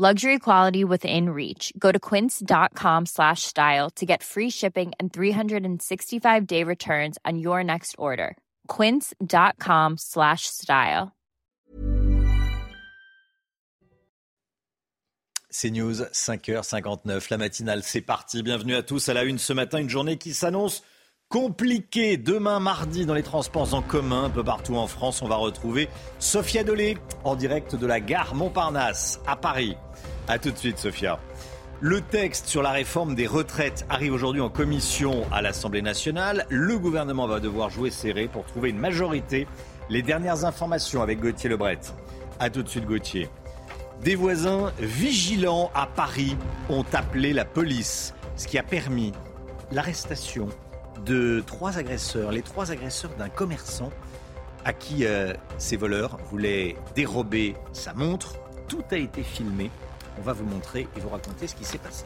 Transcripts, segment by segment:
Luxury quality within reach. Go to quince.com slash style to get free shipping and 365-day returns on your next order. quince.com slash style. C'est News, 5h59, la matinale, c'est parti. Bienvenue à tous à la une ce matin, une journée qui s'annonce compliquée. Demain mardi, dans les transports en commun, un peu partout en France, on va retrouver Sophia Dolé en direct de la gare Montparnasse à Paris. A tout de suite, Sophia. Le texte sur la réforme des retraites arrive aujourd'hui en commission à l'Assemblée nationale. Le gouvernement va devoir jouer serré pour trouver une majorité. Les dernières informations avec Gauthier Lebret. A tout de suite, Gauthier. Des voisins vigilants à Paris ont appelé la police, ce qui a permis l'arrestation de trois agresseurs, les trois agresseurs d'un commerçant à qui euh, ces voleurs voulaient dérober sa montre. Tout a été filmé. On va vous montrer et vous raconter ce qui s'est passé.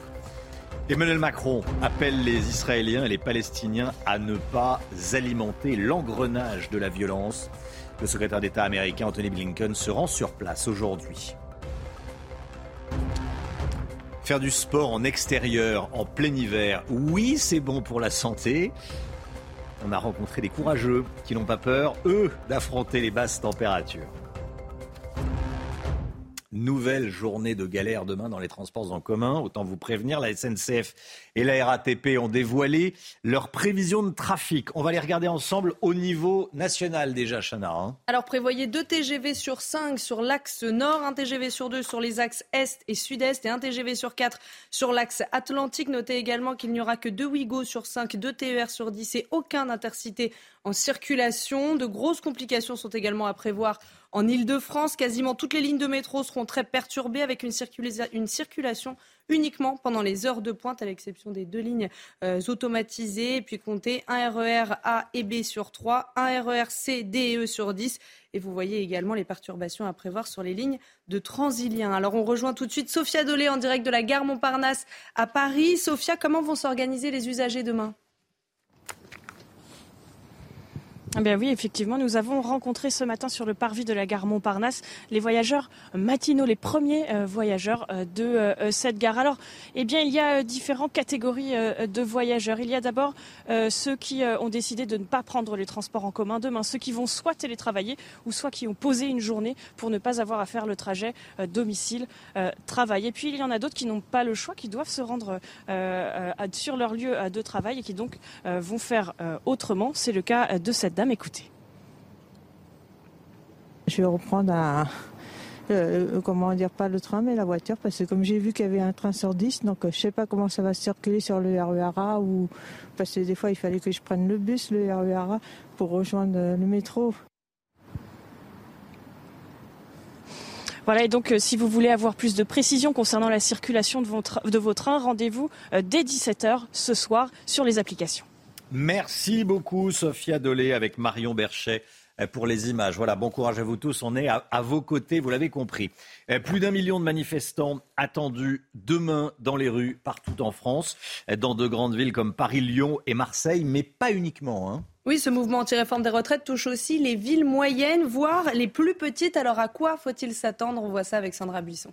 Emmanuel Macron appelle les Israéliens et les Palestiniens à ne pas alimenter l'engrenage de la violence. Le secrétaire d'État américain Anthony Blinken se rend sur place aujourd'hui. Faire du sport en extérieur, en plein hiver, oui, c'est bon pour la santé. On a rencontré des courageux qui n'ont pas peur, eux, d'affronter les basses températures. Nouvelle journée de galère demain dans les transports en commun. Autant vous prévenir, la SNCF et la RATP ont dévoilé leurs prévisions de trafic. On va les regarder ensemble au niveau national déjà, Chana. Hein. Alors prévoyez 2 TGV sur 5 sur l'axe nord, un TGV sur 2 sur les axes est et sud-est et un TGV sur 4 sur l'axe atlantique. Notez également qu'il n'y aura que 2 Ouigo sur 5, 2 TER sur 10 et aucun intercité en circulation. De grosses complications sont également à prévoir en Ile-de-France. Quasiment toutes les lignes de métro seront très perturbées avec une, circulation uniquement pendant les heures de pointe, à l'exception des deux lignes euh, automatisées. Puis comptez un RER e A et B sur 3, un RER C, D et E sur 10. Et vous voyez également les perturbations à prévoir sur les lignes de Transilien. Alors on rejoint tout de suite Sophia Dolé en direct de la gare Montparnasse à Paris. Sophia, comment vont s'organiser les usagers demain? Eh bien oui, effectivement, nous avons rencontré ce matin sur le parvis de la gare Montparnasse les voyageurs matinaux, les premiers euh, voyageurs euh, de euh, cette gare. Alors, eh bien, il y a différentes catégories de voyageurs. Il y a d'abord ceux qui ont décidé de ne pas prendre les transports en commun demain, ceux qui vont soit télétravailler ou soit qui ont posé une journée pour ne pas avoir à faire le trajet domicile-travail. Et puis, il y en a d'autres qui n'ont pas le choix, qui doivent se rendre sur leur lieu de travail et qui donc vont faire autrement. C'est le cas de cette dame écoutez. Je vais reprendre à, euh, comment dire, pas le train, mais la voiture, parce que comme j'ai vu qu'il y avait un train sur 10, donc euh, je sais pas comment ça va circuler sur le RERA, ou parce que des fois il fallait que je prenne le bus, le RERA, pour rejoindre le métro. Voilà, et donc euh, si vous voulez avoir plus de précisions concernant la circulation de, de vos trains, rendez-vous dès 17h ce soir sur les applications. Merci beaucoup, Sophia Dolé, avec Marion Berchet euh, pour les images. Voilà, bon courage à vous tous. On est à, vos côtés, vous l'avez compris. Euh, plus d'un million de manifestants attendus demain dans les rues partout en France, euh, dans de grandes villes comme Paris, Lyon et Marseille, mais pas uniquement. Hein. Oui, ce mouvement anti-réforme des retraites touche aussi les villes moyennes, voire les plus petites. Alors à quoi faut-il s'attendre? On voit ça avec Sandra Buisson.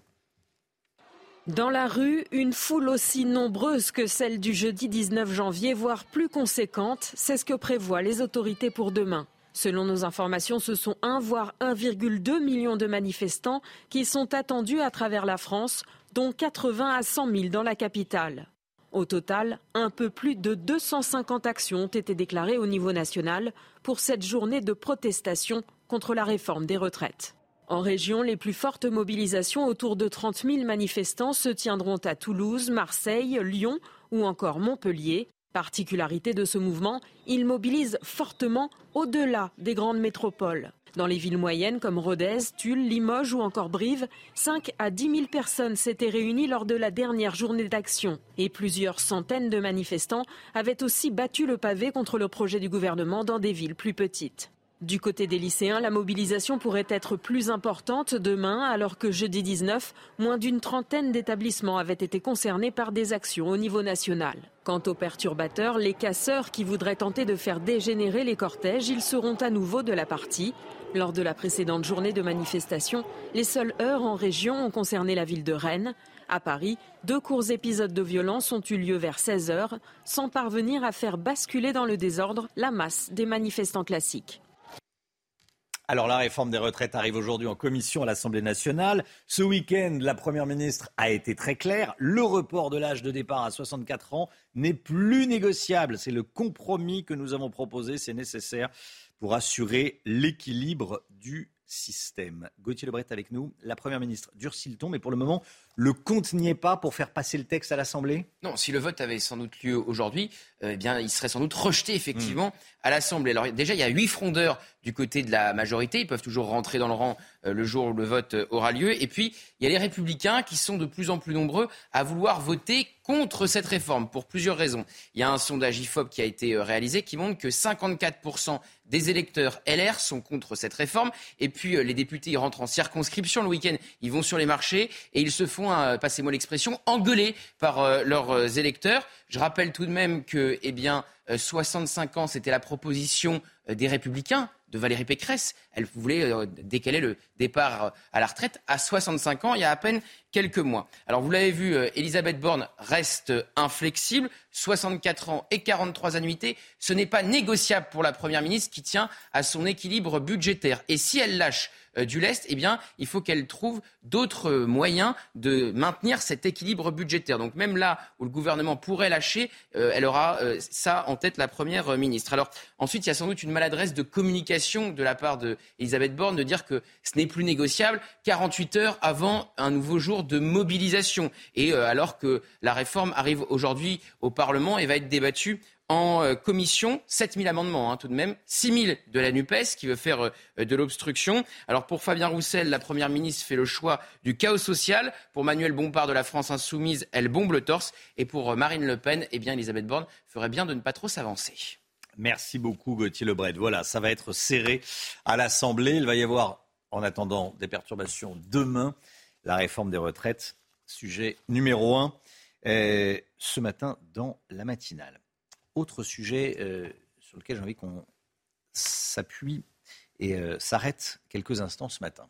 Dans la rue, une foule aussi nombreuse que celle du jeudi 19 janvier, voire plus conséquente, c'est ce que prévoient les autorités pour demain. Selon nos informations, ce sont 1 voire 1,2 million de manifestants qui sont attendus à travers la France, dont 80 à 100 000 dans la capitale. Au total, un peu plus de 250 actions ont été déclarées au niveau national pour cette journée de protestation contre la réforme des retraites. En région, les plus fortes mobilisations, autour de 30 000 manifestants, se tiendront à Toulouse, Marseille, Lyon ou encore Montpellier. Particularité de ce mouvement, il mobilise fortement au-delà des grandes métropoles. Dans les villes moyennes comme Rodez, Tulle, Limoges ou encore Brive, 5 à 10 000 personnes s'étaient réunies lors de la dernière journée d'action. Et plusieurs centaines de manifestants avaient aussi battu le pavé contre le projet du gouvernement dans des villes plus petites. Du côté des lycéens, la mobilisation pourrait être plus importante demain, alors que jeudi 19, moins d'une trentaine d'établissements avaient été concernés par des actions au niveau national. Quant aux perturbateurs, les casseurs qui voudraient tenter de faire dégénérer les cortèges, ils seront à nouveau de la partie. Lors de la précédente journée de manifestation, les seules heures en région ont concerné la ville de Rennes. À Paris, deux courts épisodes de violence ont eu lieu vers 16 heures, sans parvenir à faire basculer dans le désordre la masse des manifestants classiques. Alors la réforme des retraites arrive aujourd'hui en commission à l'Assemblée nationale. Ce week-end, la Première ministre a été très claire. Le report de l'âge de départ à 64 ans n'est plus négociable. C'est le compromis que nous avons proposé. C'est nécessaire pour assurer l'équilibre du système. Gauthier Lebret avec nous. La Première ministre durcit le ton, mais pour le moment, le compte n'y est pas pour faire passer le texte à l'Assemblée? Non, si le vote avait sans doute lieu aujourd'hui, euh, eh bien, il serait sans doute rejeté effectivement hmm. à l'Assemblée. Alors déjà, il y a huit frondeurs du côté de la majorité. Ils peuvent toujours rentrer dans le rang euh, le jour où le vote euh, aura lieu. Et puis, il y a les républicains qui sont de plus en plus nombreux à vouloir voter contre cette réforme pour plusieurs raisons. Il y a un sondage IFOP qui a été réalisé qui montre que 54% des électeurs LR sont contre cette réforme. Et puis, les députés, ils rentrent en circonscription le week-end. Ils vont sur les marchés et ils se font euh, passez-moi l'expression, engueulés par euh, leurs euh, électeurs. Je rappelle tout de même que, eh bien, 65 ans, c'était la proposition des Républicains de Valérie Pécresse. Elle voulait décaler le départ à la retraite à 65 ans il y a à peine quelques mois. Alors vous l'avez vu, Elisabeth Borne reste inflexible. 64 ans et 43 annuités, ce n'est pas négociable pour la Première ministre qui tient à son équilibre budgétaire. Et si elle lâche euh, du lest, eh bien, il faut qu'elle trouve d'autres moyens de maintenir cet équilibre budgétaire. Donc même là où le gouvernement pourrait lâcher, euh, elle aura euh, ça en tête la première ministre. Alors ensuite, il y a sans doute une maladresse de communication de la part d'Elisabeth Borne de dire que ce n'est plus négociable 48 heures avant un nouveau jour de mobilisation et alors que la réforme arrive aujourd'hui au Parlement et va être débattue en euh, commission, 7000 amendements hein, tout de même, 6000 de la NUPES qui veut faire euh, de l'obstruction. Alors pour Fabien Roussel, la Première ministre fait le choix du chaos social. Pour Manuel Bompard de la France Insoumise, elle bombe le torse. Et pour euh, Marine Le Pen, eh bien Elisabeth Borne ferait bien de ne pas trop s'avancer. Merci beaucoup Gauthier Lebret. Voilà, ça va être serré à l'Assemblée. Il va y avoir, en attendant, des perturbations demain. La réforme des retraites, sujet numéro un, ce matin dans la matinale. Autre sujet euh, sur lequel j'ai envie qu'on s'appuie et euh, s'arrête quelques instants ce matin.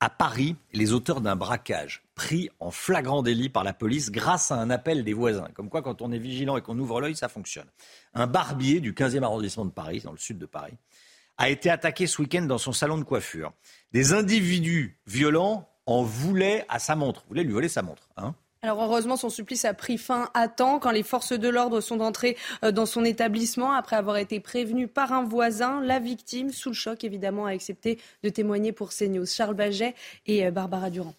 À Paris, les auteurs d'un braquage pris en flagrant délit par la police grâce à un appel des voisins. Comme quoi, quand on est vigilant et qu'on ouvre l'œil, ça fonctionne. Un barbier du 15e arrondissement de Paris, dans le sud de Paris, a été attaqué ce week-end dans son salon de coiffure. Des individus violents en voulaient à sa montre, voulaient lui voler sa montre. Hein? Alors heureusement, son supplice a pris fin à temps quand les forces de l'ordre sont entrées euh, dans son établissement après avoir été prévenues par un voisin. La victime, sous le choc évidemment, a accepté de témoigner pour CNews. Charles Baget et euh, Barbara Durand.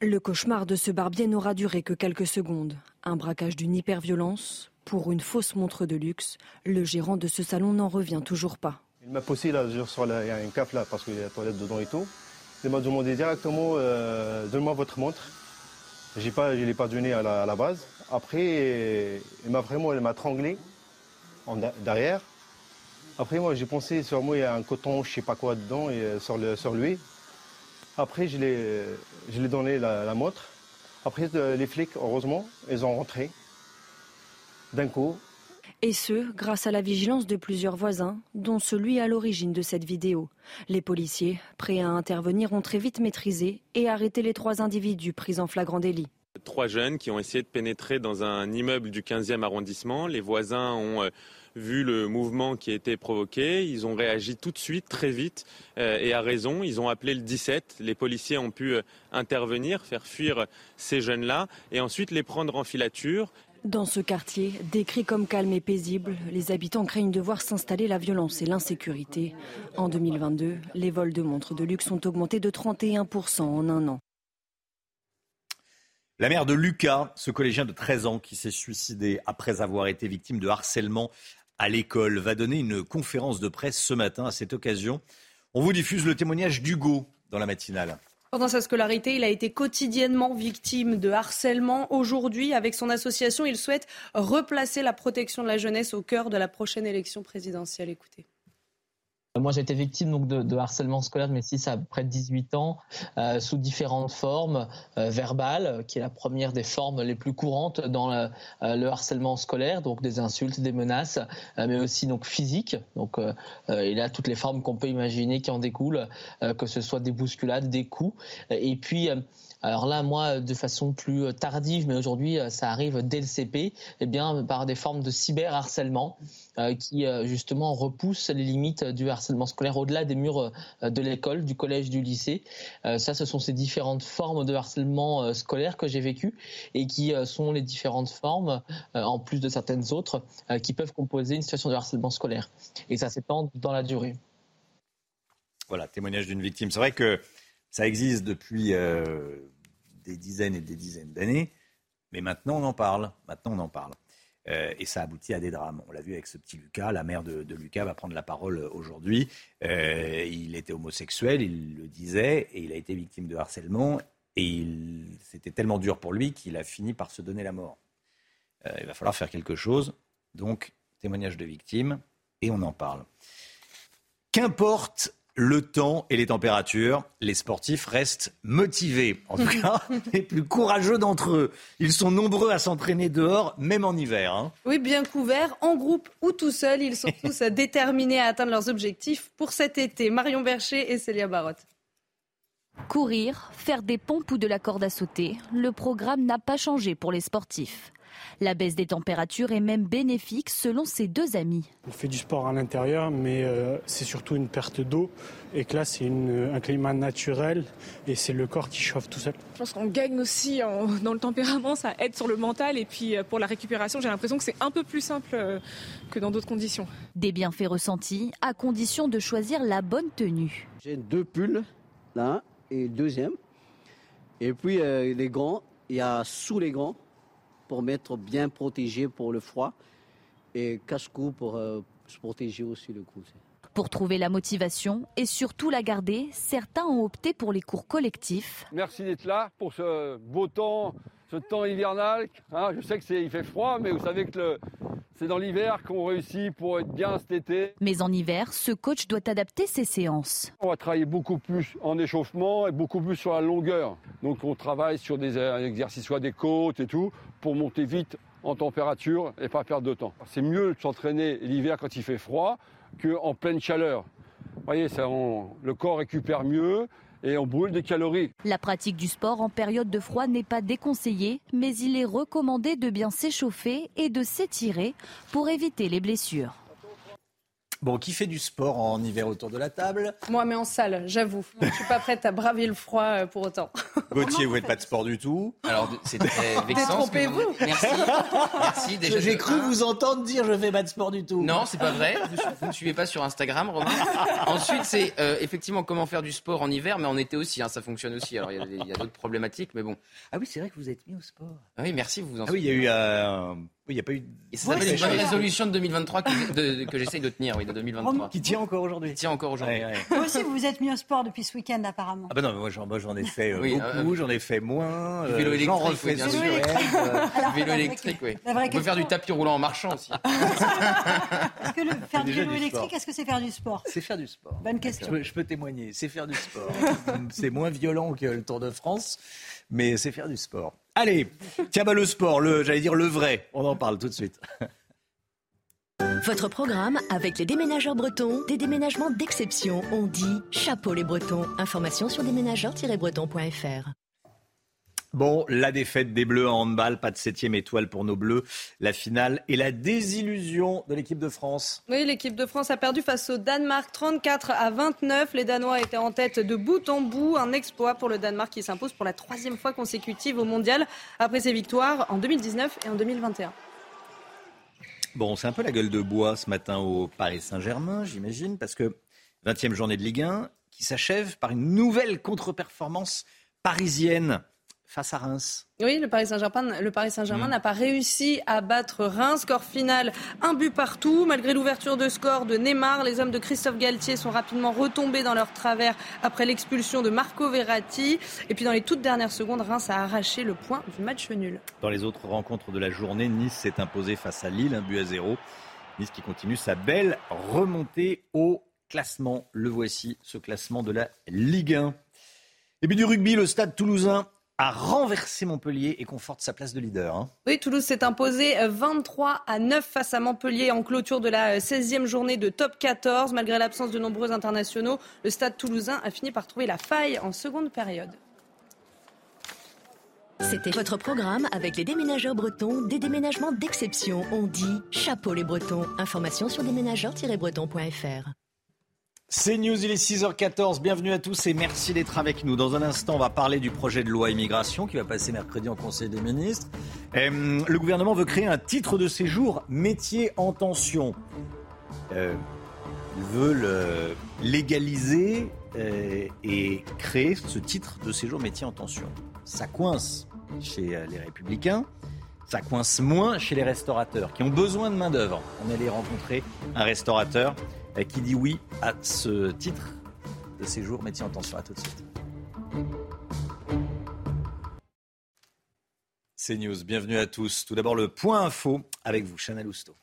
Le cauchemar de ce barbier n'aura duré que quelques secondes. Un braquage d'une hyperviolence pour une fausse montre de luxe. Le gérant de ce salon n'en revient toujours pas. Il m'a posé là, sur il y a un cap là parce qu'il y a la toilette dedans et tout. Il m'a demandé directement, euh, donne-moi votre montre. J'ai pas, je ne l'ai pas donné à la, base. Après, il m'a vraiment il m'a tranglé en, derrière. Après, moi, j'ai pensé sur moi, il y a un coton, je sais pas quoi dedans, et, euh, sur, le, sur lui. Après, je l'ai donné la, montre. Après, euh, les flics, heureusement, ils ont rentré d'un coup. Et ce, grâce à la vigilance de plusieurs voisins, dont celui à l'origine de cette vidéo. Les policiers, prêts à intervenir, ont très vite maîtrisé et arrêté les trois individus pris en flagrant délit. Trois jeunes qui ont essayé de pénétrer dans un immeuble du 15e arrondissement. Les voisins ont euh, vu le mouvement qui a été provoqué. Ils ont réagi tout de suite, très vite, euh, et à raison. Ils ont appelé le 17. Les policiers ont pu euh, intervenir, faire fuir ces jeunes-là, et ensuite les prendre en filature. Dans ce quartier, décrit comme calme et paisible, les habitants craignent de voir s'installer la violence et l'insécurité. En 2022, les vols de montres de luxe ont augmenté de 31% en un an. La mère de Lucas, ce collégien de 13 ans qui s'est suicidé après avoir été victime de harcèlement à l'école, va donner une conférence de presse ce matin. À cette occasion, on vous diffuse le témoignage d'Hugo dans la matinale. Pendant sa scolarité, il a été quotidiennement victime de harcèlement. Aujourd'hui, avec son association, il souhaite replacer la protection de la jeunesse au cœur de la prochaine élection présidentielle. Écoutez. Moi, j'ai été victime donc de, harcèlement scolaire de mes 6 à près de 18 ans, euh, sous différentes formes euh, verbales, qui est la première des formes les plus courantes dans le, euh, harcèlement scolaire, donc des insultes, des menaces, mais aussi donc physiques. Donc, il a toutes les formes qu'on peut imaginer qui en découlent, que ce soit des bousculades, des coups, et puis alors là, moi, de façon plus tardive, mais aujourd'hui, ça arrive dès le CP, eh bien, par des formes de cyberharcèlement euh, qui euh, justement repoussent les limites du harcèlement scolaire au-delà des murs euh, de l'école, du collège, du lycée. ça, ce sont ces différentes formes de harcèlement scolaire que j'ai vécu et qui sont les différentes formes, en plus de certaines autres, qui peuvent composer une situation de harcèlement scolaire. Et ça s'étend dans la durée. Voilà, témoignage d'une victime. C'est vrai que ça existe depuis euh, des dizaines et des dizaines d'années, mais maintenant on en parle. Maintenant on en parle. Euh, et ça aboutit à des drames. On l'a vu avec ce petit Lucas. La mère de, Lucas va prendre la parole aujourd'hui. Euh, il était homosexuel, il le disait, et il a été victime de harcèlement. Et c'était tellement dur pour lui qu'il a fini par se donner la mort. il va falloir faire quelque chose. Donc, témoignage de victime, et on en parle. Qu'importe le temps et les températures, les sportifs restent motivés. En tout cas, les plus courageux d'entre eux. Ils sont nombreux à s'entraîner dehors, même en hiver. Hein. Oui, bien couverts, en groupe ou tout seuls. Ils sont tous déterminés à atteindre leurs objectifs pour cet été. Marion Bercher et Célia Barotte. Courir, faire des pompes ou de la corde à sauter, le programme n'a pas changé pour les sportifs. La baisse des températures est même bénéfique selon ses deux amis. On fait du sport à l'intérieur, mais euh, c'est surtout une perte d'eau. Et que là, c'est un climat naturel et c'est le corps qui chauffe tout seul. Je pense qu'on gagne aussi dans le tempérament, ça aide sur le mental. Et puis euh, pour la récupération, j'ai l'impression que c'est un peu plus simple euh, que dans d'autres conditions. Des bienfaits ressentis à condition de choisir la bonne tenue. J'ai deux pulls, là, et le deuxième. Et puis les gants, il y a sous les gants pour mettre bien protégé pour le froid et cache-cou pour euh, se protéger aussi le cou. Pour trouver la motivation et surtout la garder, certains ont opté pour les cours collectifs. Merci d'être là pour ce beau temps, ce temps hivernal. Hein. je sais qu'il fait froid, mais vous savez que c'est dans l'hiver qu'on réussit pour être bien cet été. Mais en hiver, ce coach doit adapter ses séances. On va travailler beaucoup plus en échauffement et beaucoup plus sur la longueur. Donc on travaille sur des exercices, soit des côtes et tout, pour monter vite en température et pas perdre de temps. C'est mieux de s'entraîner l'hiver quand il fait froid qu'en pleine chaleur. Vous voyez, ça, le corps récupère mieux La pratique du sport en période de froid n'est pas déconseillée, mais il est recommandé de bien s'échauffer et de s'étirer pour éviter les blessures. Bon, qui fait du sport en hiver autour de la table? Moi, mais en salle, j'avoue. Je suis pas prête à braver le froid euh, pour autant. Gauthier, vous n'êtes pas de sport du tout? Alors, c'est très vexant. Détrompez-vous. Merci. Merci. Déjà, J'ai cru vous entendre dire je fais pas de sport du tout. Non, c'est pas vrai. Vous ne suivez pas sur Instagram, Romain? Ensuite, c'est euh, effectivement comment faire du sport en hiver, mais en été aussi. Hein, ça fonctionne aussi. Alors, il y a, d'autres problématiques, mais bon. Ah oui, c'est vrai que vous êtes mis au sport. Ah oui, merci. Vous vous en ah oui, il y a eu euh, oui, il n'y a pas eu. Et ça s'appelle une bonne résolution de 2023 que, que j'essaye de tenir, oui, de 2023. Qui tient encore aujourd'hui. Qui tient encore aujourd'hui. Vous aussi, vous vous êtes mis au sport depuis ce week-end, apparemment. Ah ben non, moi j'en ai fait euh, beaucoup, euh, j'en ai fait moins. Euh, vélo électrique, j'en refais bien sûr. Vélo électrique, oui. On peut faire du tapis roulant en marchant aussi. Est-ce que le, faire du vélo électrique, est-ce que c'est faire du sport? C'est faire du sport. Bonne question. Je peux témoigner, c'est faire du sport. c'est moins violent que le Tour de France, mais c'est faire du sport. Allez, tiens, bah, le sport, le, j'allais dire le vrai. On en parle tout de suite. Votre programme avec les déménageurs bretons, des déménagements d'exception. On dit chapeau les bretons. Information sur déménageurs-bretons.fr. Bon, la défaite des Bleus en handball, pas de septième étoile pour nos Bleus. La finale et la désillusion de l'équipe de France. Oui, l'équipe de France a perdu face au Danemark 34 à 29. Les Danois étaient en tête de bout en bout. Un exploit pour le Danemark qui s'impose pour la troisième fois consécutive au mondial après ses victoires en 2019 et en 2021. Bon, c'est un peu la gueule de bois ce matin au Paris Saint-Germain, j'imagine, parce que 20e journée de Ligue 1 qui s'achève par une nouvelle contre-performance parisienne face à Reims. Oui, le Paris Saint-Germain, le Paris Saint-Germain mm. n'a pas réussi à battre Reims. Score final, un but partout. Malgré l'ouverture de score de Neymar, les hommes de Christophe Galtier sont rapidement retombés dans leur travers après l'expulsion de Marco Verratti. Et puis dans les toutes dernières secondes, Reims a arraché le point du match nul. Dans les autres rencontres de la journée, Nice s'est imposé face à Lille, un but à zéro. Nice qui continue sa belle remontée au classement. Le voici, ce classement de la Ligue 1. Et puis du rugby, le stade toulousain a renversé Montpellier et conforte sa place de leader. Hein. Oui, Toulouse s'est imposé 23 à 9 face à Montpellier en clôture de la 16e journée de top 14. Malgré l'absence de nombreux internationaux, le stade toulousain a fini par trouver la faille en seconde période. C'était votre programme avec les déménageurs bretons, des déménagements d'exception. On dit chapeau les bretons. Information sur déménageurs-bretons.fr. C'est News, il est 6h14. Bienvenue à tous et merci d'être avec nous. Dans un instant, on va parler du projet de loi immigration qui va passer mercredi en Conseil des ministres. Euh, le gouvernement veut créer un titre de séjour métier en tension. Euh, ils veulent légaliser euh, et créer ce titre de séjour métier en tension. Ça coince chez les républicains. Ça coince moins chez les restaurateurs qui ont besoin de main-d'œuvre. On allait rencontrer un restaurateur qui dit oui à ce titre de séjour métier en tension. À tout de suite. C'est News, bienvenue à tous. Tout d'abord le point info avec vous, Chanel Housteau.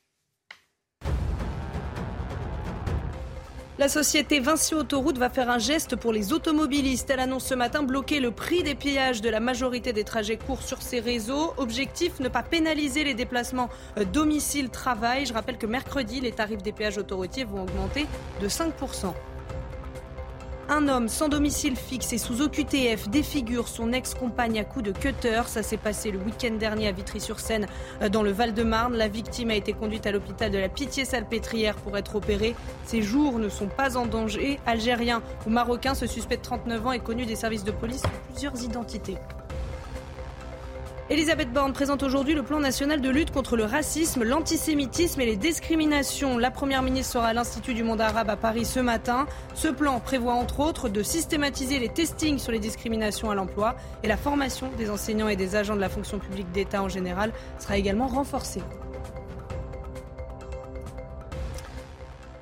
La société Vinci Autoroute va faire un geste pour les automobilistes. Elle annonce ce matin bloquer le prix des pillages de la majorité des trajets courts sur ses réseaux. Objectif, ne pas pénaliser les déplacements euh, domicile-travail. Je rappelle que mercredi, les tarifs des péages autoroutiers vont augmenter de 5%. Un homme sans domicile fixe et sous OQTF défigure son ex-compagne à coups de cutter. Ça s'est passé le week-end dernier à Vitry-sur-Seine, euh, dans le Val-de-Marne. La victime a été conduite à l'hôpital de la Pitié-Salpêtrière pour être opérée. Ses jours ne sont pas en danger. Algérien ou marocain, ce suspect de 39 ans est connu des services de police sous plusieurs identités. Elisabeth Borne présente aujourd'hui le plan national de lutte contre le racisme, l'antisémitisme et les discriminations. La Première ministre sera à l'Institut du monde arabe à Paris ce matin. Ce plan prévoit entre autres de systématiser les testings sur les discriminations à l'emploi et la formation des enseignants et des agents de la fonction publique d'État en général sera également renforcée.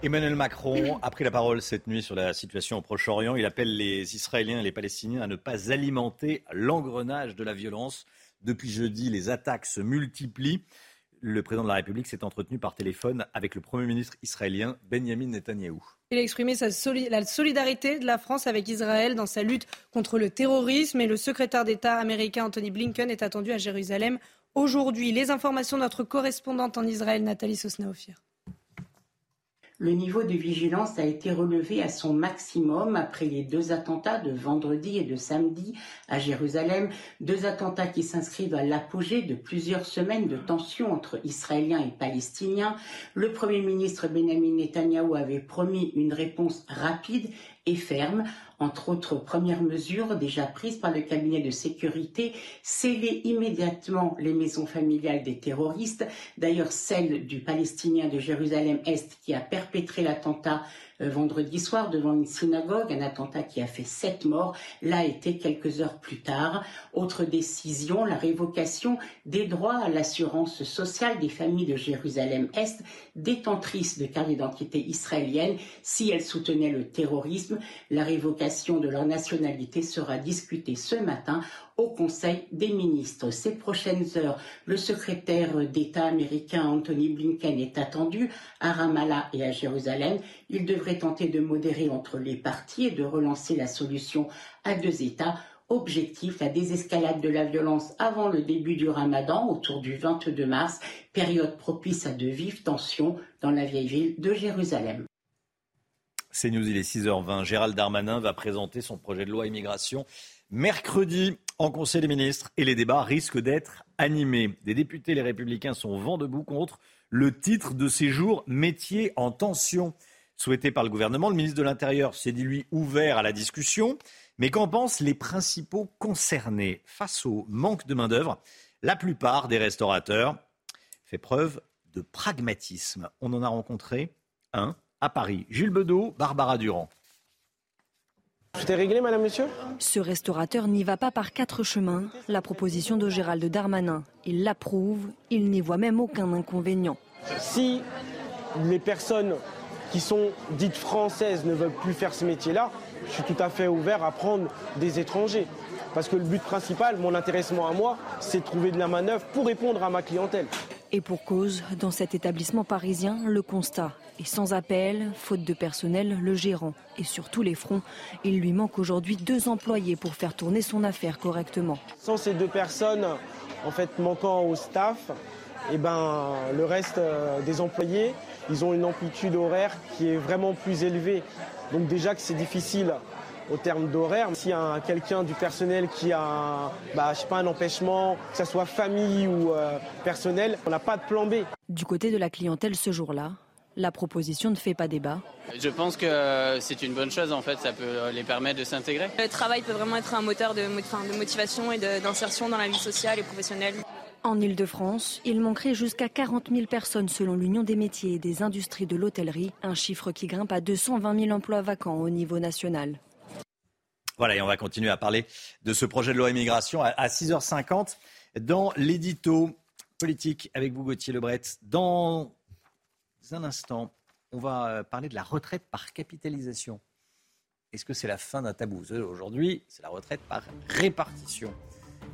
Emmanuel Macron a pris la parole cette nuit sur la situation au Proche-Orient. Il appelle les Israéliens et les Palestiniens à ne pas alimenter l'engrenage de la violence. Depuis jeudi, les attaques se multiplient. Le président de la République s'est entretenu par téléphone avec le Premier ministre israélien Benjamin Netanyahou. Il a exprimé la solidarité de la France avec Israël dans sa lutte contre le terrorisme et le secrétaire d'État américain Anthony Blinken est attendu à Jérusalem aujourd'hui. Les informations de notre correspondante en Israël, Nathalie Sosnaofir le niveau de vigilance a été relevé à son maximum après les deux attentats de vendredi et de samedi à Jérusalem, deux attentats qui s'inscrivent à l'apogée de plusieurs semaines de tensions entre Israéliens et Palestiniens. Le Premier ministre Benjamin Netanyahou avait promis une réponse rapide et ferme entre autres premières mesures déjà prises par le cabinet de sécurité, sceller immédiatement les maisons familiales des terroristes, d'ailleurs celle du Palestinien de Jérusalem-Est qui a perpétré l'attentat euh, vendredi soir devant une synagogue, un attentat qui a fait sept morts, l'a été quelques heures plus tard. Autre décision, la révocation des droits à l'assurance sociale des familles de Jérusalem-Est, détentrices de carte d'identité israélienne, si elles soutenaient le terrorisme. La révocation de leur nationalité sera discutée ce matin au Conseil des ministres. Ces prochaines heures, le secrétaire d'État américain Anthony Blinken est attendu à Ramallah et à Jérusalem. Il devrait tenter de modérer entre les parties et de relancer la solution à deux États. Objectif, la désescalade de la violence avant le début du ramadan, autour du 22 mars, période propice à de vives tensions dans la vieille ville de Jérusalem. C'est News, il est 6h20. Gérald Darmanin va présenter son projet de loi immigration mercredi en Conseil des ministres et les débats risquent d'être animés. Des députés, les républicains, sont vent debout contre le titre de séjour métier en tension souhaité par le gouvernement. Le ministre de l'Intérieur s'est dit, lui, ouvert à la discussion. Mais qu'en pensent les principaux concernés? Face au manque de main-d'œuvre La plupart des restaurateurs fait preuve de pragmatisme. On en a rencontré un à Paris. Gilles Bedeau, Barbara Durand. Tout est réglé, madame, monsieur? Ce restaurateur n'y va pas par quatre chemins. La proposition de Gérald Darmanin, il l'approuve, il n'y voit même aucun inconvénient. Si les personnes qui sont dites françaises ne veulent plus faire ce métier-là, je suis tout à fait ouvert à prendre des étrangers. Parce que le but principal, mon intéressement à moi, c'est de trouver de la manœuvre pour répondre à ma clientèle. Et pour cause, dans cet établissement parisien, le constat est sans appel, faute de personnel, le gérant et sur tous les fronts, il lui manque aujourd'hui deux employés pour faire tourner son affaire correctement. Sans ces deux personnes, en fait, manquant au staff, eh ben, le reste euh, des employés, ils ont une amplitude horaire qui est vraiment plus élevée. Donc déjà que c'est difficile au terme d'horaire. S'il y a quelqu'un du personnel qui a bah, pas, un empêchement, que ce soit famille ou euh, personnel, on n'a pas de plan B. Du côté de la clientèle ce jour-là, la proposition ne fait pas débat. Je pense que c'est une bonne chose en fait, ça peut les permettre de s'intégrer. Le travail peut vraiment être un moteur de, de motivation et d'insertion dans la vie sociale et professionnelle. En Ile-de-France, il manquerait jusqu'à 40 000 personnes selon l'Union des métiers et des industries de l'hôtellerie, un chiffre qui grimpe à 220 000 emplois vacants au niveau national. Voilà, et on va continuer à parler de ce projet de loi immigration à 6h50 dans l'édito politique avec vous, Gauthier Lebret. Dans un instant, on va euh, parler de la retraite par capitalisation. Est-ce que c'est la fin d'un tabou? Aujourd'hui, c'est la retraite par répartition.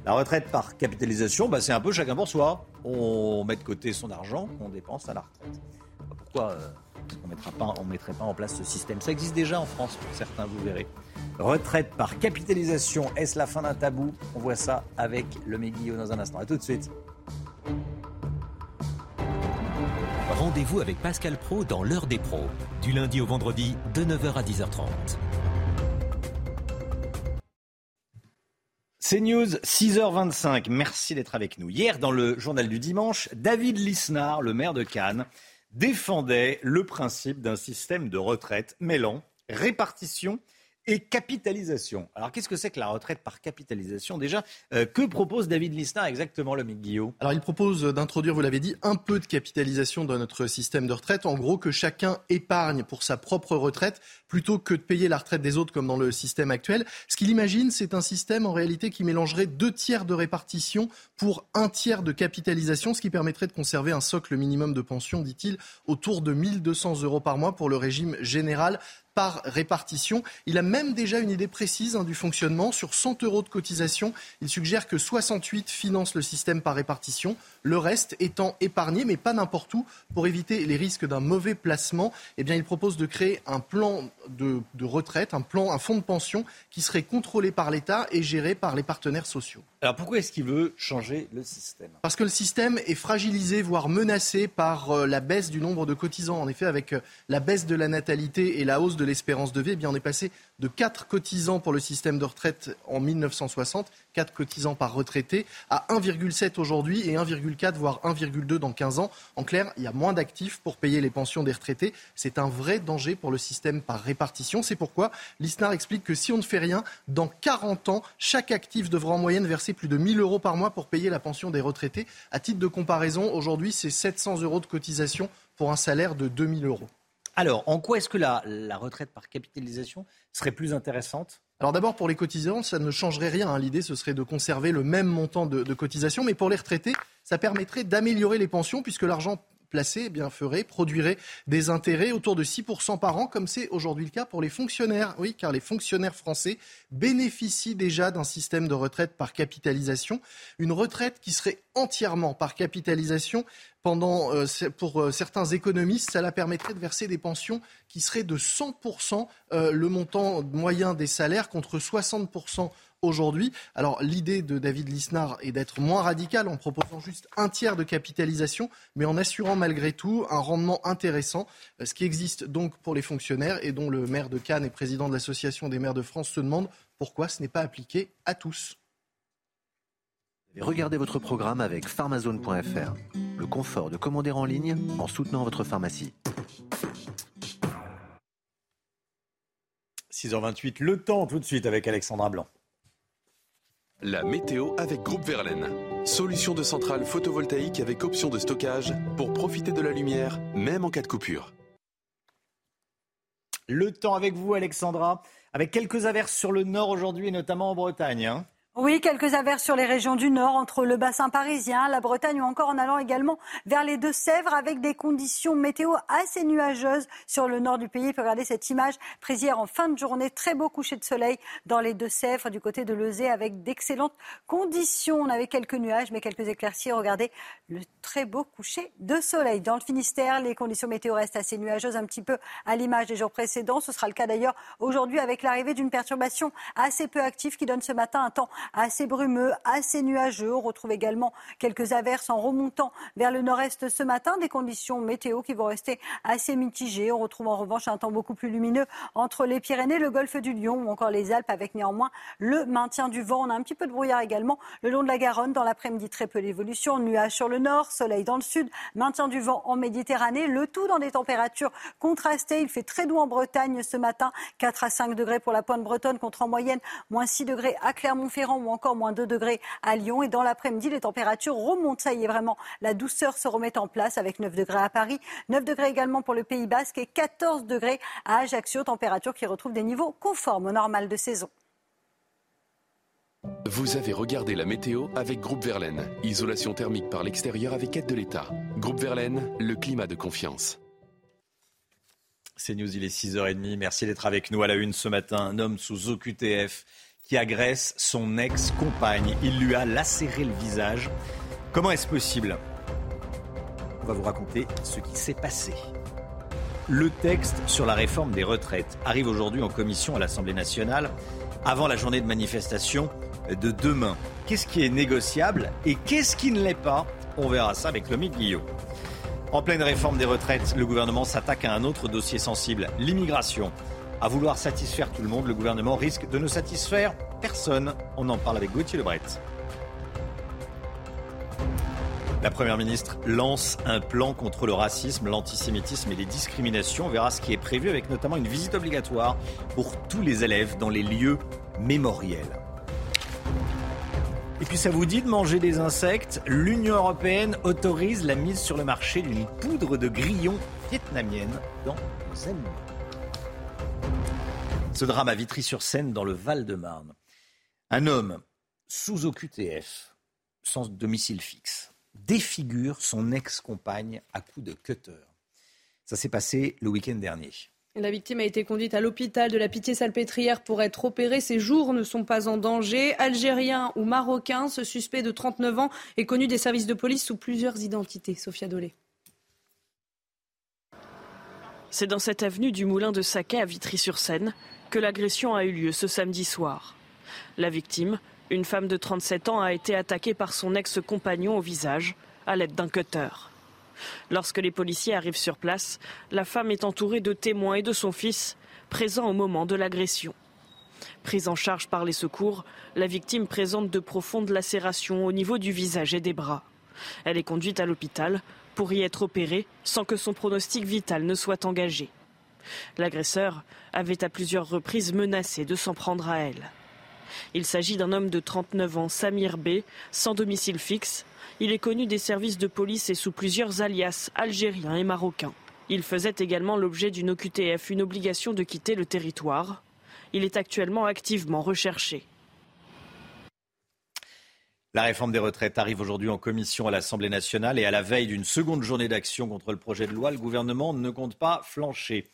La retraite par capitalisation, bah, c'est un peu chacun pour soi. On met de côté son argent, on dépense à la retraite. Pourquoi euh, on ne mettrait pas en place ce système Ça existe déjà en France pour certains, vous verrez. Retraite par capitalisation, est-ce la fin d'un tabou? On voit ça avec le Méguillot dans un instant. A tout de suite. Rendez-vous avec Pascal Pro dans l'heure des pros, du lundi au vendredi de 9h à 10h30. C'est News, 6h25. Merci d'être avec nous. Hier, dans le journal du dimanche, David Lisnard, le maire de Cannes, défendait le principe d'un système de retraite mêlant répartition et capitalisation. Alors qu'est-ce que c'est que la retraite par capitalisation? Déjà, euh, que propose David Lisnard exactement, le Guillaume? Alors il propose d'introduire, vous l'avez dit, un peu de capitalisation dans notre système de retraite. En gros, que chacun épargne pour sa propre retraite plutôt que de payer la retraite des autres comme dans le système actuel. Ce qu'il imagine, c'est un système en réalité qui mélangerait deux tiers de répartition pour un tiers de capitalisation, ce qui permettrait de conserver un socle minimum de pension, dit-il, autour de 1200 euros par mois pour le régime général par répartition. Il a même déjà une idée précise hein, du fonctionnement. Sur 100 euros de cotisation, il suggère que 68 financent le système par répartition, le reste étant épargné, mais pas n'importe où. Pour éviter les risques d'un mauvais placement, eh il propose de créer un plan de, de retraite, un plan, un fonds de pension qui serait contrôlé par l'État et géré par les partenaires sociaux. Alors pourquoi est-ce qu'il veut changer le système? Parce que le système est fragilisé, voire menacé par euh, la baisse du nombre de cotisants. En effet, avec euh, la baisse de la natalité et la hausse de l'espérance de vie, eh bien, on est passé de 4 cotisants pour le système de retraite en 1960, 4 cotisants par retraité, à 1,7 aujourd'hui et 1,4 voire 1,2 dans 15 ans. En clair, il y a moins d'actifs pour payer les pensions des retraités. C'est un vrai danger pour le système par répartition. C'est pourquoi l'ISNAR explique que si on ne fait rien, dans 40 ans, chaque actif devra en moyenne verser plus de 1000 euros par mois pour payer la pension des retraités. À titre de comparaison, aujourd'hui, c'est 700 euros de cotisation pour un salaire de 2000 euros. Alors, en quoi est-ce que la, retraite par capitalisation serait plus intéressante? Alors d'abord pour les cotisants, ça ne changerait rien. Hein. L'idée ce serait de conserver le même montant de, de cotisation, mais pour les retraités, ça permettrait d'améliorer les pensions puisque l'argent placé eh bien, ferait, produirait des intérêts autour de 6% par an, comme c'est aujourd'hui le cas pour les fonctionnaires. Oui, car les fonctionnaires français bénéficient déjà d'un système de retraite par capitalisation. Une retraite qui serait entièrement par capitalisation pendant, euh, pour euh, certains économistes, cela permettrait de verser des pensions qui seraient de 100% euh, le montant moyen des salaires contre 60% aujourd'hui. Alors l'idée de David Lisnard est d'être moins radical en proposant juste un tiers de capitalisation, mais en assurant malgré tout un rendement intéressant, ce qui existe donc pour les fonctionnaires et dont le maire de Cannes et président de l'Association des maires de France se demande pourquoi ce n'est pas appliqué à tous. Regardez votre programme avec pharmazone.fr. Le confort de commander en ligne en soutenant votre pharmacie. 6h28, le temps tout de suite avec Alexandra Blanc. La météo avec Groupe Verlaine. Solution de centrale photovoltaïque avec option de stockage pour profiter de la lumière, même en cas de coupure. Le temps avec vous, Alexandra, avec quelques averses sur le nord aujourd'hui et notamment en Bretagne. Hein. Oui, quelques averses sur les régions du nord, entre le bassin parisien, la Bretagne ou encore en allant également vers les Deux-Sèvres avec des conditions météo assez nuageuses sur le nord du pays. Regarder cette image prise en fin de journée. Très beau coucher de soleil dans les Deux-Sèvres du côté de Lezay avec d'excellentes conditions. On avait quelques nuages mais quelques éclaircies. Regardez le très beau coucher de soleil. Dans le Finistère, les conditions météo restent assez nuageuses, un petit peu à l'image des jours précédents. Ce sera le cas d'ailleurs aujourd'hui avec l'arrivée d'une perturbation assez peu active qui donne ce matin un temps assez brumeux, assez nuageux. On retrouve également quelques averses en remontant vers le nord-est ce matin, des conditions météo qui vont rester assez mitigées. On retrouve en revanche un temps beaucoup plus lumineux entre les Pyrénées, le golfe du Lion ou encore les Alpes avec néanmoins le maintien du vent. On a un petit peu de brouillard également le long de la Garonne. Dans l'après-midi, très peu d'évolution. Nuages sur le nord, soleil dans le sud, maintien du vent en Méditerranée. Le tout dans des températures contrastées. Il fait très doux en Bretagne ce matin, 4 à 5 degrés pour la pointe bretonne contre en moyenne moins 6 degrés à Clermont-Ferrand ou encore moins 2 degrés à Lyon. Et dans l'après-midi, les températures remontent. Ça y est, vraiment, la douceur se remet en place avec 9 degrés à Paris, 9 degrés également pour le Pays Basque et 14 degrés à Ajaccio, température qui retrouve des niveaux conformes au normal de saison. Vous avez regardé la météo avec Groupe Verlaine. Isolation thermique par l'extérieur avec aide de l'État. Groupe Verlaine, le climat de confiance. C'est News, il est 6h30. Merci d'être avec nous à la une ce matin. Un homme sous OQTF qui agresse son ex-compagne. Il lui a lacéré le visage. Comment est-ce possible? On va vous raconter ce qui s'est passé. Le texte sur la réforme des retraites arrive aujourd'hui en commission à l'Assemblée nationale avant la journée de manifestation de demain. Qu'est-ce qui est négociable et qu'est-ce qui ne l'est pas? On verra ça avec Lomi Guillot. En pleine réforme des retraites, le gouvernement s'attaque à un autre dossier sensible, l'immigration. À vouloir satisfaire tout le monde, le gouvernement risque de ne satisfaire personne. On en parle avec Gauthier Lebret. La Première ministre lance un plan contre le racisme, l'antisémitisme et les discriminations. On verra ce qui est prévu avec notamment une visite obligatoire pour tous les élèves dans les lieux mémoriels. Et puis ça vous dit de manger des insectes? L'Union européenne autorise la mise sur le marché d'une poudre de grillon vietnamienne dans les aliments. Ce drame à Vitry-sur-Seine dans le Val-de-Marne. Un homme sous OQTF, sans domicile fixe, défigure son ex-compagne à coups de cutter. Ça s'est passé le week-end dernier. La victime a été conduite à l'hôpital de la Pitié-Salpêtrière pour être opérée. Ses jours ne sont pas en danger. Algérien ou marocain, ce suspect de 39 ans est connu des services de police sous plusieurs identités. Sophia Dolé. C'est dans cette avenue du Moulin de Saquet à Vitry-sur-Seine que l'agression a eu lieu ce samedi soir. La victime, une femme de 37 ans, a été attaquée par son ex-compagnon au visage à l'aide d'un cutter. Lorsque les policiers arrivent sur place, la femme est entourée de témoins et de son fils, présents au moment de l'agression. Prise en charge par les secours, la victime présente de profondes lacérations au niveau du visage et des bras. Elle est conduite à l'hôpital pour y être opérée sans que son pronostic vital ne soit engagé. L'agresseur avait à plusieurs reprises menacé de s'en prendre à elle. Il s'agit d'un homme de 39 ans, Samir B, sans domicile fixe. Il est connu des services de police et sous plusieurs alias algériens et marocains. Il faisait également l'objet d'une OQTF, une obligation de quitter le territoire. Il est actuellement activement recherché. La réforme des retraites arrive aujourd'hui en commission à l'Assemblée nationale et à la veille d'une seconde journée d'action contre le projet de loi, le gouvernement ne compte pas flancher.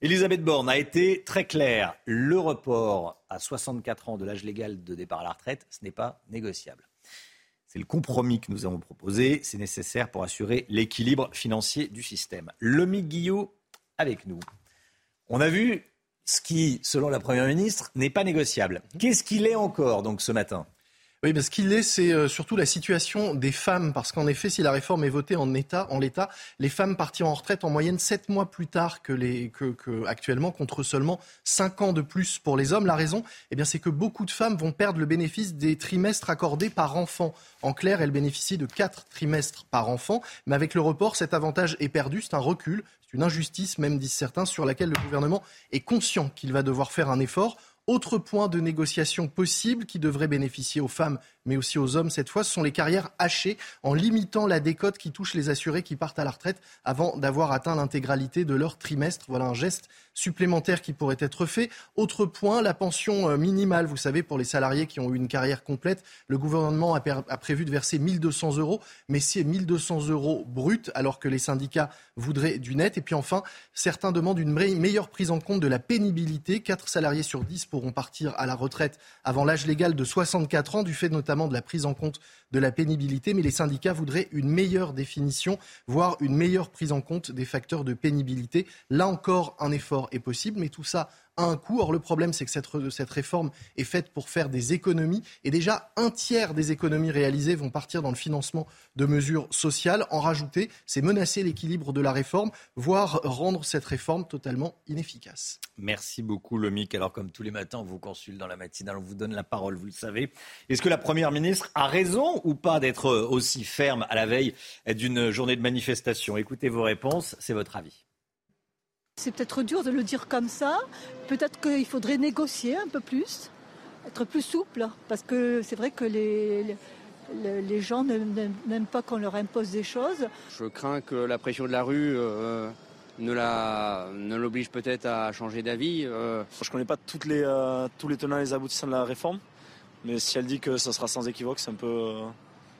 Elisabeth Borne a été très claire. Le report à 64 ans de l'âge légal de départ à la retraite, ce n'est pas négociable. C'est le compromis que nous avons proposé. C'est nécessaire pour assurer l'équilibre financier du système. Lomi Guillot avec nous. On a vu ce qui, selon la Première ministre, n'est pas négociable. Qu'est-ce qu'il est encore donc ce matin? Oui, mais ce qu'il est, c'est euh, surtout la situation des femmes, parce qu'en effet, si la réforme est votée en état, en l'état, les femmes partiront en retraite en moyenne sept mois plus tard que, les, que, que actuellement, contre seulement cinq ans de plus pour les hommes. La raison, eh bien, c'est que beaucoup de femmes vont perdre le bénéfice des trimestres accordés par enfant. En clair, elles bénéficient de quatre trimestres par enfant, mais avec le report, cet avantage est perdu. C'est un recul, c'est une injustice, même disent certains, sur laquelle le gouvernement est conscient qu'il va devoir faire un effort. Autre point de négociation possible qui devrait bénéficier aux femmes, mais aussi aux hommes cette fois. Ce sont les carrières hachées en limitant la décote qui touche les assurés qui partent à la retraite avant d'avoir atteint l'intégralité de leur trimestre. Voilà un geste supplémentaire qui pourrait être fait. Autre point, la pension euh, minimale. Vous savez, pour les salariés qui ont eu une carrière complète, le gouvernement a, prévu de verser 1200 euros, mais c'est 1200 euros brut, alors que les syndicats voudraient du net. Et puis enfin, certains demandent une meilleure prise en compte de la pénibilité. 4 salariés sur 10 pourront partir à la retraite avant l'âge légal de 64 ans, du fait notamment de la prise en compte de la pénibilité. Mais les syndicats voudraient une meilleure définition, voire une meilleure prise en compte des facteurs de pénibilité. Là encore, un effort est possible, mais tout ça un coût. Or, le problème, c'est que cette, réforme est faite pour faire des économies. Et déjà, un tiers des économies réalisées vont partir dans le financement de mesures sociales. En rajouter, c'est menacer l'équilibre de la réforme, voire rendre cette réforme totalement inefficace. Merci beaucoup, Lomic. Alors, comme tous les matins, on vous consulte dans la matinale, on vous donne la parole, vous le savez. Est-ce que la Première ministre a raison ou pas d'être aussi ferme à la veille d'une journée de manifestation? Écoutez vos réponses, c'est votre avis. C'est peut-être dur de le dire comme ça. Peut-être qu'il faudrait négocier un peu plus, être plus souple, parce que c'est vrai que les, les, gens n'aiment pas qu'on leur impose des choses. Je crains que la pression de la rue euh, ne l'oblige peut-être à changer d'avis. Euh. Je ne connais pas toutes les, euh, tous les tenants et les aboutissants de la réforme, mais si elle dit que ça sera sans équivoque, c'est un peu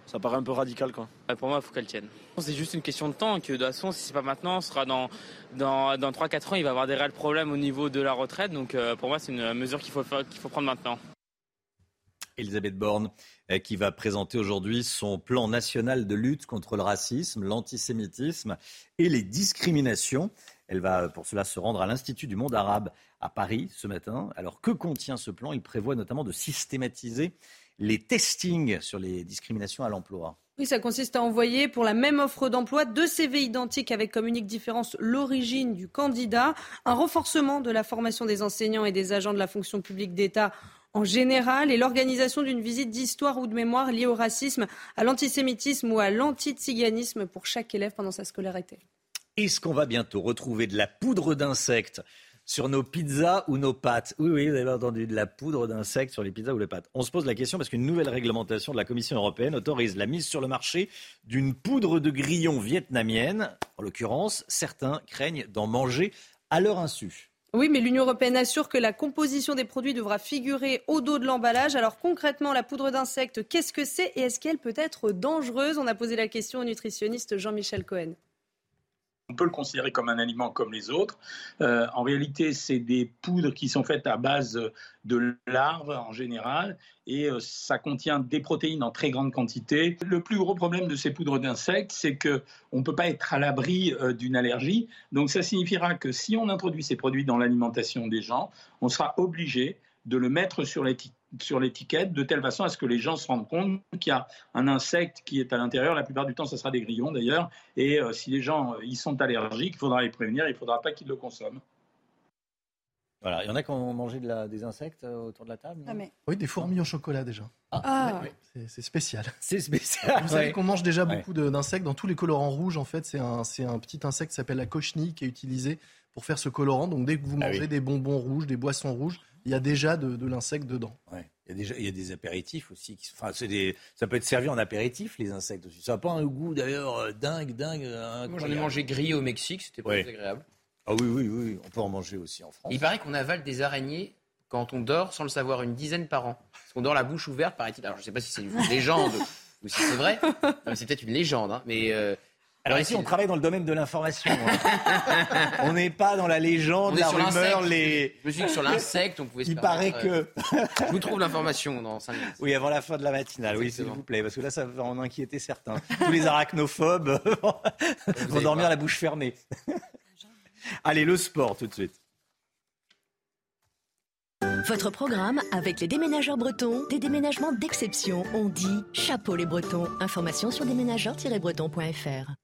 ça paraît un peu radical. Quoi. Pour moi, il faut qu'elle tienne. C'est juste une question de temps, que de toute façon, si c'est pas maintenant, ce sera dans, dans, dans 3-4 ans, il va y avoir des réels problèmes au niveau de la retraite. Donc euh, pour moi, c'est une mesure qu'il faut, qu'il faut prendre maintenant. Elisabeth Borne, euh, qui va présenter aujourd'hui son plan national de lutte contre le racisme, l'antisémitisme et les discriminations. Elle va pour cela se rendre à l'Institut du monde arabe à Paris ce matin. Alors que contient ce plan? Il prévoit notamment de systématiser les testings sur les discriminations à l'emploi. Oui, ça consiste à envoyer pour la même offre d'emploi deux CV identiques avec comme unique différence l'origine du candidat, un renforcement de la formation des enseignants et des agents de la fonction publique d'État en général et l'organisation d'une visite d'histoire ou de mémoire liée au racisme, à l'antisémitisme ou à l'antiziganisme pour chaque élève pendant sa scolarité. Est-ce qu'on va bientôt retrouver de la poudre d'insectes sur nos pizzas ou nos pâtes. Oui, oui, vous avez entendu, de la poudre d'insectes sur les pizzas ou les pâtes. On se pose la question parce qu'une nouvelle réglementation de la Commission européenne autorise la mise sur le marché d'une poudre de grillon vietnamienne. En l'occurrence, certains craignent d'en manger à leur insu. Oui, mais l'Union européenne assure que la composition des produits devra figurer au dos de l'emballage. Alors concrètement, la poudre d'insectes, qu'est-ce que c'est et est-ce qu'elle peut être dangereuse? On a posé la question au nutritionniste Jean-Michel Cohen. On peut le considérer comme un aliment comme les autres. Euh, en réalité, c'est des poudres qui sont faites à base de larves en général et euh, ça contient des protéines en très grande quantité. Le plus gros problème de ces poudres d'insectes, c'est qu'on ne peut pas être à l'abri euh, d'une allergie. Donc ça signifiera que si on introduit ces produits dans l'alimentation des gens, on sera obligé de le mettre sur l'étiquette sur l'étiquette de telle façon à ce que les gens se rendent compte qu'il y a un insecte qui est à l'intérieur. La plupart du temps, ce sera des grillons d'ailleurs. Et euh, si les gens euh, y sont allergiques, il faudra les prévenir, il ne faudra pas qu'ils le consomment. Voilà, il y en a qui ont mangé de la, des insectes euh, autour de la table ah, Oui, des fourmis au chocolat déjà. Ah, ah. C'est spécial. C'est spécial. Vous savez qu'on mange déjà beaucoup d'insectes. Dans tous les colorants rouges, en fait, c'est un, un, petit insecte qui s'appelle la cochenille qui est utilisé pour faire ce colorant. Donc dès que vous mangez des bonbons rouges, des boissons rouges, il y a déjà de, l'insecte dedans. Ouais. Il, y a déjà, il y a des apéritifs aussi. Qui, enfin, des, ça peut être servi en apéritif, les insectes aussi. Ça n'a pas un goût d'ailleurs euh, dingue, dingue. Moi, j'en ai mangé grillé au Mexique, c'était pas très agréable. Ah oui, oui, oui, on peut en manger aussi en France. Il paraît qu'on avale des araignées quand on dort sans le savoir, une dizaine par an. Parce qu'on dort la bouche ouverte, paraît-il. Alors je ne sais pas si c'est une légende ou si c'est vrai. c'est peut-être une légende, hein, mais euh, alors ici, on travaille dans le domaine de l'information. Hein. on n'est pas dans la légende, la rumeur, les. Je me suis dit sur l'insecte, on pouvait. Se Il paraît que. Je vous trouve l'information dans 5 minutes. Oui, avant la fin de la matinale. Oui, s'il vous plaît, parce que là, ça va en inquiéter certains. Tous les arachnophobes vont dormir la bouche fermée. Allez, le sport tout de suite. Votre programme avec les déménageurs bretons, des déménagements d'exception. On dit chapeau les bretons. Information sur déménageurs-bretons.fr.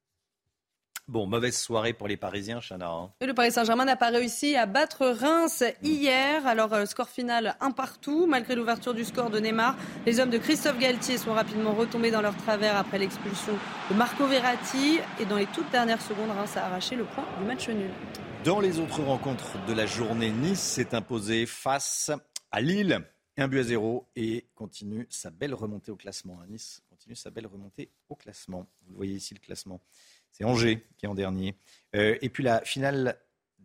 Bon, mauvaise soirée pour les Parisiens, Chana. Hein. Le Paris Saint-Germain n'a pas réussi à battre Reims hier. Alors, euh, score final un partout. Malgré l'ouverture du score de Neymar, les hommes de Christophe Galtier sont rapidement retombés dans leur travers après l'expulsion de Marco Verratti. Et dans les toutes dernières secondes, Reims a arraché le point du match nul. Dans les autres rencontres de la journée, Nice s'est imposé face à Lille. un but à zéro et continue sa belle remontée au classement. Nice continue sa belle remontée au classement. Vous voyez ici le classement. C'est Angers qui est en dernier. Euh, et puis la finale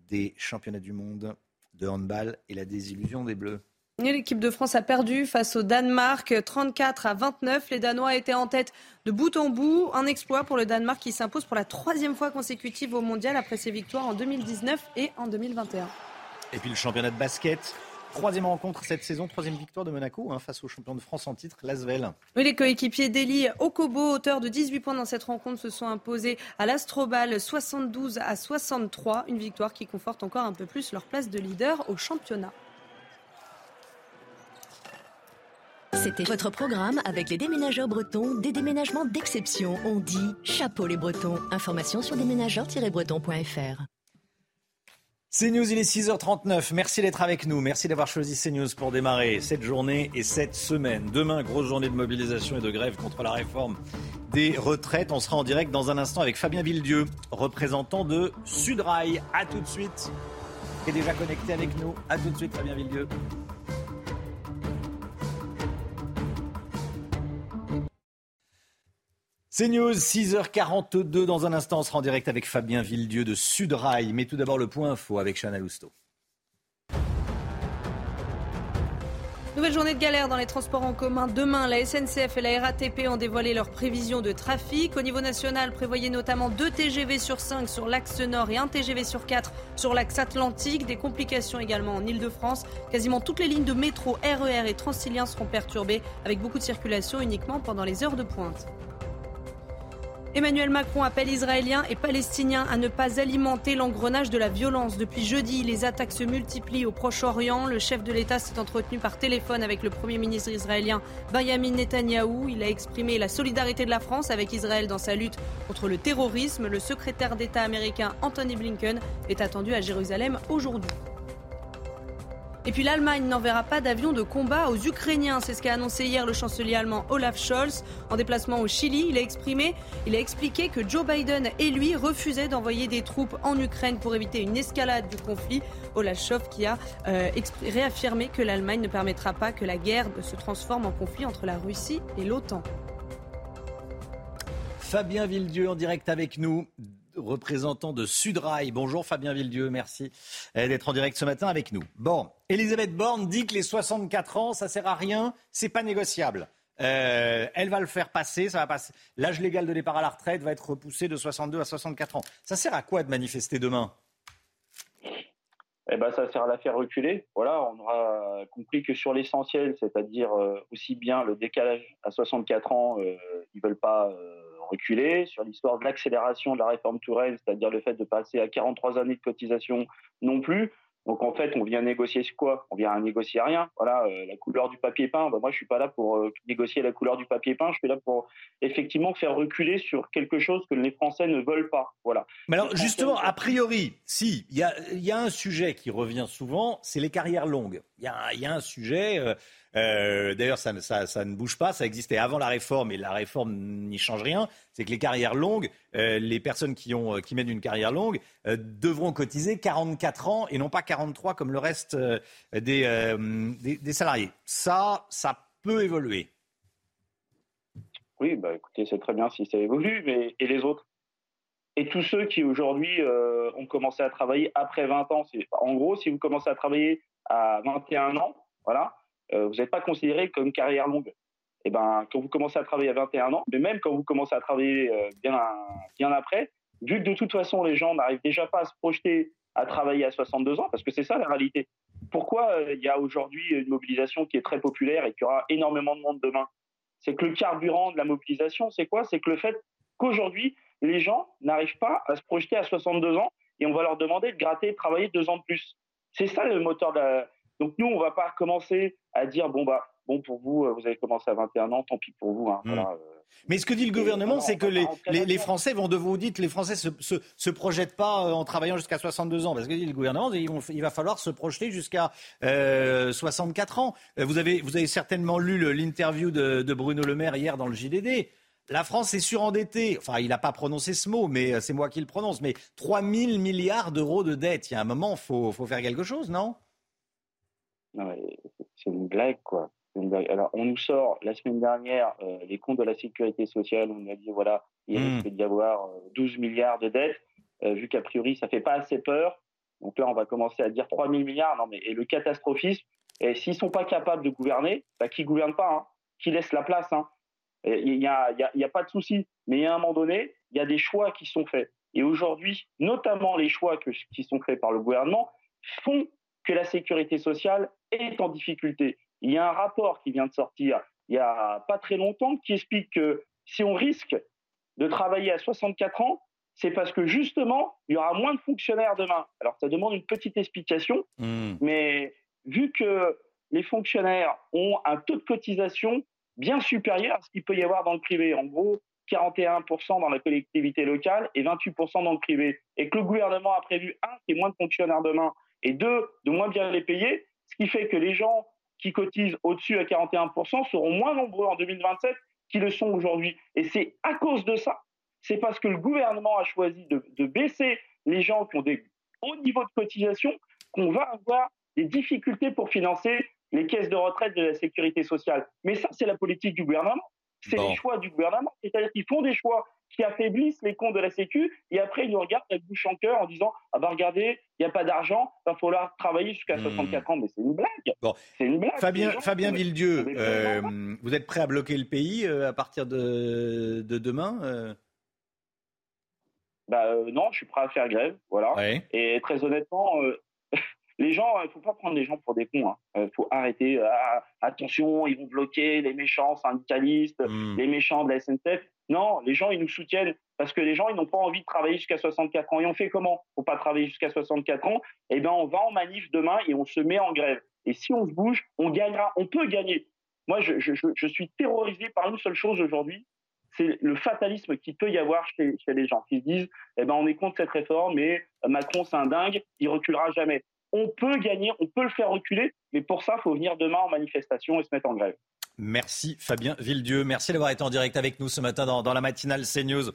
des championnats du monde de handball et la désillusion des Bleus. L'équipe de France a perdu face au Danemark 34 à 29. Les Danois étaient en tête de bout en bout. Un exploit pour le Danemark qui s'impose pour la troisième fois consécutive au mondial après ses victoires en 2019 et en 2021. Et puis le championnat de basket. Troisième rencontre cette saison, troisième victoire de Monaco hein, face au champion de France en titre, Lasvel. Oui, les coéquipiers d'Eli Okobo, auteur de 18 points dans cette rencontre, se sont imposés à l'Astrobal 72 à 63. Une victoire qui conforte encore un peu plus leur place de leader au championnat. C'était votre programme avec les déménageurs bretons, des déménagements d'exception. On dit chapeau les bretons. Information sur déménageurs-bretons.fr. CNews, il est 6h39. Merci d'être avec nous. Merci d'avoir choisi CNews pour démarrer cette journée et cette semaine. Demain, grosse journée de mobilisation et de grève contre la réforme des retraites. On sera en direct dans un instant avec Fabien Villedieu, représentant de Sudrail. A tout de suite. Est déjà connecté avec nous. A tout de suite, Fabien Villedieu. C'est News, 6h42. Dans un instant, on sera en direct avec Fabien Villedieu de Sudrail. Mais tout d'abord, le point info avec Chana Lousteau. Nouvelle journée de galère dans les transports en commun. Demain, la SNCF et la RATP ont dévoilé leurs prévisions de trafic. Au niveau national, prévoyez notamment 2 TGV sur 5 sur l'axe nord et 1 TGV sur 4 sur l'axe atlantique. Des complications également en Ile-de-France. Quasiment toutes les lignes de métro, RER et Transilien seront perturbées avec beaucoup de circulation uniquement pendant les heures de pointe. Emmanuel Macron appelle Israéliens et Palestiniens à ne pas alimenter l'engrenage de la violence. Depuis jeudi, les attaques se multiplient au Proche-Orient. Le chef de l'État s'est entretenu par téléphone avec le Premier ministre israélien Benjamin Netanyahou. Il a exprimé la solidarité de la France avec Israël dans sa lutte contre le terrorisme. Le secrétaire d'État américain Anthony Blinken est attendu à Jérusalem aujourd'hui. Et puis l'Allemagne n'enverra pas d'avions de combat aux Ukrainiens. C'est ce qu'a annoncé hier le chancelier allemand Olaf Scholz. En déplacement au Chili, il a, exprimé, il a expliqué que Joe Biden et lui refusaient d'envoyer des troupes en Ukraine pour éviter une escalade du conflit. Olaf Scholz qui a euh, réaffirmé que l'Allemagne ne permettra pas que la guerre se transforme en conflit entre la Russie et l'OTAN. Fabien Villedieu en direct avec nous représentant de Sudrail. Bonjour Fabien Villedieu, merci euh, d'être en direct ce matin avec nous. Bon, Elisabeth Borne dit que les 64 ans, ça sert à rien, c'est pas négociable. Euh, elle va le faire passer, ça va passer. L'âge légal de départ à la retraite va être repoussé de 62 à 64 ans. Ça sert à quoi de manifester demain? Eh ben, ça sert à la faire reculer. Voilà, on aura compris que sur l'essentiel, c'est-à-dire euh, aussi bien le décalage à 64 ans, ils veulent pas reculer, sur l'histoire de l'accélération de la réforme Touraine, c'est-à-dire le fait de passer à 43 années de cotisation non plus. Donc en fait, on vient négocier quoi? On vient négocier rien. Voilà, euh, la couleur du papier peint. Bah, moi, je suis pas là pour euh, négocier la couleur du papier peint. Je suis là pour effectivement faire reculer sur quelque chose que les Français ne veulent pas. Voilà. Mais alors justement, a priori, si il y a, y a, un sujet qui revient souvent, c'est les carrières longues. Il y, y a, un sujet. Euh, euh, d'ailleurs, ça, ne bouge pas. Ça existait avant la réforme et la réforme n'y change rien. C'est que les carrières longues, euh, les personnes qui, ont, qui mènent une carrière longue devront cotiser 44 ans et non pas 43 comme le reste des, salariés. Ça, ça peut évoluer. Oui, bah écoutez, c'est très bien si ça évolue, mais et les autres? Et tous ceux qui aujourd'hui ont commencé à travailler après 20 ans, en gros, si vous commencez à travailler à 21 ans, voilà, euh, vous n'êtes pas considéré comme carrière longue. Et eh ben, quand vous commencez à travailler à 21 ans, mais même quand vous commencez à travailler euh, bien, bien après, vu que de toute façon les gens n'arrivent déjà pas à se projeter à travailler à 62 ans, parce que c'est ça la réalité. Pourquoi euh, il y a aujourd'hui une mobilisation qui est très populaire et qu'il y aura énormément de monde demain? C'est que le carburant de la mobilisation, c'est quoi? C'est que le fait qu'aujourd'hui, les gens n'arrivent pas à se projeter à 62 ans et on va leur demander de gratter, de travailler deux ans de plus. C'est ça le moteur de la, donc nous, on va pas commencer à dire bon bah bon pour vous, euh, vous avez commencé à 21 ans, tant pis pour vous. Hein, hmm. euh. Mais ce que dit le gouvernement, c'est que les, les, Français vont de vous dites les Français se, se, se projettent pas euh, en travaillant jusqu'à 62 ans, parce que dit le gouvernement, il va falloir se projeter jusqu'à 64 ans. Vous avez, vous avez certainement lu l'interview de, de Bruno Le Maire hier dans le JDD. La France est surendettée. Enfin, il n'a pas prononcé ce mot, mais c'est moi qui le prononce. Mais 3 000 milliards d'euros de dette. Il y a un moment, il faut, faut faire quelque chose, non? C'est une blague, quoi. Alors, on nous sort la semaine dernière euh, les comptes de la sécurité sociale. On nous a dit, voilà, il mmh. risque d'y avoir 12 euh, milliards de dettes, euh, vu qu'a priori, ça fait pas assez peur. Donc là, on va commencer à dire 3 000 milliards. Non, mais et le catastrophisme, et s'ils sont pas capables de gouverner, bah, qui gouverne pas, hein, qui laisse la place. Hein. Il n'y a, y a, y a, pas de souci. Mais à un moment donné, il y a des choix qui sont faits. Et aujourd'hui, notamment les choix que, qui sont faits par le gouvernement, font que la sécurité sociale est en difficulté. Il y a un rapport qui vient de sortir il n'y a pas très longtemps qui explique que si on risque de travailler à 64 ans, c'est parce que justement, il y aura moins de fonctionnaires demain. Alors ça demande une petite explication, mmh. mais vu que les fonctionnaires ont un taux de cotisation bien supérieur à ce qu'il peut y avoir dans le privé, en gros 41% dans la collectivité locale et 28% dans le privé, et que le gouvernement a prévu, un, qu'il y ait moins de fonctionnaires demain, et deux, de moins bien les payer, ce qui fait que les gens qui cotisent au-dessus à 41% seront moins nombreux en 2027 qu'ils le sont aujourd'hui. Et c'est à cause de ça, c'est parce que le gouvernement a choisi de, de baisser les gens qui ont des hauts niveaux de cotisation qu'on va avoir des difficultés pour financer les caisses de retraite de la sécurité sociale. Mais ça, c'est la politique du gouvernement. C'est les choix du gouvernement. C'est-à-dire qu'ils font des choix qui affaiblissent les comptes de la Sécu et après ils nous regardent avec bouche en cœur en disant Ah bah regardez, il n'y a pas d'argent, il va falloir travailler jusqu'à 64 hmm. ans. Mais c'est une blague. Bon. C'est une blague. Fabien, Fabien Villedieu, euh, vous êtes prêt à bloquer le pays euh, à partir de, de demain euh? Bah, Non, je suis prêt à faire grève. Voilà. Et très honnêtement, les gens, il ne faut pas prendre les gens pour des cons. Il hein. faut arrêter. Ah, attention, ils vont bloquer les méchants syndicalistes, hmm. les méchants de la SNCF. Non, les gens, ils nous soutiennent parce que les gens, ils n'ont pas envie de travailler jusqu'à 64 ans. Et on fait comment Pour pas travailler jusqu'à 64 ans? Eh bien, on va en manif demain et on se met en grève. Et si on se bouge, on gagnera. On peut gagner. Moi, je, suis terrorisé par une seule chose aujourd'hui, c'est le fatalisme qu'il peut y avoir chez, chez, les gens qui se disent eh ben, on est contre cette réforme, mais Macron, c'est un dingue, il reculera jamais. On peut gagner, on peut le faire reculer, mais pour ça, il faut venir demain en manifestation et se mettre en grève. Merci Fabien Villedieu. Merci d'avoir été en direct avec nous ce matin dans, la matinale CNews.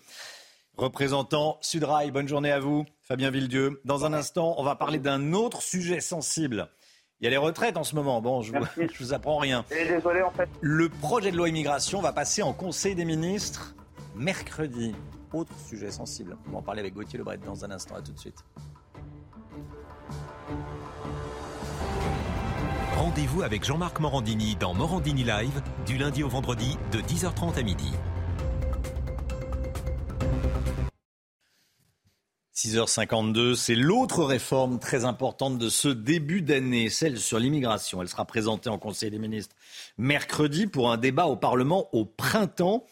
Représentant Sudrail, bonne journée à vous, Fabien Villedieu. Dans un instant, on va parler d'un autre sujet sensible. Il y a les retraites en ce moment. Bon, je, vous, vous apprends rien. désolé en fait. Le projet de loi immigration va passer en Conseil des ministres mercredi. Autre sujet sensible. On va en parler avec Gauthier Lebret dans un instant. À tout de suite. Rendez-vous avec Jean-Marc Morandini dans Morandini Live du lundi au vendredi de 10h30 à midi. 6h52, c'est l'autre réforme très importante de ce début d'année, celle sur l'immigration. Elle sera présentée en Conseil des ministres mercredi pour un débat au Parlement au printemps.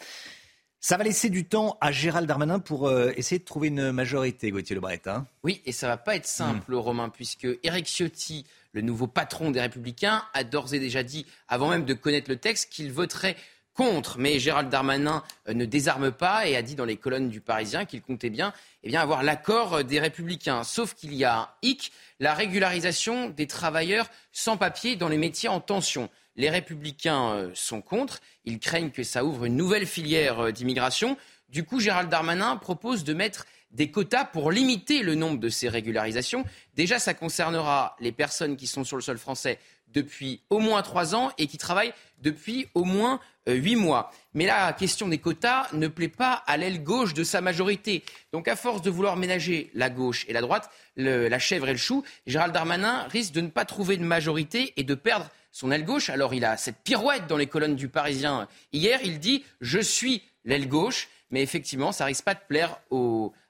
Ça va laisser du temps à Gérald Darmanin pour euh, essayer de trouver une majorité, Gauthier Lebret. Hein? Oui, et ça va pas être simple, hmm. Romain, puisque Eric Ciotti, le nouveau patron des Républicains, a d'ores et déjà dit, avant même de connaître le texte, qu'il voterait contre. Mais Gérald Darmanin euh, ne désarme pas et a dit dans les colonnes du Parisien qu'il comptait bien, eh bien avoir l'accord euh, des Républicains. Sauf qu'il y a un hic, la régularisation des travailleurs sans papier dans les métiers en tension. Les républicains euh, sont contre. Ils craignent que ça ouvre une nouvelle filière d'immigration. Du coup, Gérald Darmanin propose de mettre des quotas pour limiter le nombre de ces régularisations. Déjà, ça concernera les personnes qui sont sur le sol français depuis au moins trois ans et qui travaillent depuis au moins euh, huit mois. Mais la question des quotas ne plaît pas à l'aile gauche de sa majorité. Donc, à force de vouloir ménager la gauche et la droite, la chèvre et le chou, Gérald Darmanin risque de ne pas trouver de majorité et de perdre son aile gauche. Alors il a cette pirouette dans les colonnes du Parisien hier. Il dit Je suis l'aile gauche. Mais effectivement, ça risque pas de plaire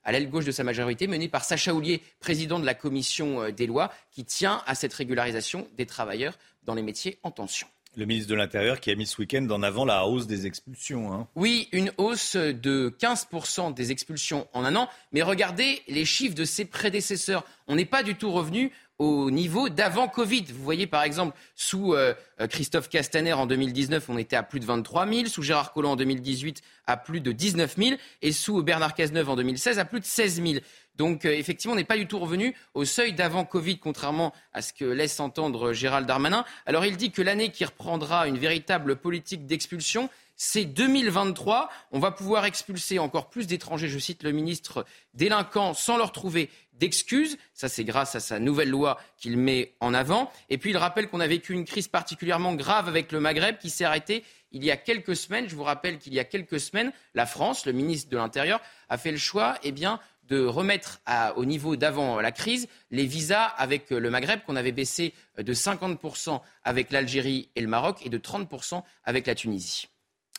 à l'aile gauche de sa majorité, menée par Sacha Houlier, président de la commission euh, des lois, qui tient à cette régularisation des travailleurs dans les métiers en tension. Le ministre de l'Intérieur qui a mis ce week-end en avant la hausse des expulsions. Hein. Oui, une hausse de 15% des expulsions en un an. Mais regardez les chiffres de ses prédécesseurs. On n'est pas du tout revenu au niveau d'avant Covid. Vous voyez par exemple, sous euh, Christophe Castaner en 2019, on était à plus de 23 000, sous Gérard Collomb en 2018 à plus de 19 000, et sous Bernard Cazeneuve en 2016 à plus de 16 000. Donc euh, effectivement, on n'est pas du tout revenu au seuil d'avant Covid, contrairement à ce que laisse entendre Gérald Darmanin. Alors il dit que l'année qui reprendra une véritable politique d'expulsion, c'est 2023. On va pouvoir expulser encore plus d'étrangers, je cite le ministre, délinquants sans leur trouver d'excuses. Ça, c'est grâce à sa nouvelle loi qu'il met en avant. Et puis, il rappelle qu'on a vécu une crise particulièrement grave avec le Maghreb qui s'est arrêtée il y a quelques semaines. Je vous rappelle qu'il y a quelques semaines, la France, le ministre de l'Intérieur, a fait le choix eh de remettre au niveau d'avant la crise les visas avec le Maghreb qu'on avait baissé de 50% avec l'Algérie et le Maroc et de 30% avec la Tunisie.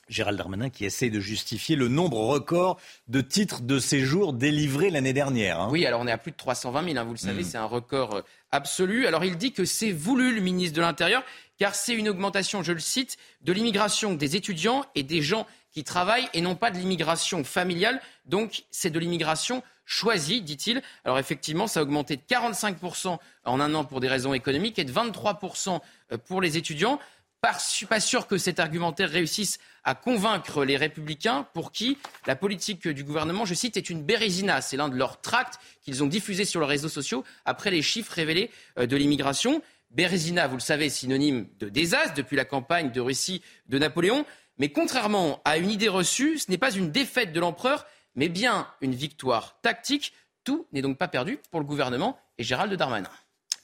Gérald Darmanin qui essaie de justifier le nombre record de titres de séjour délivrés l'année dernière. Hein. Oui, alors on est à plus de 320 000, hein, vous le savez, hmm. c'est un record euh, absolu. Alors il dit que c'est voulu, le ministre de l'Intérieur, car c'est une augmentation, je le cite, de l'immigration des étudiants et des gens qui travaillent et non pas de l'immigration familiale. Donc c'est de l'immigration choisie, dit-il. Alors effectivement, ça a augmenté de 45% en un an pour des raisons économiques et de 23% euh, pour les étudiants. Pas, pas sûr que cet argumentaire réussisse à convaincre les républicains pour qui la politique du gouvernement, je cite, est une bérésina. C'est l'un de leurs tracts qu'ils ont diffusé sur leurs réseaux sociaux après les chiffres révélés euh, de l'immigration. Bérésina, vous le savez, synonyme de désastre depuis la campagne de Russie de Napoléon. Mais contrairement à une idée reçue, ce n'est pas une défaite de l'empereur, mais bien une victoire tactique. Tout n'est donc pas perdu pour le gouvernement et Gérald Darmanin.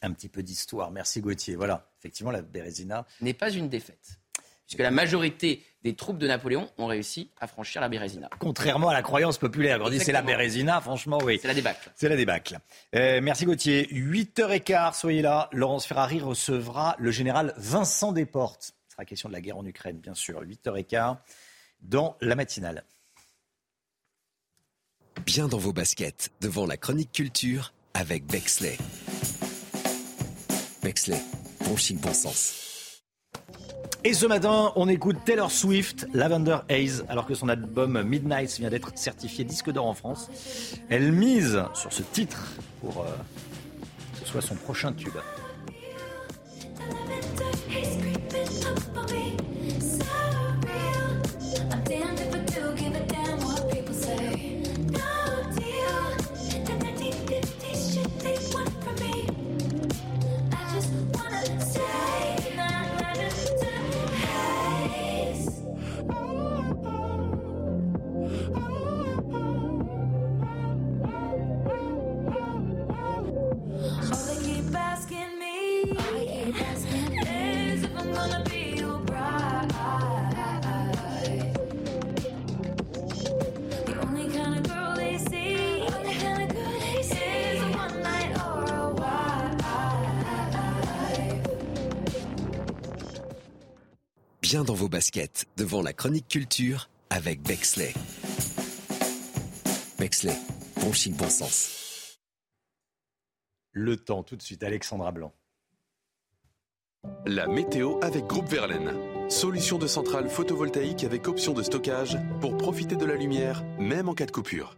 Un petit peu d'histoire. Merci Gauthier. Voilà, effectivement, la Bérésina n'est pas une défaite. Puisque la majorité des troupes de Napoléon ont réussi à franchir la Bérésina. Contrairement à la croyance populaire, on dit c'est la Bérésina, franchement, oui. C'est la débâcle. C'est la débâcle. Euh, merci Gauthier. 8h15, soyez là. Laurence Ferrari recevra le général Vincent Desportes. Ce sera question de la guerre en Ukraine, bien sûr. 8h15 dans la matinale. Bien dans vos baskets, devant la chronique culture avec Bexley. Bexley, bon chic, bon sens. Et ce matin, on écoute Taylor Swift, Lavender Haze, alors que son album Midnight vient d'être certifié disque d'or en France. Elle mise sur ce titre pour euh, que ce soit son prochain tube. Bien dans vos baskets devant la chronique culture avec Bexley. Bexley, bon chic, bon sens. Le temps, tout de suite, Alexandra Blanc. La météo avec Groupe Verlaine. Solution de centrale photovoltaïque avec option de stockage pour profiter de la lumière, même en cas de coupure.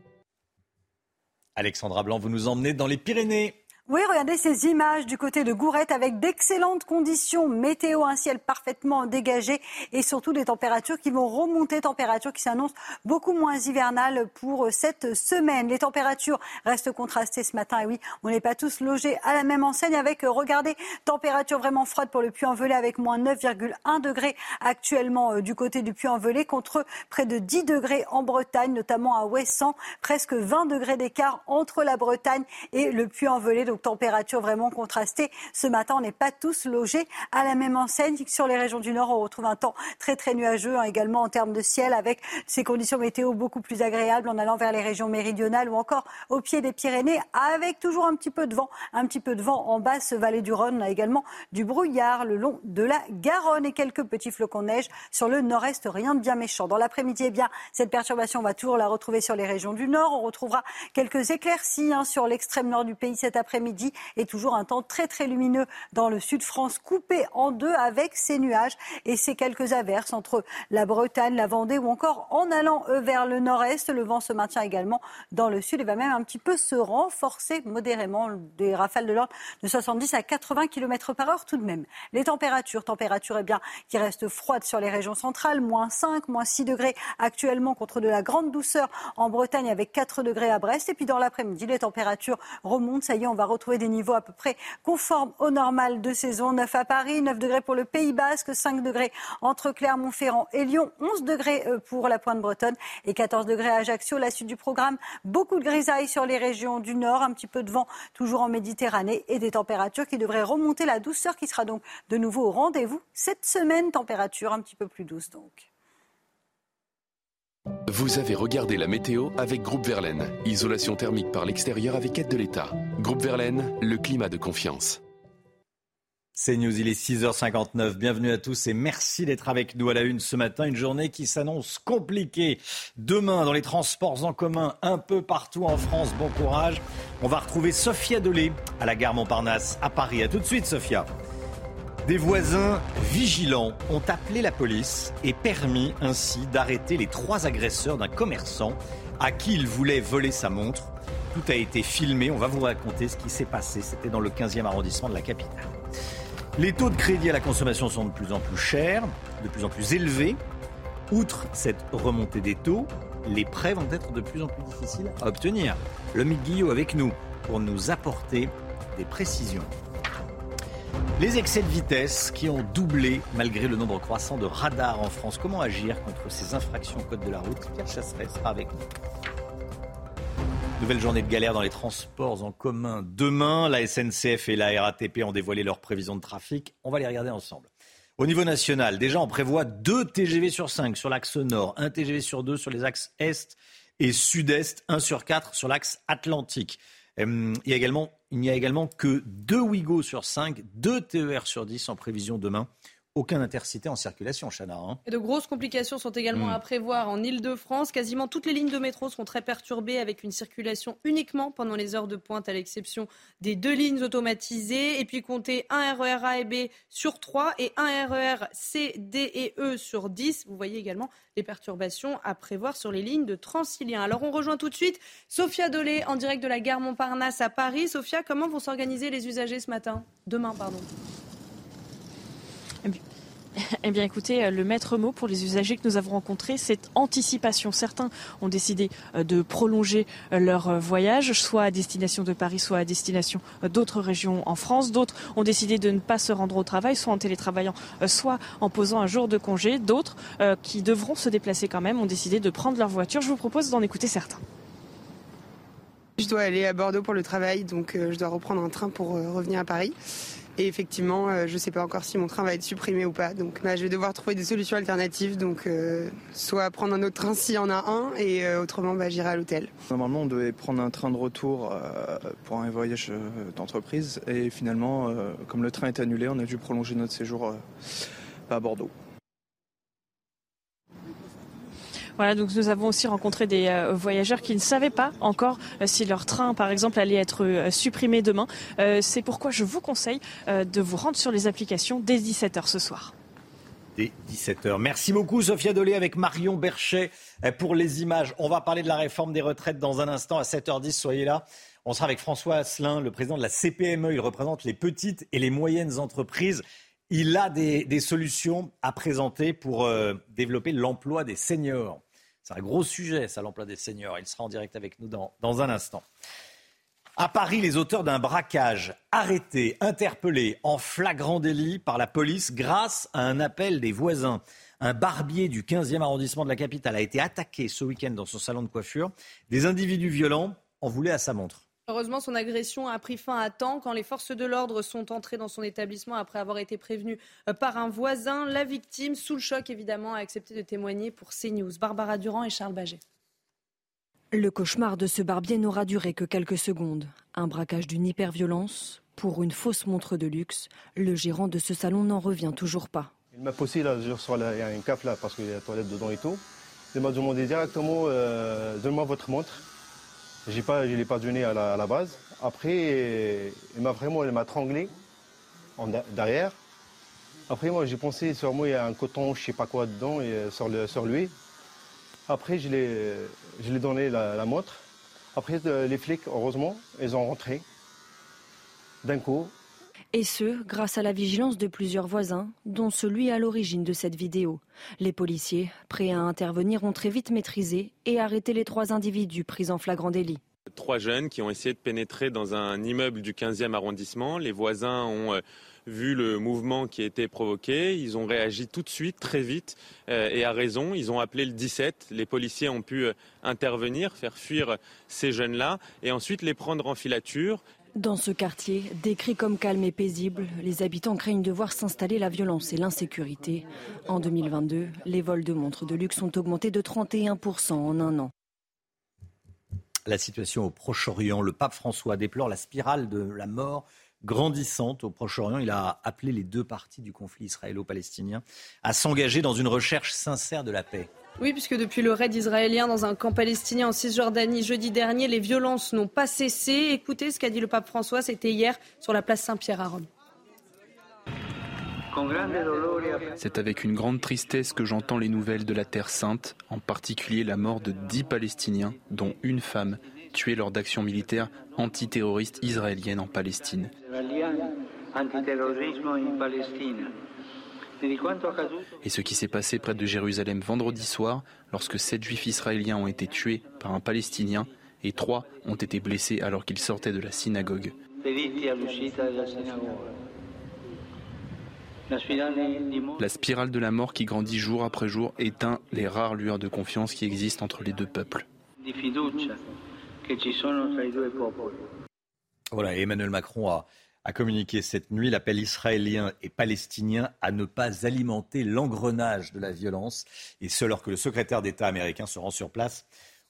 Alexandra Blanc, vous nous emmenez dans les Pyrénées. Oui, regardez ces images du côté de Gourette avec d'excellentes conditions météo, un ciel parfaitement dégagé et surtout des températures qui vont remonter, températures qui s'annoncent beaucoup moins hivernales pour cette semaine. Les températures restent contrastées ce matin et oui, on n'est pas tous logés à la même enseigne avec, regardez, température vraiment froide pour le Puy-en-Velay avec moins 9,1 degrés actuellement euh, du côté du Puy-en-Velay contre près de 10 degrés en Bretagne, notamment à Ouessant, presque 20 degrés d'écart entre la Bretagne et le Puy-en-Velay température vraiment contrastée. Ce matin, on n'est pas tous logés à la même enseigne. Sur les régions du Nord, on retrouve un temps très très nuageux hein, également en termes de ciel avec ces conditions météo beaucoup plus agréables en allant vers les régions méridionales ou encore au pied des Pyrénées avec toujours un petit peu de vent, un petit peu de vent en basse vallée du Rhône. On a également du brouillard le long de la Garonne et quelques petits flocons de neige sur le nord-est. Rien de bien méchant. Dans l'après-midi, eh bien, cette perturbation, on va toujours la retrouver sur les régions du Nord. On retrouvera quelques éclaircies hein, sur l'extrême nord du pays cet après-midi midi toujours un temps très très lumineux dans le sud France, coupé en deux avec ces nuages et ces quelques averses entre la Bretagne, la Vendée ou encore en allant vers le nord-est. Le vent se maintient également dans le sud et va même un petit peu se renforcer modérément des rafales de l'ordre de 70 à 80 km par heure tout de même. Les températures, températures eh bien, qui restent froides sur les régions centrales, moins 5, moins 6 degrés actuellement contre de la grande douceur en Bretagne avec 4 degrés à Brest. Et puis dans l'après-midi, les températures remontent. Ça y est, on va retrouver des niveaux à peu près conformes au normal de saison. 9 à Paris, 9 degrés pour le Pays Basque, 5 degrés entre Clermont-Ferrand et Lyon, 11 degrés euh, pour la Pointe Bretonne et 14 degrés à Ajaccio. La suite du programme, beaucoup de grisailles sur les régions du nord, un petit peu de vent toujours en Méditerranée et des températures qui devraient remonter. La douceur qui sera donc de nouveau au rendez-vous cette semaine. Température un petit peu plus douce donc. Vous avez regardé la météo avec Groupe Verlaine. Isolation thermique par l'extérieur avec aide de l'État. Groupe Verlaine, le climat de confiance. C'est News, il est 6h59. Bienvenue à tous et merci d'être avec nous à la une ce matin. Une journée qui s'annonce compliquée. Demain, dans les transports en commun, un peu partout en France, bon courage. On va retrouver Sophia Dolé à la gare Montparnasse à Paris. A tout de suite, Sophia. Des voisins vigilants ont appelé la police et permis ainsi d'arrêter les trois agresseurs d'un commerçant à qui ils voulaient voler sa montre. Tout a été filmé, on va vous raconter ce qui s'est passé. C'était dans le 15e arrondissement de la capitale. Les taux de crédit à la consommation sont de plus en plus chers, de plus en plus élevés. Outre cette remontée des taux, les prêts vont être de plus en plus difficiles à obtenir. Le Guillot avec nous pour nous apporter des précisions. Les excès de vitesse qui ont doublé malgré le nombre croissant de radars en France. Comment agir contre ces infractions au code de la route? Pierre Chasseret sera avec nous. Nouvelle journée de galère dans les transports en commun. Demain, la SNCF et la RATP ont dévoilé leurs prévisions de trafic. On va les regarder ensemble. Au niveau national, déjà, on prévoit 2 TGV sur 5 sur l'axe nord, 1 TGV sur 2 sur les axes est et sud-est, 1 sur 4 sur l'axe atlantique. Euh, il, y a également, il n'y a également que 2 Ouigo sur 5, 2 TER sur 10 en prévision demain aucun intercité en circulation, Chana. Hein. Et de grosses complications sont également hmm. à prévoir en Ile-de-France. Quasiment toutes les lignes de métro seront très perturbées avec une circulation uniquement pendant les heures de pointe, à l'exception des deux lignes automatisées. Et puis comptez un RER A et B sur 3 et un RER C, D et E sur 10. Vous voyez également les perturbations à prévoir sur les lignes de Transilien. Alors on rejoint tout de suite Sophia Dolé en direct de la gare Montparnasse à Paris. Sophia, comment vont s'organiser les usagers ce matin? Demain, pardon. Eh bien, écoutez, euh, le maître mot pour les usagers que nous avons rencontrés, c'est anticipation. Certains ont décidé euh, de prolonger euh, leur voyage, soit à destination de Paris, soit à destination d'autres régions en France. D'autres ont décidé de ne pas se rendre au travail, soit en télétravaillant, soit en posant un jour de congé. D'autres, qui devront se déplacer quand même, ont décidé de prendre leur voiture. Je vous propose d'en écouter certains. Je dois aller à Bordeaux pour le travail, donc je dois reprendre un train pour revenir à Paris. Et effectivement, euh, je ne sais pas encore si mon train va être supprimé ou pas. Donc bah, je vais devoir trouver des solutions alternatives. Donc euh, soit prendre un autre train s'il y en a un, et euh, autrement bah, j'irai à l'hôtel. Normalement, on devait prendre un train de retour pour un voyage d'entreprise. Et finalement, comme le train est annulé, on a dû prolonger notre séjour à Bordeaux. Voilà, donc nous avons aussi rencontré des euh, voyageurs qui ne savaient pas encore euh, si leur train, par exemple, allait être euh, supprimé demain. C'est pourquoi je vous conseille de vous rendre sur les applications dès 17h ce soir. Dès 17h. Merci beaucoup, Sophia Dolé, avec Marion Berchet pour les images. On va parler de la réforme des retraites dans un instant à 7h10. Soyez là. On sera avec François Asselin, le président de la CPME. Il représente les petites et les moyennes entreprises. Il a des, solutions à présenter pour développer l'emploi des seniors. C'est un gros sujet, ça, l'emploi des seniors. Il sera en direct avec nous dans, dans un instant. À Paris, les auteurs d'un braquage arrêtés, interpellés en flagrant délit par la police grâce à un appel des voisins. Un barbier du 15e arrondissement de la capitale a été attaqué ce week-end dans son salon de coiffure. Des individus violents en voulaient à sa montre. Heureusement, son agression a pris fin à temps quand les forces de l'ordre sont entrées dans son établissement après avoir été prévenues euh, par un voisin. La victime, sous le choc évidemment, a accepté de témoigner pour CNews. Barbara Durand et Charles Baget. Le cauchemar de ce barbier n'aura duré que quelques secondes. Un braquage d'une hyperviolence pour une fausse montre de luxe. Le gérant de ce salon n'en revient toujours pas. Il m'a posé là, sur il y a un caf là parce qu'il y a la toilette dedans et tout. Il m'a demandé directement euh, donne-moi votre montre. J'ai pas, je ne l'ai pas donné à la, base. Après, il m'a vraiment tranglé en derrière. Après, moi, j'ai pensé sur moi, il y a un coton, je sais pas quoi dedans, et, euh, sur, le, sur lui. Après, je l'ai donné la, la, montre. Après, euh, les flics, heureusement, ils ont rentré d'un coup. Et ce, grâce à la vigilance de plusieurs voisins, dont celui à l'origine de cette vidéo. Les policiers, prêts à intervenir, ont très vite maîtrisé et arrêté les trois individus pris en flagrant délit. Trois jeunes qui ont essayé de pénétrer dans un immeuble du 15e arrondissement. Les voisins ont euh, vu le mouvement qui a été provoqué. Ils ont réagi tout de suite, très vite, euh, et à raison. Ils ont appelé le 17. Les policiers ont pu euh, intervenir, faire fuir ces jeunes-là, et ensuite les prendre en filature. Dans ce quartier, décrit comme calme et paisible, les habitants craignent de voir s'installer la violence et l'insécurité. En 2022, les vols de montres de luxe ont augmenté de 31% en un an. La situation au Proche-Orient, le pape François déplore la spirale de la mort grandissante au Proche-Orient. Il a appelé les deux parties du conflit israélo-palestinien à s'engager dans une recherche sincère de la paix. Oui, puisque depuis le raid israélien dans un camp palestinien en Cisjordanie jeudi dernier, les violences n'ont pas cessé. Écoutez ce qu'a dit le pape François, c'était hier sur la place Saint-Pierre à Rome. C'est avec une grande tristesse que j'entends les nouvelles de la Terre sainte, en particulier la mort de dix Palestiniens, dont une femme, tuée lors d'actions militaires antiterroristes israéliennes en Palestine. Et ce qui s'est passé près de Jérusalem vendredi soir, lorsque sept juifs israéliens ont été tués par un Palestinien et trois ont été blessés alors qu'ils sortaient de la synagogue. La spirale de la mort qui grandit jour après jour éteint les rares lueurs de confiance qui existent entre les deux peuples. Voilà, Emmanuel Macron a, a communiqué cette nuit. L'appel israélien et palestinien à ne pas alimenter l'engrenage de la violence, et ce alors que le secrétaire d'État américain se rend sur place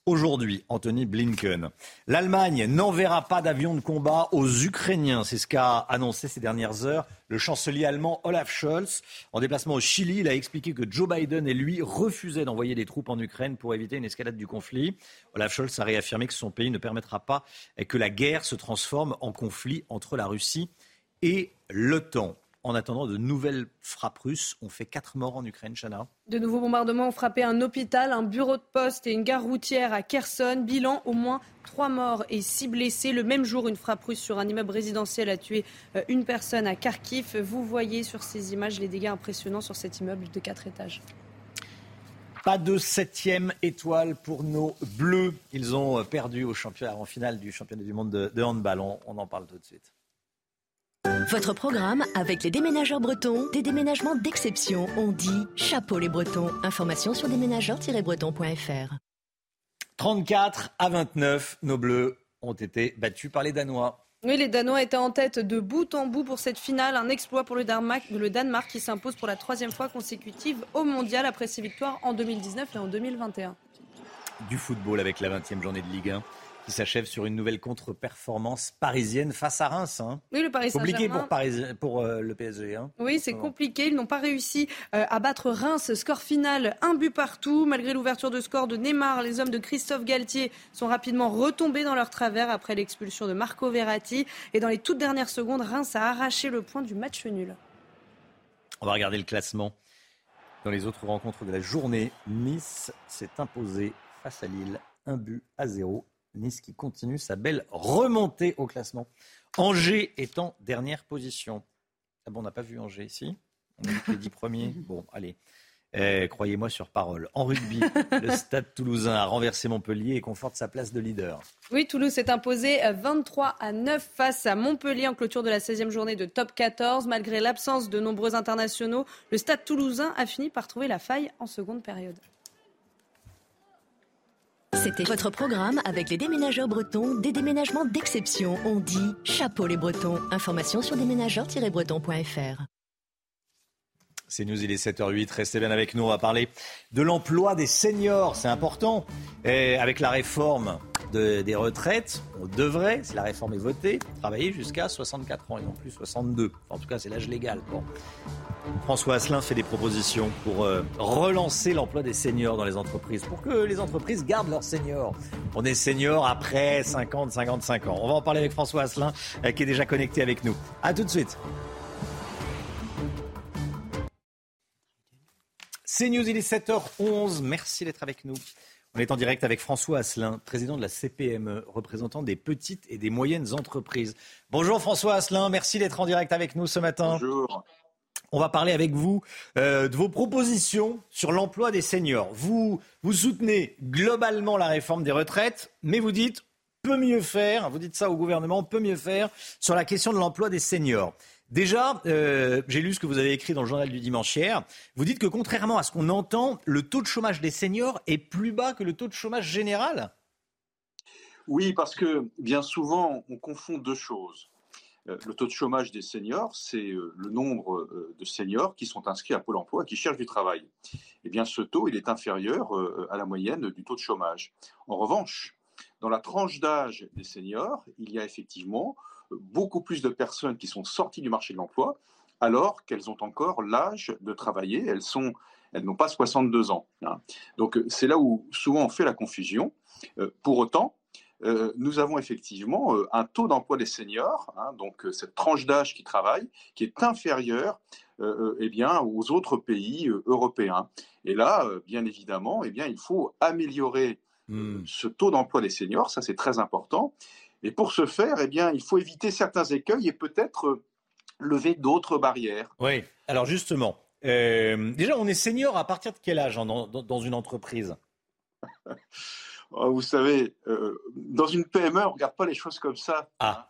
Aujourd'hui, Anthony Blinken. L'Allemagne n'enverra pas d'avions de combat aux Ukrainiens. C'est ce qu'a annoncé ces dernières heures le chancelier allemand Olaf Scholz. En déplacement au Chili, il a expliqué que Joe Biden et lui refusaient d'envoyer des troupes en Ukraine pour éviter une escalade du conflit. Olaf Scholz a réaffirmé que son pays ne permettra pas que la guerre se transforme en conflit entre la Russie et l'OTAN en attendant de nouvelles frappes russes. On fait quatre morts en Ukraine, Chana. De nouveaux bombardements ont frappé un hôpital, un bureau de poste et une gare routière à Kherson. Bilan au moins trois morts et six blessés. Le même jour, une frappe russe sur un immeuble résidentiel a tué euh, une personne à Kharkiv. Vous voyez sur ces images les dégâts impressionnants sur cet immeuble de quatre étages. Pas de septième étoile pour nos Bleus. Ils ont euh, perdu au championnat en finale du championnat du monde de, handball. on en parle tout de suite. Votre programme avec les déménageurs bretons, des déménagements d'exception. On dit chapeau les bretons. Information sur déménageurs-bretons.fr. 34 à 29, nos bleus ont été battus par les Danois. Oui, les Danois étaient en tête de bout en bout pour cette finale. Un exploit pour le Danemark, le Danemark qui s'impose pour la troisième fois consécutive au mondial après ses victoires en 2019 et en 2021. Du football avec la 20e journée de Ligue 1 qui s'achève sur une nouvelle contre-performance parisienne face à Reims. Hein. Oui, le Paris Compliqué pour, pour euh, le PSG. Hein. Oui, c'est compliqué. Ils n'ont pas réussi euh, à battre Reims. Score final, un but partout. Malgré l'ouverture de score de Neymar, les hommes de Christophe Galtier sont rapidement retombés dans leur travers après l'expulsion de Marco Verratti. Et dans les toutes dernières secondes, Reims a arraché le point du match nul. On va regarder le classement. Dans les autres rencontres de la journée, Nice s'est imposé face à Lille, un but à zéro. Nice qui continue sa belle remontée au classement. Angers est en dernière position. Ah bon, on n'a pas vu Angers ici On a vu les dix premiers. Bon, allez. Eh, croyez-moi sur parole. En rugby, le stade toulousain a renversé Montpellier et conforte sa place de leader. Oui, Toulouse s'est imposé 23 à 9 face à Montpellier en clôture de la 16e journée de top 14. Malgré l'absence de nombreux internationaux, le stade toulousain a fini par trouver la faille en seconde période. C'était votre programme avec les déménageurs bretons, des déménagements d'exception. On dit chapeau les bretons. Information sur déménageurs-bretons.fr. C'est News, il est 7h08. Restez bien avec nous. On va parler de l'emploi des seniors. C'est important. Et avec la réforme des retraites, on devrait, si la réforme est votée, travailler jusqu'à 64 ans et non plus 62. en tout cas, c'est l'âge légal. François Asselin fait des propositions pour euh, relancer l'emploi des seniors dans les entreprises, pour que les entreprises gardent leurs seniors. On est seniors après 50, 55 ans. On va en parler avec François Asselin, euh, qui est déjà connecté avec nous. A tout de suite. C'est News, il est 7h11. Merci d'être avec nous. On est en direct avec François Asselin, président de la CPME, représentant des petites et des moyennes entreprises. Bonjour François Asselin, merci d'être en direct avec nous ce matin. Bonjour. On va parler avec vous euh, de vos propositions sur l'emploi des seniors. Vous, vous soutenez globalement la réforme des retraites, mais vous dites peut mieux faire Vous dites ça au gouvernement, peut mieux faire sur la question de l'emploi des seniors. Déjà, euh, j'ai lu ce que vous avez écrit dans le journal du dimanche hier. Vous dites que contrairement à ce qu'on entend, le taux de chômage des seniors est plus bas que le taux de chômage général? Oui, parce que bien souvent, on confond deux choses. Euh, le taux de chômage des seniors, c'est euh, le nombre de seniors qui sont inscrits à Pôle emploi qui cherchent du travail. Eh bien, ce taux, il est inférieur à la moyenne du taux de chômage. En revanche, dans la tranche d'âge des seniors, il y a effectivement beaucoup plus de personnes qui sont sorties du marché de l'emploi alors qu'elles ont encore l'âge de travailler. Elles sont, elles n'ont pas 62 ans. Hein. Donc c'est là où souvent on fait la confusion. Euh, pour autant, euh, nous avons effectivement euh, un taux d'emploi des seniors, hein, donc cette tranche d'âge qui travaille, qui est inférieure eh bien, aux autres pays européens. Et là, bien évidemment, eh bien, il faut améliorer hmm. ce taux d'emploi des seniors, ça c'est très important. Et pour ce faire, eh bien, il faut éviter certains écueils et peut-être euh, lever d'autres barrières. Oui, alors justement, euh, déjà, on est senior à partir de quel âge dans, une entreprise? Oh, Vous savez, euh, dans une PME, on ne regarde pas les choses comme ça. Ah.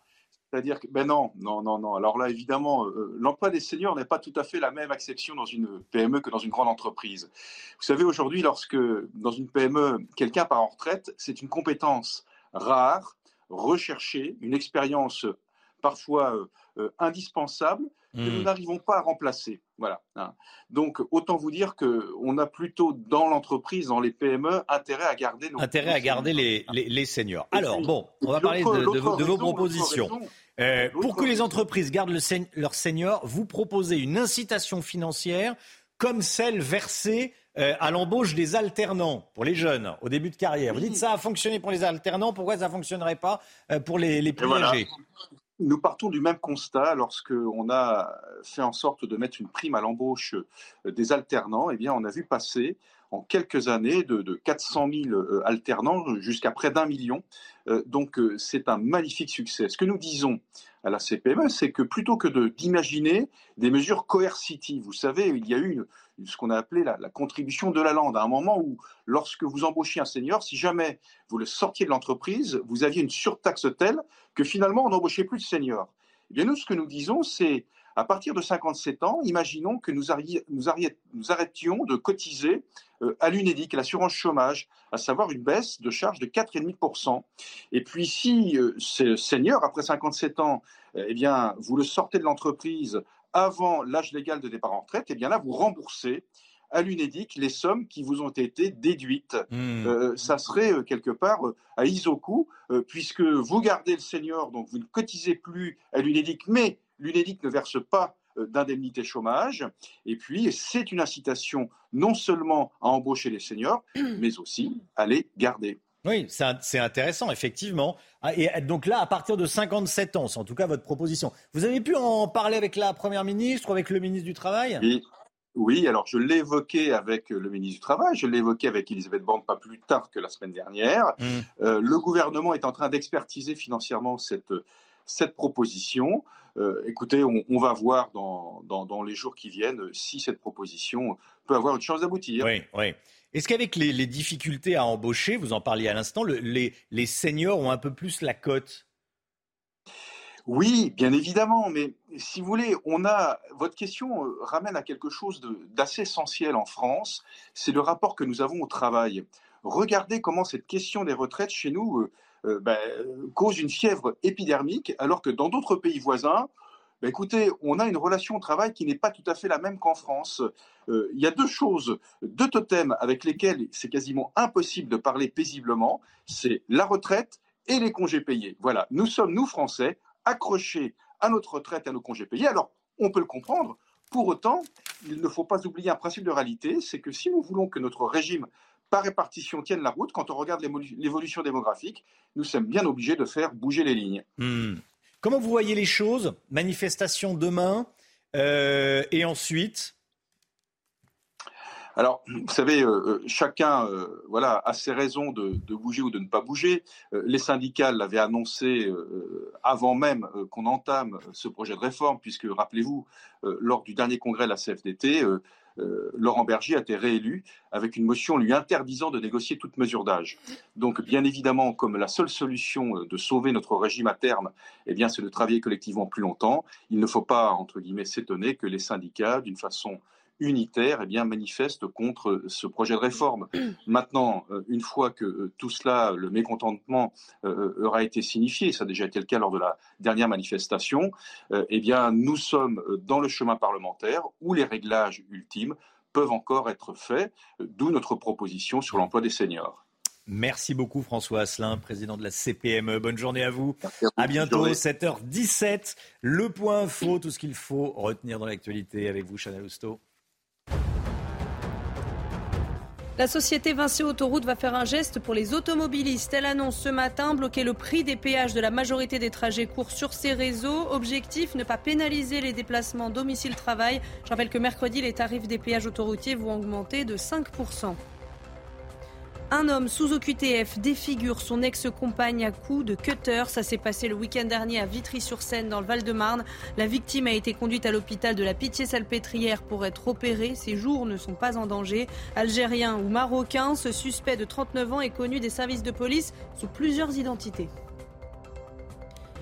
C'est-à-dire que, ben non, non, non, non. Alors là, évidemment, l'emploi des seniors n'est pas tout à fait la même acception dans une PME que dans une grande entreprise. Vous savez, aujourd'hui, lorsque dans une PME, quelqu'un part en retraite, c'est une compétence rare rechercher, une expérience parfois euh, euh, indispensable que nous hmm. n'arrivons pas à remplacer. Voilà. Hein. Donc, autant vous dire qu'on a plutôt dans l'entreprise, dans les PME, intérêt à garder nos intérêt à garder les, les, seniors. Alors, bon, on va parler de, vos propositions. Euh, pour que les entreprises gardent le, leurs seniors, vous proposez une incitation financière comme celle versée euh, à l'embauche des alternants pour les jeunes au début de carrière. Vous dites ça a fonctionné pour les alternants, pourquoi ça ne fonctionnerait pas euh, pour les, les plus âgés? Nous partons du même constat lorsque on a fait en sorte de mettre une prime à l'embauche euh, des alternants. Eh bien, on a vu passer en quelques années de, 400 000 alternants jusqu'à près d'un million. donc, c'est un magnifique succès. Ce que nous disons à la CPME, c'est que plutôt que d'imaginer des mesures coercitives, vous savez, il y a eu ce qu'on a appelé la, contribution de la lande, à un moment où, lorsque vous embauchiez un senior, si jamais vous le sortiez de l'entreprise, vous aviez une surtaxe telle que finalement, on n'embauchait plus de seniors. Eh bien, nous, ce que nous disons, c'est à partir de 57 ans, imaginons que nous, arrêtions de cotiser euh, à l'UNEDIC, l'assurance chômage, à savoir une baisse de charge de 4,5%. Et puis si euh, ce senior, après 57 ans, eh bien, vous le sortez de l'entreprise avant l'âge légal de départ en retraite, eh bien là, vous remboursez à l'UNEDIC les sommes qui vous ont été déduites. Hmm. Euh, ça serait euh, quelque part euh, à Isoku, puisque vous gardez le senior, donc vous ne cotisez plus à l'UNEDIC, mais l'UNEDIC ne verse pas d'indemnité chômage. Et puis, c'est une incitation non seulement à embaucher les seniors, mais aussi à les garder. Oui, c'est intéressant, effectivement. Ah, et donc là, à partir de 57 ans, c'est en tout cas votre proposition. Vous avez pu en parler avec la Première ministre ou avec le ministre du Travail? Oui. oui, alors je l'ai évoqué avec le ministre du Travail, je l'ai évoqué avec Elisabeth Borne pas plus tard que la semaine dernière. Mmh. Euh, le gouvernement est en train d'expertiser financièrement cette, cette proposition. Euh, écoutez, on, va voir dans, dans, dans, les jours qui viennent si cette proposition peut avoir une chance d'aboutir. Oui, oui. Est-ce qu'avec les, difficultés à embaucher, vous en parliez à l'instant, les, seniors ont un peu plus la cote? Oui, bien évidemment, mais si vous voulez, on a votre question euh, ramène à quelque chose d'assez essentiel en France, c'est le rapport que nous avons au travail. Regardez comment cette question des retraites chez nous euh, euh, ben, cause une fièvre épidermique, alors que dans d'autres pays voisins, ben, écoutez, on a une relation au travail qui n'est pas tout à fait la même qu'en France. Euh, il y a deux choses, deux totems avec lesquels c'est quasiment impossible de parler paisiblement, c'est la retraite et les congés payés. Voilà, nous sommes, nous Français, accrochés à notre retraite et à nos congés payés. Alors, on peut le comprendre. Pour autant, il ne faut pas oublier un principe de réalité, c'est que si nous voulons que notre régime par répartition tienne la route, quand on regarde l'évolution démographique, nous sommes bien obligés de faire bouger les lignes. Hmm. Comment vous voyez les choses Manifestation demain euh, et ensuite? Alors, vous savez, euh, euh, chacun voilà, a ses raisons de, bouger ou de ne pas bouger. les syndicats l'avaient annoncé avant même qu'on entame ce projet de réforme, puisque, rappelez-vous, lors du dernier congrès de la CFDT, euh, Laurent Berger a été réélu avec une motion lui interdisant de négocier toute mesure d'âge. Donc, bien évidemment, comme la seule solution euh, de sauver notre régime à terme, eh bien, c'est de travailler collectivement plus longtemps, il ne faut pas, entre guillemets, s'étonner que les syndicats, d'une façon unitaire eh bien, manifeste contre ce projet de réforme. Maintenant, euh, une fois que euh, tout cela, le mécontentement euh, aura été signifié, ça a déjà été le cas lors de la dernière manifestation, eh bien, nous sommes dans le chemin parlementaire où les réglages ultimes peuvent encore être faits, d'où notre proposition sur l'emploi des seniors. Merci beaucoup François Asselin, président de la CPME. Bonne journée à vous. À, bientôt, 7h17. Le point info, tout ce qu'il faut retenir dans l'actualité avec vous, Chanel Housteau. La société Vinci Autoroute va faire un geste pour les automobilistes. Elle annonce ce matin bloquer le prix des péages de la majorité des trajets courts sur ses réseaux. Objectif, ne pas pénaliser les déplacements domicile-travail. Je rappelle que mercredi, les tarifs des péages autoroutiers vont augmenter de 5%. Un homme sous OQTF défigure son ex-compagne à coups de cutter. Ça s'est passé le week-end dernier à Vitry-sur-Seine dans le Val-de-Marne. La victime a été conduite à l'hôpital de la Pitié-Salpêtrière pour être opérée. Ses jours ne sont pas en danger. Algérien ou marocain, ce suspect de 39 ans est connu des services de police sous plusieurs identités.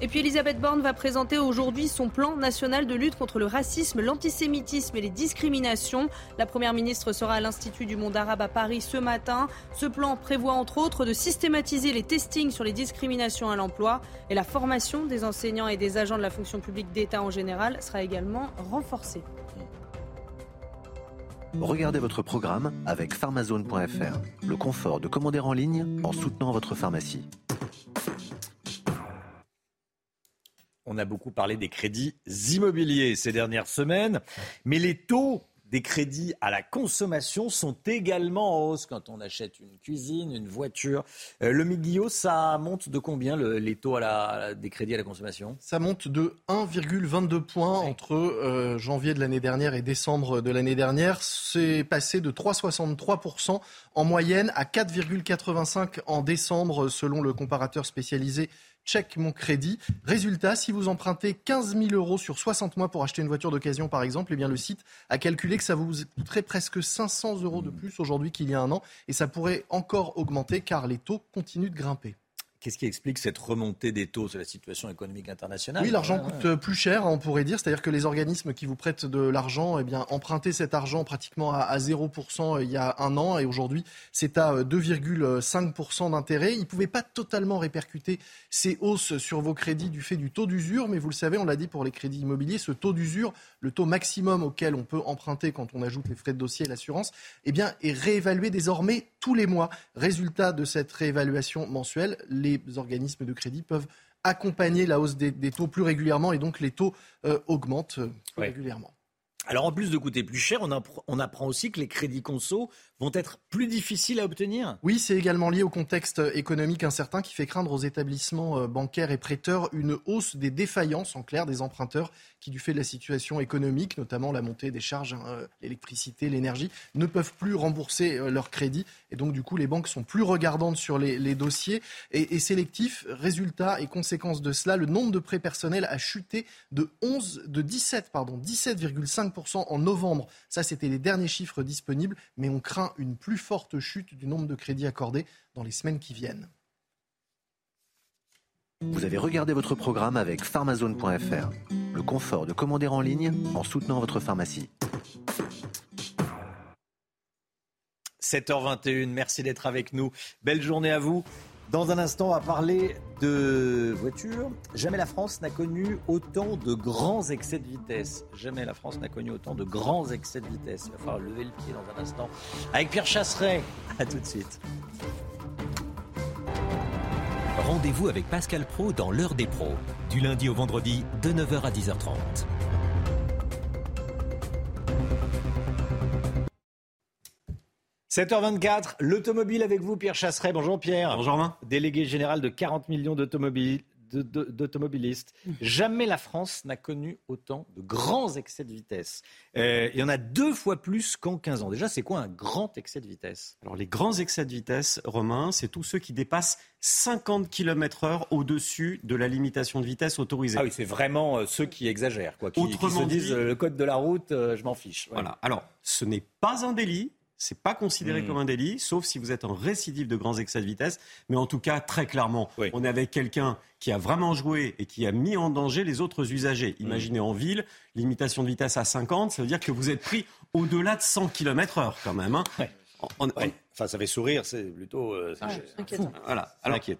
Et puis Elisabeth Borne va présenter aujourd'hui son plan national de lutte contre le racisme, l'antisémitisme et les discriminations. La Première ministre sera à l'Institut du monde arabe à Paris ce matin. Ce plan prévoit entre autres de systématiser les testings sur les discriminations à l'emploi et la formation des enseignants et des agents de la fonction publique d'État en général sera également renforcée. Regardez votre programme avec pharmazone.fr, le confort de commander en ligne en soutenant votre pharmacie. On a beaucoup parlé des crédits immobiliers ces dernières semaines, mais les taux des crédits à la consommation sont également en hausse quand on achète une cuisine, une voiture. Euh, le Miguel, ça monte de combien les taux à la, des crédits à la consommation? Ça monte de 1,22 points entre euh, janvier de l'année dernière et décembre de l'année dernière. C'est passé de 3,63% en moyenne à 4,85% en décembre selon le comparateur spécialisé check mon crédit. Résultat, si vous empruntez 15 000 euros sur 60 mois pour acheter une voiture d'occasion, par exemple, eh bien, le site a calculé que ça vous coûterait presque 500 euros de plus aujourd'hui qu'il y a un an. Et ça pourrait encore augmenter car les taux continuent de grimper. Qu'est-ce qui explique cette remontée des taux de la situation économique internationale Oui, l'argent coûte plus cher, on pourrait dire. C'est-à-dire que les organismes qui vous prêtent de l'argent, eh bien, empruntaient cet argent pratiquement à, 0% euh, il y a un an et aujourd'hui, c'est à 2,5% euh, d'intérêt. Ils ne pouvaient pas totalement répercuter ces hausses sur vos crédits du fait du taux d'usure, mais vous le savez, on l'a dit pour les crédits immobiliers, ce taux d'usure, le taux maximum auquel on peut emprunter quand on ajoute les frais de dossier et l'assurance, eh bien, est réévalué désormais tous les mois. Résultat de cette réévaluation mensuelle, les organismes de crédit peuvent accompagner la hausse des, taux plus régulièrement et donc les taux euh, augmentent euh, régulièrement. Alors en plus de coûter plus cher, on, apprend aussi que les crédits conso vont être plus difficiles à obtenir Oui, c'est également lié au contexte économique incertain qui fait craindre aux établissements euh, bancaires et prêteurs une hausse des défaillances, en clair, des emprunteurs qui, du fait de la situation économique, notamment la montée des charges, hein, euh, l'électricité, l'énergie, ne peuvent plus rembourser euh, leurs crédits. Et donc, du coup, les banques sont plus regardantes sur les, dossiers et, et, sélectifs. Résultat et conséquence de cela, le nombre de prêts personnels a chuté de 11, de 17, pardon, 17,5% en novembre. Ça, c'était les derniers chiffres disponibles, mais on craint une plus forte chute du nombre de crédits accordés dans les semaines qui viennent. Vous avez regardé votre programme avec pharmazone.fr, le confort de commander en ligne en soutenant votre pharmacie. 7h21, merci d'être avec nous. Belle journée à vous. Dans un instant, on va parler de voitures. Jamais la France n'a connu autant de grands excès de vitesse. Jamais la France n'a connu autant de grands excès de vitesse. Il va falloir lever le pied dans un instant. Avec Pierre Chasseret. À tout de suite. Rendez-vous avec Pascal Pro dans l'heure des pros. Du lundi au vendredi, de 9h à 10h30. 7h24, l'automobile avec vous, Pierre Chasseret. Bonjour Pierre. Bonjour Romain. Délégué général de 40 millions d'automobilistes. Jamais la France n'a connu autant de grands excès de vitesse. Euh, il y en a deux fois plus qu'en 15 ans. Déjà, c'est quoi un grand excès de vitesse? Alors, les grands excès de vitesse, Romain, c'est tous ceux qui dépassent 50 km/h au-dessus de la limitation de vitesse autorisée. Ah oui, c'est vraiment euh, ceux qui exagèrent, quoi, qui, se disent euh, le code de la route, je m'en fiche. Voilà. Alors, ce n'est pas un délit, c'est pas considéré hmm. comme un délit, sauf si vous êtes en récidive de grands excès de vitesse. Mais en tout cas, très clairement, on est avec quelqu'un qui a vraiment joué et qui a mis en danger les autres usagers. Hmm. Imaginez en ville, limitation de vitesse à 50, ça veut dire que vous êtes pris au-delà de 100 km/h quand même. Hein. Enfin, ça fait sourire, c'est plutôt euh, inquiétant. Voilà.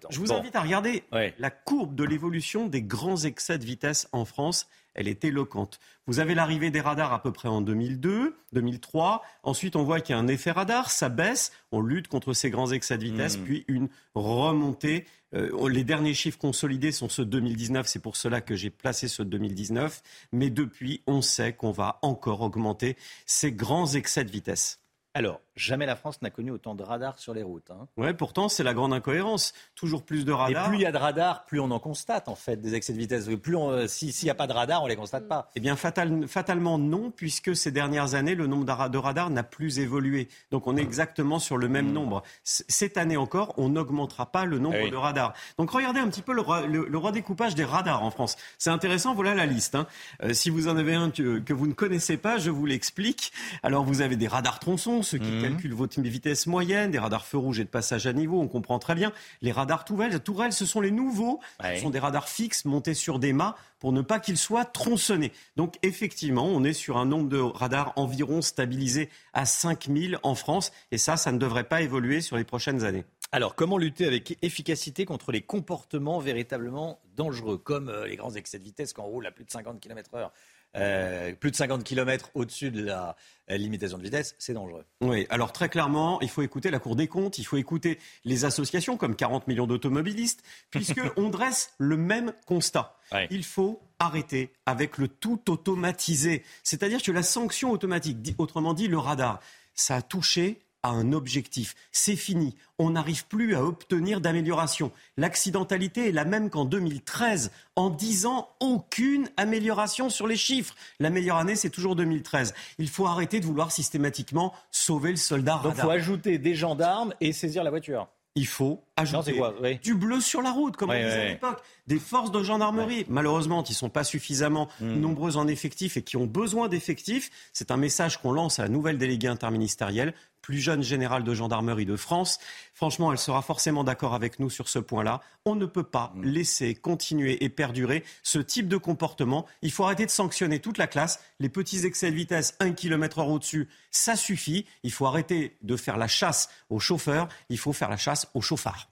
Je vous invite à regarder la courbe de l'évolution des grands excès de vitesse en France elle est éloquente. Vous avez l'arrivée des radars à peu près en 2002, 2003. Ensuite, on voit qu'il y a un effet radar, ça baisse. On lutte contre ces grands excès de vitesse, hmm. puis une remontée. Euh, les derniers chiffres consolidés sont ceux de 2019. C'est pour cela que j'ai placé ceux de 2019. Mais depuis, on sait qu'on va encore augmenter ces grands excès de vitesse. Alors, jamais la France n'a connu autant de radars sur les routes. Hein. Ouais, pourtant, c'est la grande incohérence. Toujours plus de radars. Et plus il y a de radars, plus on en constate, en fait, des excès de vitesse. Plus euh, s'il n'y a pas de radars, on ne les constate pas. Eh bien, fatalement, non, puisque ces dernières années, le nombre de radars n'a plus évolué. Donc, on est exactement sur le même hmm. nombre. Cette année encore, on n'augmentera pas le nombre eh de radars. Donc, regardez un petit peu le, redécoupage des radars en France. C'est intéressant, voilà la liste. Hein. Euh, si vous en avez un que, que vous ne connaissez pas, je vous l'explique. Alors, vous avez des radars tronçons ceux qui mmh. calculent votre vitesse moyenne, des radars feux rouges et de passage à niveau, on comprend très bien. Les radars tourelles, tourelles, ce sont les nouveaux, ce sont des radars fixes montés sur des mâts pour ne pas qu'ils soient tronçonnés. Donc effectivement, on est sur un nombre de radars environ stabilisé à 5000 en France, et ça, ça ne devrait pas évoluer sur les prochaines années. Alors, comment lutter avec efficacité contre les comportements véritablement dangereux, comme euh, les grands excès de vitesse quand on roule à plus de 50 km/h euh, plus de 50 km au-dessus de la euh, limitation de vitesse, c'est dangereux. Oui, alors très clairement, il faut écouter la Cour des comptes, il faut écouter les associations comme 40 millions d'automobilistes, puisqu'on dresse le même constat. Il faut arrêter avec le tout automatisé, c'est-à-dire que la sanction automatique, autrement dit le radar, ça a touché à un objectif. C'est fini. On n'arrive plus à obtenir d'amélioration. L'accidentalité est la même qu'en 2013. En 10 ans, aucune amélioration sur les chiffres. La meilleure année, c'est toujours 2013. Il faut arrêter de vouloir systématiquement sauver le soldat. Donc il faut ajouter des gendarmes et saisir la voiture il faut ajouter du bleu sur la route, comme on disait à l'époque, des forces de gendarmerie. Malheureusement, qui ne sont pas suffisamment hmm. nombreuses en effectifs et qui ont besoin d'effectifs. C'est un message qu'on lance à la nouvelle déléguée interministérielle plus jeune générale de gendarmerie de France. Franchement, elle sera forcément d'accord avec nous sur ce point-là. On ne peut pas mm. laisser continuer et perdurer ce type de comportement. Il faut arrêter de sanctionner toute la classe. Les petits excès de vitesse 1 km h au-dessus, ça suffit. Il faut arrêter de faire la chasse aux chauffeurs. Il faut faire la chasse aux chauffards.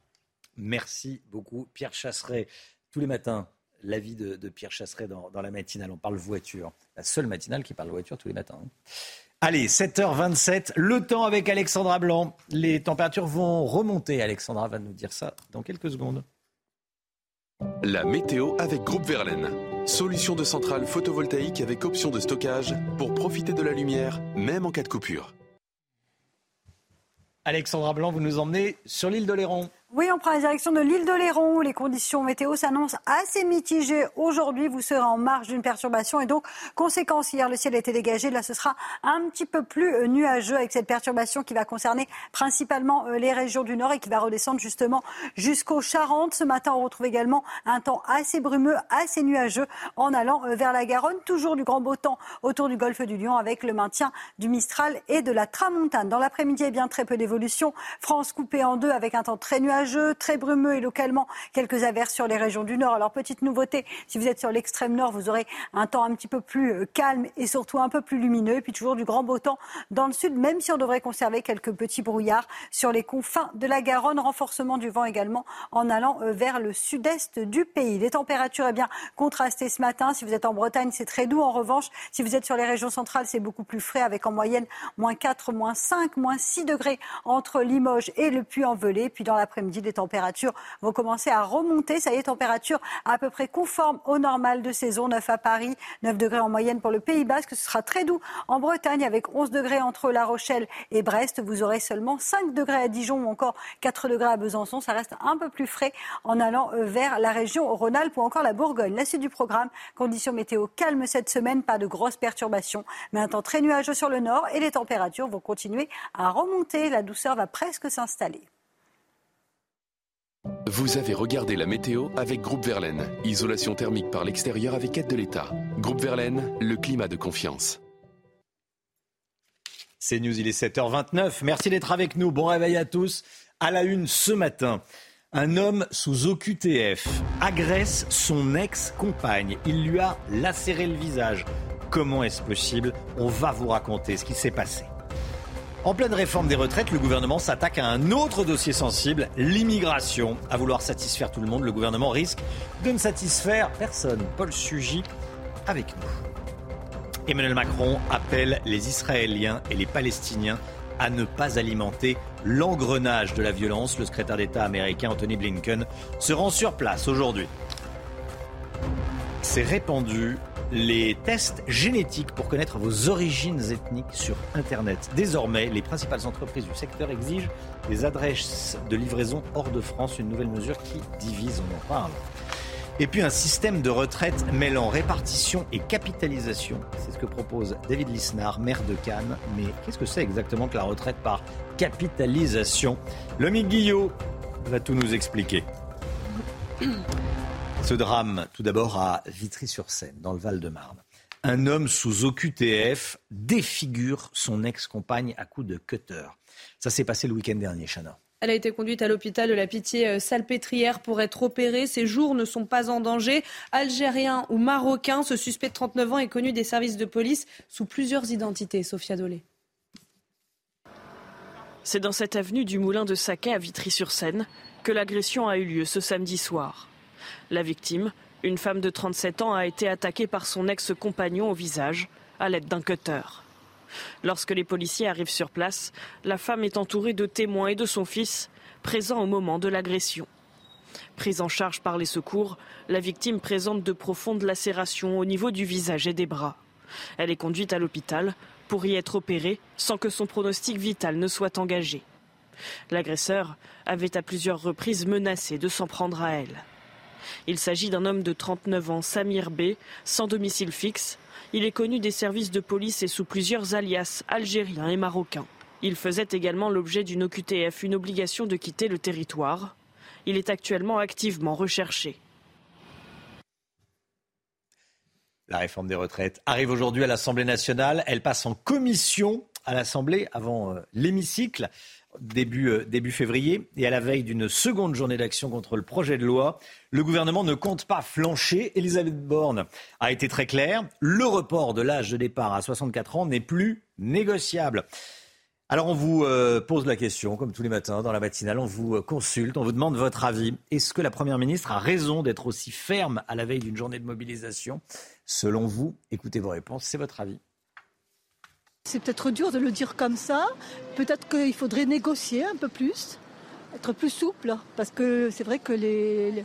Merci beaucoup, Pierre Chasseret. Tous les matins, l'avis de, Pierre Chasseret dans, dans, la matinale. On parle voiture. La seule matinale qui parle voiture tous les matins. Hein. Allez, 7h27, le temps avec Alexandra Blanc. Les températures vont remonter. Alexandra va nous dire ça dans quelques secondes. La météo avec Groupe Verlaine. Solution de centrale photovoltaïque avec option de stockage pour profiter de la lumière, même en cas de coupure. Alexandra Blanc, vous nous emmenez sur l'île de Léron. Oui, on prend la direction de l'île de Léron où les conditions météo s'annoncent assez mitigées. Aujourd'hui, vous serez en marge d'une perturbation et donc, conséquence, hier, le ciel était dégagé. Là, ce sera un petit peu plus euh, nuageux avec cette perturbation qui va concerner principalement euh, les régions du nord et qui va redescendre justement jusqu'aux Charentes. Ce matin, on retrouve également un temps assez brumeux, assez nuageux en allant euh, vers la Garonne. Toujours du grand beau temps autour du golfe du Lion avec le maintien du Mistral et de la Tramontane. Dans l'après-midi, eh bien très peu d'évolution. France coupée en deux avec un temps très nuageux très brumeux et localement quelques averses sur les régions du nord. Alors petite nouveauté, si vous êtes sur l'extrême nord, vous aurez un temps un petit peu plus euh, calme et surtout un peu plus lumineux. Et puis toujours du grand beau temps dans le sud, même si on devrait conserver quelques petits brouillards sur les confins de la Garonne. Renforcement du vent également en allant euh, vers le sud-est du pays. Les températures, eh bien, contrastées ce matin. Si vous êtes en Bretagne, c'est très doux. En revanche, si vous êtes sur les régions centrales, c'est beaucoup plus frais avec en moyenne moins 4, moins 5, moins 6 degrés entre Limoges et le Puy-en-Velay. Puis dans l'après-midi, après-midi, les températures vont commencer à remonter. Ça y est, température à peu près conforme au normal de saison. 9 à Paris, 9 degrés en moyenne pour le Pays Basque. Ce sera très doux en Bretagne avec 11 degrés entre La Rochelle et Brest. Vous aurez seulement 5 degrés à Dijon ou encore 4 degrés à Besançon. Ça reste un peu plus frais en allant euh, vers la région Rhône-Alpes ou encore la Bourgogne. La suite du programme, conditions météo calmes cette semaine, pas de grosses perturbations, mais un temps très nuageux sur le nord et les températures vont continuer à remonter. La douceur va presque s'installer. Vous avez regardé la météo avec Groupe Verlaine. Isolation thermique par l'extérieur avec aide de l'État. Groupe Verlaine, le climat de confiance. C'est News, il est 7h29. Merci d'être avec nous. Bon réveil à tous. À la une ce matin. Un homme sous OQTF agresse son ex-compagne. Il lui a lacéré le visage. Comment est-ce possible? On va vous raconter ce qui s'est passé. En pleine réforme des retraites, le gouvernement s'attaque à un autre dossier sensible, l'immigration. À vouloir satisfaire tout le monde, le gouvernement risque de ne satisfaire personne. Paul Sugy avec nous. Emmanuel Macron appelle les Israéliens et les Palestiniens à ne pas alimenter l'engrenage de la violence. Le secrétaire d'État américain Anthony Blinken se rend sur place aujourd'hui. C'est répandu les tests génétiques pour connaître vos origines ethniques sur Internet. Désormais, les principales entreprises du secteur exigent des adresses de livraison hors de France, une nouvelle mesure qui divise, on en parle. Et puis un système de retraite mêlant répartition et capitalisation. C'est ce que propose David Lisnard, maire de Cannes. Mais qu'est-ce que c'est exactement que la retraite par capitalisation? Lomi Guillot va tout nous expliquer. Ce drame, tout d'abord à Vitry-sur-Seine, dans le Val-de-Marne. Un homme sous OQTF défigure son ex-compagne à coups de cutter. Ça s'est passé le week-end dernier, Chana. Elle a été conduite à l'hôpital de la Pitié-Salpêtrière euh, pour être opérée. Ses jours ne sont pas en danger. Algérien ou marocain, ce suspect de 39 ans est connu des services de police sous plusieurs identités. Sophia Dolé. C'est dans cette avenue du Moulin de Saquet à Vitry-sur-Seine que l'agression a eu lieu ce samedi soir. La victime, une femme de 37 ans, a été attaquée par son ex-compagnon au visage à l'aide d'un cutter. Lorsque les policiers arrivent sur place, la femme est entourée de témoins et de son fils, présents au moment de l'agression. Prise en charge par les secours, la victime présente de profondes lacérations au niveau du visage et des bras. Elle est conduite à l'hôpital pour y être opérée sans que son pronostic vital ne soit engagé. L'agresseur avait à plusieurs reprises menacé de s'en prendre à elle. Il s'agit d'un homme de 39 ans, Samir B, sans domicile fixe. Il est connu des services de police et sous plusieurs alias algériens et marocains. Il faisait également l'objet d'une OQTF, une obligation de quitter le territoire. Il est actuellement activement recherché. La réforme des retraites arrive aujourd'hui à l'Assemblée nationale. Elle passe en commission à l'Assemblée avant euh, l'hémicycle début, euh, début février. Et à la veille d'une seconde journée d'action contre le projet de loi, le gouvernement ne compte pas flancher. Elisabeth Borne a été très claire. Le report de l'âge de départ à 64 ans n'est plus négociable. Alors on vous euh, pose la question, comme tous les matins dans la matinale, on vous euh, consulte, on vous demande votre avis. Est-ce que la Première ministre a raison d'être aussi ferme à la veille d'une journée de mobilisation? Selon vous, écoutez vos réponses, c'est votre avis. C'est peut-être dur de le dire comme ça. Peut-être qu'il faudrait négocier un peu plus, être plus souple, parce que c'est vrai que les,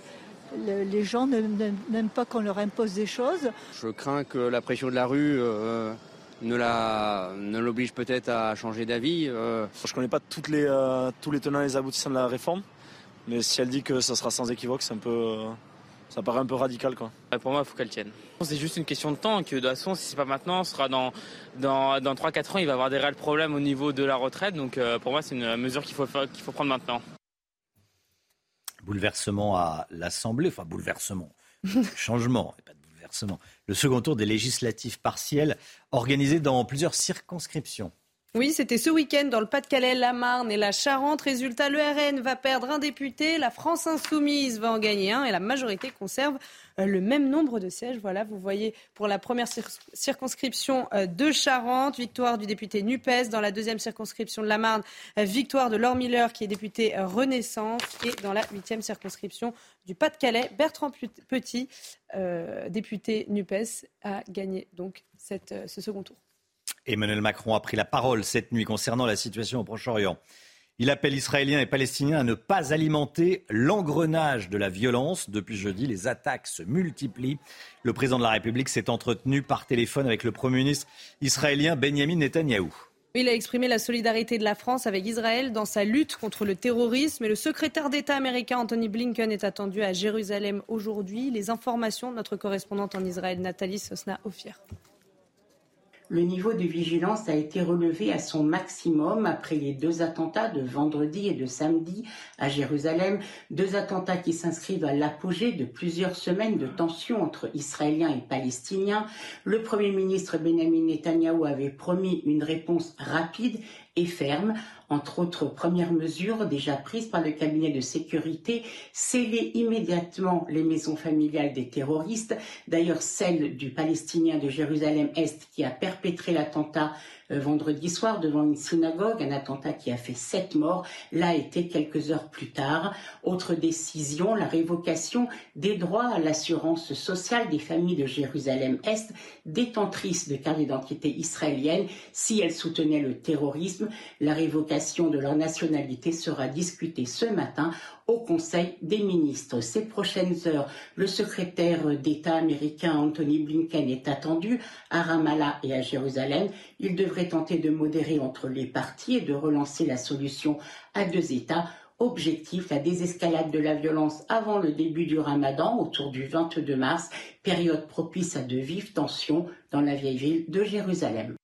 les, gens n'aiment pas qu'on leur impose des choses. Je crains que la pression de la rue euh, ne, la, ne l'oblige peut-être à changer d'avis. Euh. Je ne connais pas toutes les, euh, tous les tenants et les aboutissants de la réforme, mais si elle dit que ça sera sans équivoque, c'est un peu ça paraît un peu radical quoi. Pour moi, il faut qu'elle tienne. C'est juste une question de temps, que de toute façon, si c'est pas maintenant, ce sera dans, dans, dans 3-4 ans, il va y avoir des réels problèmes au niveau de la retraite. Donc euh, pour moi, c'est une mesure qu'il faut, qu'il faut prendre maintenant. Bouleversement à l'Assemblée, enfin bouleversement, changement, pas de bouleversement. Le second tour des législatives partielles organisé dans plusieurs circonscriptions. Oui, c'était ce week-end dans le Pas-de-Calais, la Marne et la Charente. Résultat, le RN va perdre un député, la France insoumise va en gagner un et la majorité conserve euh, le même nombre de sièges. Voilà, vous voyez pour la première circonscription euh, de Charente, victoire du député NUPES. Dans la deuxième circonscription de la Marne, euh, victoire de Laure Miller qui est député Renaissance. Et dans la huitième circonscription du Pas-de-Calais, Bertrand Petit, député NUPES, a gagné donc ce second tour. Emmanuel Macron a pris la parole cette nuit concernant la situation au Proche-Orient. Il appelle Israéliens et Palestiniens à ne pas alimenter l'engrenage de la violence. Depuis jeudi, les attaques se multiplient. Le président de la République s'est entretenu par téléphone avec le Premier ministre israélien Benjamin Netanyahou. Il a exprimé la solidarité de la France avec Israël dans sa lutte contre le terrorisme. Et le secrétaire d'État américain Anthony Blinken est attendu à Jérusalem aujourd'hui. Les informations de notre correspondante en Israël, Nathalie Sosna-Ophir le niveau de vigilance a été relevé à son maximum après les deux attentats de vendredi et de samedi à Jérusalem, deux attentats qui s'inscrivent à l'apogée de plusieurs semaines de tensions entre Israéliens et Palestiniens. Le Premier ministre Benjamin Netanyahou avait promis une réponse rapide et ferme entre autres premières mesures déjà prises par le cabinet de sécurité, sceller immédiatement les maisons familiales des terroristes, d'ailleurs celle du Palestinien de Jérusalem-Est qui a perpétré l'attentat vendredi soir devant une synagogue, un attentat qui a fait sept morts, l'a été quelques heures plus tard. Autre décision, la révocation des droits à l'assurance sociale des familles de Jérusalem-Est, détentrices de carte d'identité israélienne, si elles soutenaient le terrorisme. La révocation de leur nationalité sera discutée ce matin au Conseil des ministres. Ces prochaines heures, le secrétaire d'État américain Anthony Blinken est attendu à Ramallah et à Jérusalem. Il devrait tenter de modérer entre les parties et de relancer la solution à deux États. Objectif, la désescalade de la violence avant le début du ramadan, autour du 22 mars, période propice à de vives tensions dans la vieille ville de Jérusalem.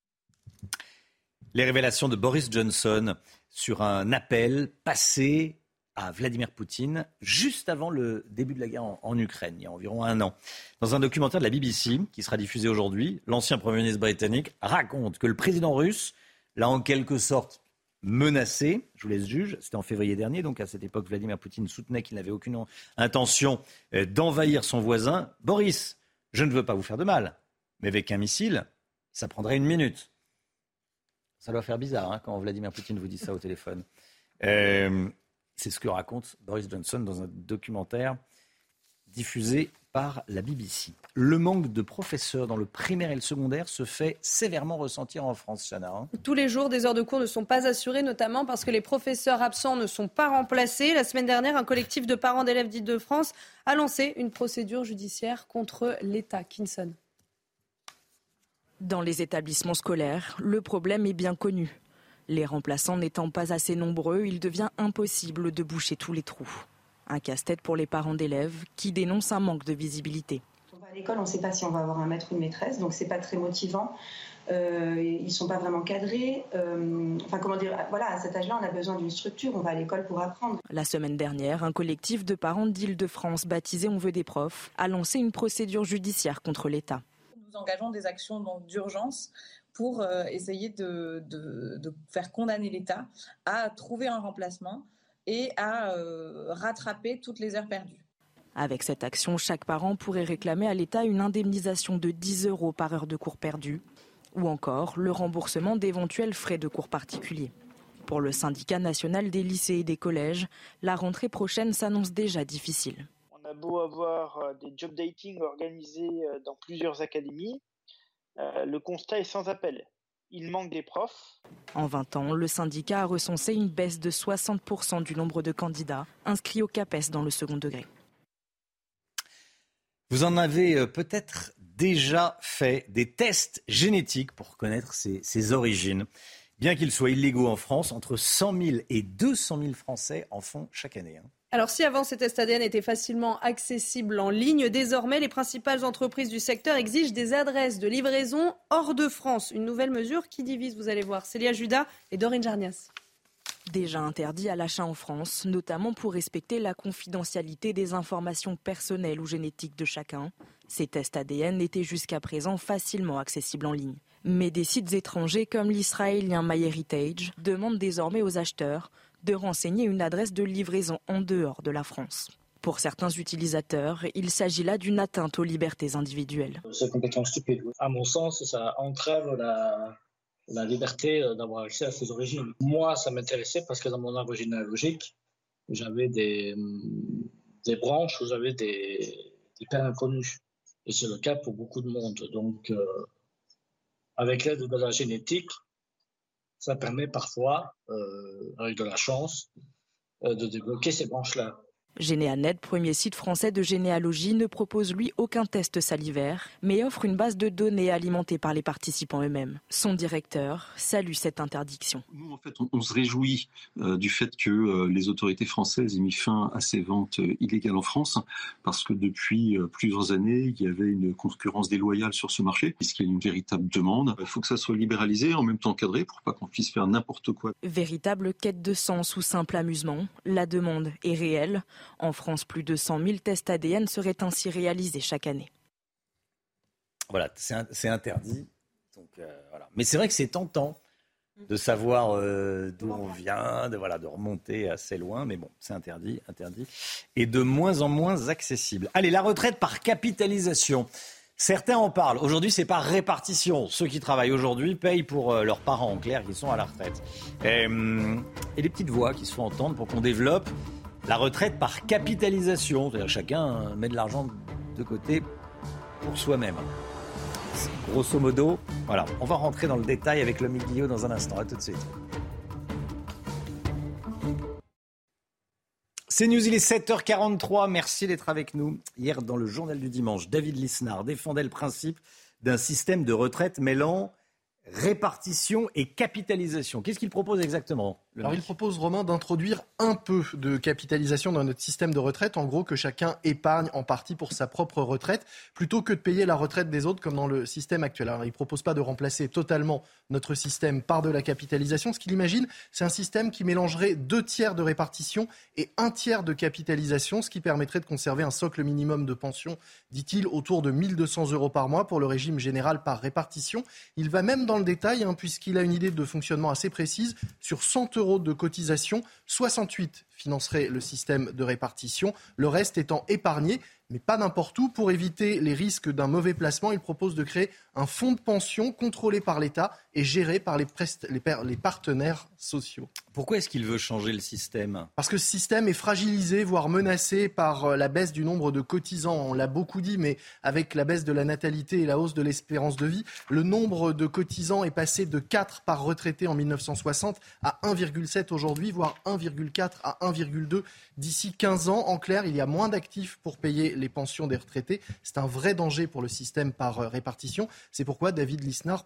Les révélations de Boris Johnson sur un appel passé à Vladimir Poutine juste avant le début de la guerre en, Ukraine, il y a environ un an. Dans un documentaire de la BBC qui sera diffusé aujourd'hui, l'ancien Premier ministre britannique raconte que le président russe l'a en quelque sorte menacé. Je vous laisse juge. C'était en février dernier. Donc à cette époque, Vladimir Poutine soutenait qu'il n'avait aucune intention euh, d'envahir son voisin. Boris, je ne veux pas vous faire de mal, mais avec un missile, ça prendrait une minute. Ça doit faire bizarre hein, quand Vladimir Poutine vous dit ça au téléphone. Euh, c'est ce que raconte Boris Johnson dans un documentaire diffusé par la BBC. Le manque de professeurs dans le primaire et le secondaire se fait sévèrement ressentir en France, Chana. Hein. Tous les jours, des heures de cours ne sont pas assurées, notamment parce que les professeurs absents ne sont pas remplacés. La semaine dernière, un collectif de parents d'élèves d'Île-de-France a lancé une procédure judiciaire contre l'État. Kinson. Dans les établissements scolaires, le problème est bien connu. Les remplaçants n'étant pas assez nombreux, il devient impossible de boucher tous les trous. Un casse-tête pour les parents d'élèves qui dénoncent un manque de visibilité. À l'école, on ne sait pas si on va avoir un maître ou une maîtresse, donc c'est pas très motivant. Euh, ils ne sont pas vraiment cadrés. Euh, enfin, comment dire Voilà, à cet âge-là, on a besoin d'une structure. On va à l'école pour apprendre. La semaine dernière, un collectif de parents d'Île-de-France, baptisé On veut des profs, a lancé une procédure judiciaire contre l'État. Nous engageons des actions d'urgence pour euh, essayer de, faire condamner l'État à trouver un remplacement et à euh, rattraper toutes les heures perdues. Avec cette action, chaque parent pourrait réclamer à l'État une indemnisation de 10 euros par heure de cours perdu ou encore le remboursement d'éventuels frais de cours particuliers. Pour le syndicat national des lycées et des collèges, la rentrée prochaine s'annonce déjà difficile. On a beau avoir euh, des job dating organisés dans plusieurs académies, euh, le constat est sans appel. Il manque des profs. En 20 ans, le syndicat a recensé une baisse de 60% du nombre de candidats inscrits au CAPES dans le second degré. Vous en avez euh, peut-être déjà fait des tests génétiques pour connaître ses, origines. Bien qu'ils soient illégaux en France, entre 100 000 et 200 000 Français en font chaque année. Hein. Alors si avant ces tests ADN étaient facilement accessibles en ligne, désormais les principales entreprises du secteur exigent des adresses de livraison hors de France. Une nouvelle mesure qui divise, vous allez voir. Célia Judas et Dorine Jarnias. Déjà interdit à l'achat en France, notamment pour respecter la confidentialité des informations personnelles ou génétiques de chacun. Ces tests ADN étaient jusqu'à présent facilement accessibles en ligne. Mais des sites étrangers comme l'israélien MyHeritage demandent désormais aux acheteurs de renseigner une adresse de livraison en dehors de la France. Pour certains utilisateurs, il s'agit là d'une atteinte aux libertés individuelles. C'est complètement stupide. À mon sens, ça entrave la, liberté d'avoir accès à ses origines. Moi, ça m'intéressait parce que dans mon arbre généalogique, j'avais des, des branches où j'avais des, pères inconnus. Et c'est le cas pour beaucoup de monde. Donc, euh, avec l'aide de la génétique, ça permet parfois, euh, avec de la chance, euh, de débloquer ces branches-là. Généanet, premier site français de généalogie, ne propose lui aucun test salivaire, mais offre une base de données alimentée par les participants eux-mêmes. Son directeur salue cette interdiction. Nous, en fait, on, se réjouit euh, du fait que euh, les autorités françaises aient mis fin à ces ventes euh, illégales en France, parce que depuis plusieurs années, il y avait une concurrence déloyale sur ce marché, puisqu'il y a une véritable demande. Il faut que ça soit libéralisé, en même temps encadré, pour pas qu'on puisse faire n'importe quoi. Véritable quête de sens ou simple amusement, la demande est réelle. En France, plus de 100 000 tests ADN seraient ainsi réalisés chaque année. Voilà, c'est interdit. Euh, Mais c'est vrai que c'est tentant de savoir euh, d'où on vient, de, voilà, de remonter assez loin. Mais bon, c'est interdit, interdit. Et de moins en moins accessible. Allez, la retraite par capitalisation. Certains en parlent. Aujourd'hui, c'est par répartition. Ceux qui travaillent aujourd'hui payent pour euh, leurs parents, en clair, qui sont à la retraite. Et, hum, et les petites voix qui se font entendre pour qu'on développe la retraite par capitalisation. C'est-à-dire chacun met de l'argent de côté pour soi-même. Grosso modo, voilà. On va rentrer dans le détail avec le Guillot dans un instant. À tout de suite. C'est News, il est 7h43. Merci d'être avec nous. Hier, dans le journal du dimanche, David Lisnard défendait le principe d'un système de retraite mêlant répartition et capitalisation. Qu'est-ce qu'il propose exactement? Alors il propose, Romain, d'introduire un peu de capitalisation dans notre système de retraite. En gros, que chacun épargne en partie pour sa propre retraite, plutôt que de payer la retraite des autres comme dans le système actuel. Alors il ne propose pas de remplacer totalement notre système par de la capitalisation. Ce qu'il imagine, c'est un système qui mélangerait deux tiers de répartition et un tiers de capitalisation, ce qui permettrait de conserver un socle minimum de pension, dit-il, autour de 1200 euros par mois pour le régime général par répartition. Il va même dans le détail, hein, puisqu'il a une idée de fonctionnement assez précise. Sur 100 euros de cotisation, 68 financerait le système de répartition, le reste étant épargné mais pas n'importe où. Pour éviter les risques d'un mauvais placement, il propose de créer un fonds de pension contrôlé par l'État et géré par les, les, partenaires sociaux. Pourquoi est-ce qu'il veut changer le système? Parce que ce système est fragilisé, voire menacé par euh, la baisse du nombre de cotisants. On l'a beaucoup dit, mais avec la baisse de la natalité et la hausse de l'espérance de vie, le nombre de cotisants est passé de 4 par retraité en 1960 à 1,7 aujourd'hui, voire 1,4 à 1,2 d'ici 15 ans. En clair, il y a moins d'actifs pour payer les pensions des retraités. C'est un vrai danger pour le système par euh, répartition. C'est pourquoi David Lisnard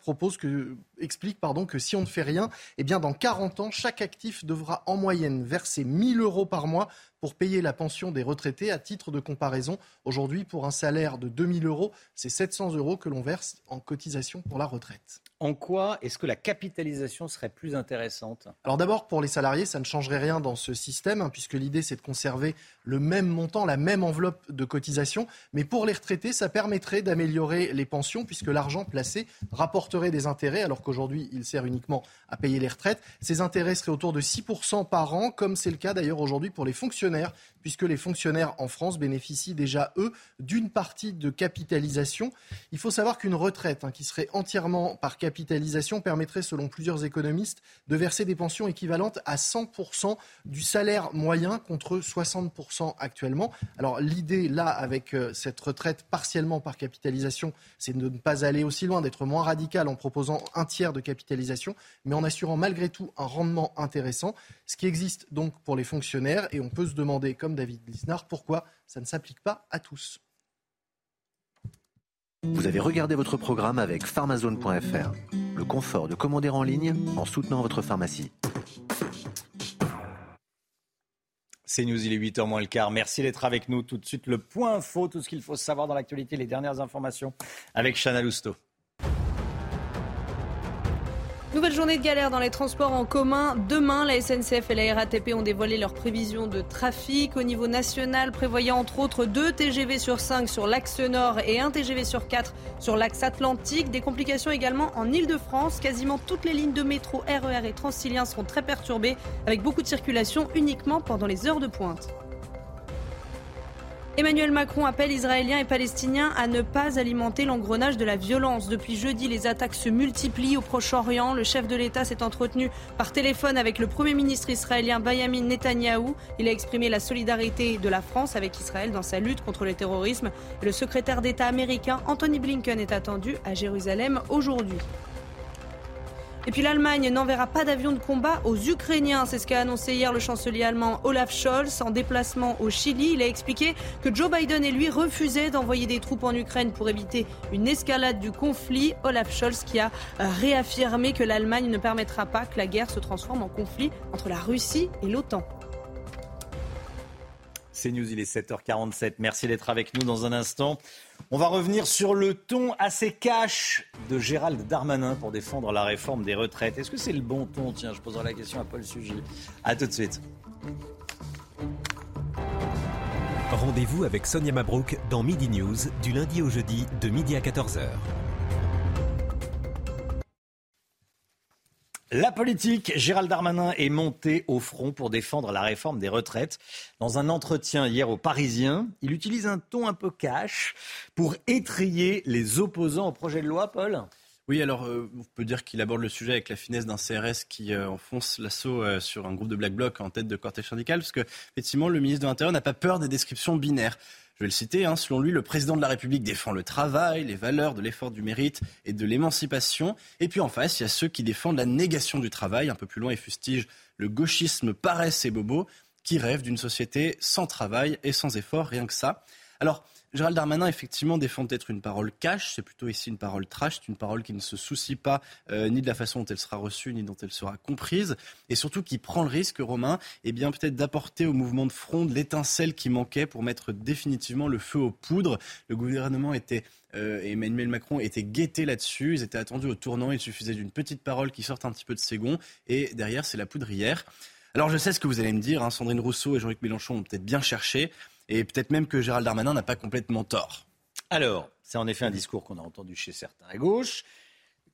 explique que si on ne fait rien, eh bien dans 40 ans, chaque actif devra en moyenne verser 1000 euros par mois pour payer la pension des retraités. À titre de comparaison, aujourd'hui, pour un salaire de 2000 euros, c'est 700 euros que l'on verse en cotisation pour la retraite. En quoi est-ce que la capitalisation serait plus intéressante? Alors d'abord, pour les salariés, ça ne changerait rien dans ce système, hein, puisque l'idée, c'est de conserver le même montant, la même enveloppe de cotisation. Mais pour les retraités, ça permettrait d'améliorer les pensions, puisque l'argent placé rapporterait des intérêts, alors qu'aujourd'hui, il sert uniquement à payer les retraites. Ces intérêts seraient autour de 6% par an, comme c'est le cas d'ailleurs aujourd'hui pour les fonctionnaires puisque les fonctionnaires en France bénéficient déjà, eux, d'une partie de capitalisation. Il faut savoir qu'une retraite hein, qui serait entièrement par capitalisation permettrait, selon plusieurs économistes, de verser des pensions équivalentes à 100% du salaire moyen contre 60% actuellement. Alors l'idée, là, avec euh, cette retraite partiellement par capitalisation, c'est de ne pas aller aussi loin, d'être moins radical en proposant un tiers de capitalisation, mais en assurant malgré tout un rendement intéressant, ce qui existe donc pour les fonctionnaires, et on peut se demander, comme David Lisnard, pourquoi ça ne s'applique pas à tous. Vous avez regardé votre programme avec pharmazone.fr, le confort de commander en ligne en soutenant votre pharmacie. C'est News, il est 8h moins le quart. Merci d'être avec nous. Tout de suite, le point info, tout ce qu'il faut savoir dans l'actualité, les dernières informations avec Chana Lousteau. Nouvelle journée de galère dans les transports en commun. Demain, la SNCF et la RATP ont dévoilé leurs prévisions de trafic au niveau national, prévoyant entre autres 2 TGV sur 5 sur l'axe nord et 1 TGV sur 4 sur l'axe atlantique. Des complications également en Ile-de-France. Quasiment toutes les lignes de métro, RER e et Transilien seront très perturbées, avec beaucoup de circulation uniquement pendant les heures de pointe. Emmanuel Macron appelle Israéliens et Palestiniens à ne pas alimenter l'engrenage de la violence. Depuis jeudi, les attaques se multiplient au Proche-Orient. Le chef de l'État s'est entretenu par téléphone avec le Premier ministre israélien Benjamin Netanyahou. Il a exprimé la solidarité de la France avec Israël dans sa lutte contre le terrorisme. le secrétaire d'État américain Anthony Blinken est attendu à Jérusalem aujourd'hui. Et puis l'Allemagne n'enverra pas d'avions de combat aux Ukrainiens. C'est ce qu'a annoncé hier le chancelier allemand Olaf Scholz en déplacement au Chili. Il a expliqué que Joe Biden et lui refusaient d'envoyer des troupes en Ukraine pour éviter une escalade du conflit. Olaf Scholz qui a réaffirmé que l'Allemagne ne permettra pas que la guerre se transforme en conflit entre la Russie et l'OTAN. C'est News, il est 7h47. Merci d'être avec nous dans un instant. On va revenir sur le ton assez cash de Gérald Darmanin pour défendre la réforme des retraites. Est-ce que c'est le bon ton? Tiens, je poserai la question à Paul Sugy. A tout de suite. Rendez-vous avec Sonia Mabrouk dans Midi News du lundi au jeudi de midi à 14h. La politique, Gérald Darmanin est monté au front pour défendre la réforme des retraites. Dans un entretien hier aux Parisiens, il utilise un ton un peu cash pour étrier les opposants au projet de loi, Paul? Oui, alors euh, on peut dire qu'il aborde le sujet avec la finesse d'un CRS qui euh, enfonce l'assaut euh, sur un groupe de Black Bloc en tête de cortège syndical, parce que effectivement le ministre de l'Intérieur n'a pas peur des descriptions binaires. Je vais le citer, hein, selon lui, le président de la République défend le travail, les valeurs de l'effort du mérite et de l'émancipation. Et puis en face, il y a ceux qui défendent la négation du travail, un peu plus loin, et fustige le gauchisme paresse et bobo, qui rêvent d'une société sans travail et sans effort, rien que ça. Alors, Gérald Darmanin, effectivement, défend peut-être une parole cash, c'est plutôt ici une parole trash, c'est une parole qui ne se soucie pas euh, ni de la façon dont elle sera reçue, ni dont elle sera comprise, et surtout qui prend le risque, Romain, eh bien peut-être d'apporter au mouvement de fronde l'étincelle qui manquait pour mettre définitivement le feu aux poudres. Le gouvernement était euh, Emmanuel Macron était guetté là-dessus. Ils étaient attendus au tournant. Il suffisait d'une petite parole qui sorte un petit peu de ses. Et derrière, c'est la poudrière. Alors je sais ce que vous allez me dire. Hein. Sandrine Rousseau et Jean-Luc Mélenchon ont peut-être bien cherché. Et peut-être même que Gérald Darmanin n'a pas complètement tort. Alors, c'est en effet un discours qu'on a entendu chez certains à gauche,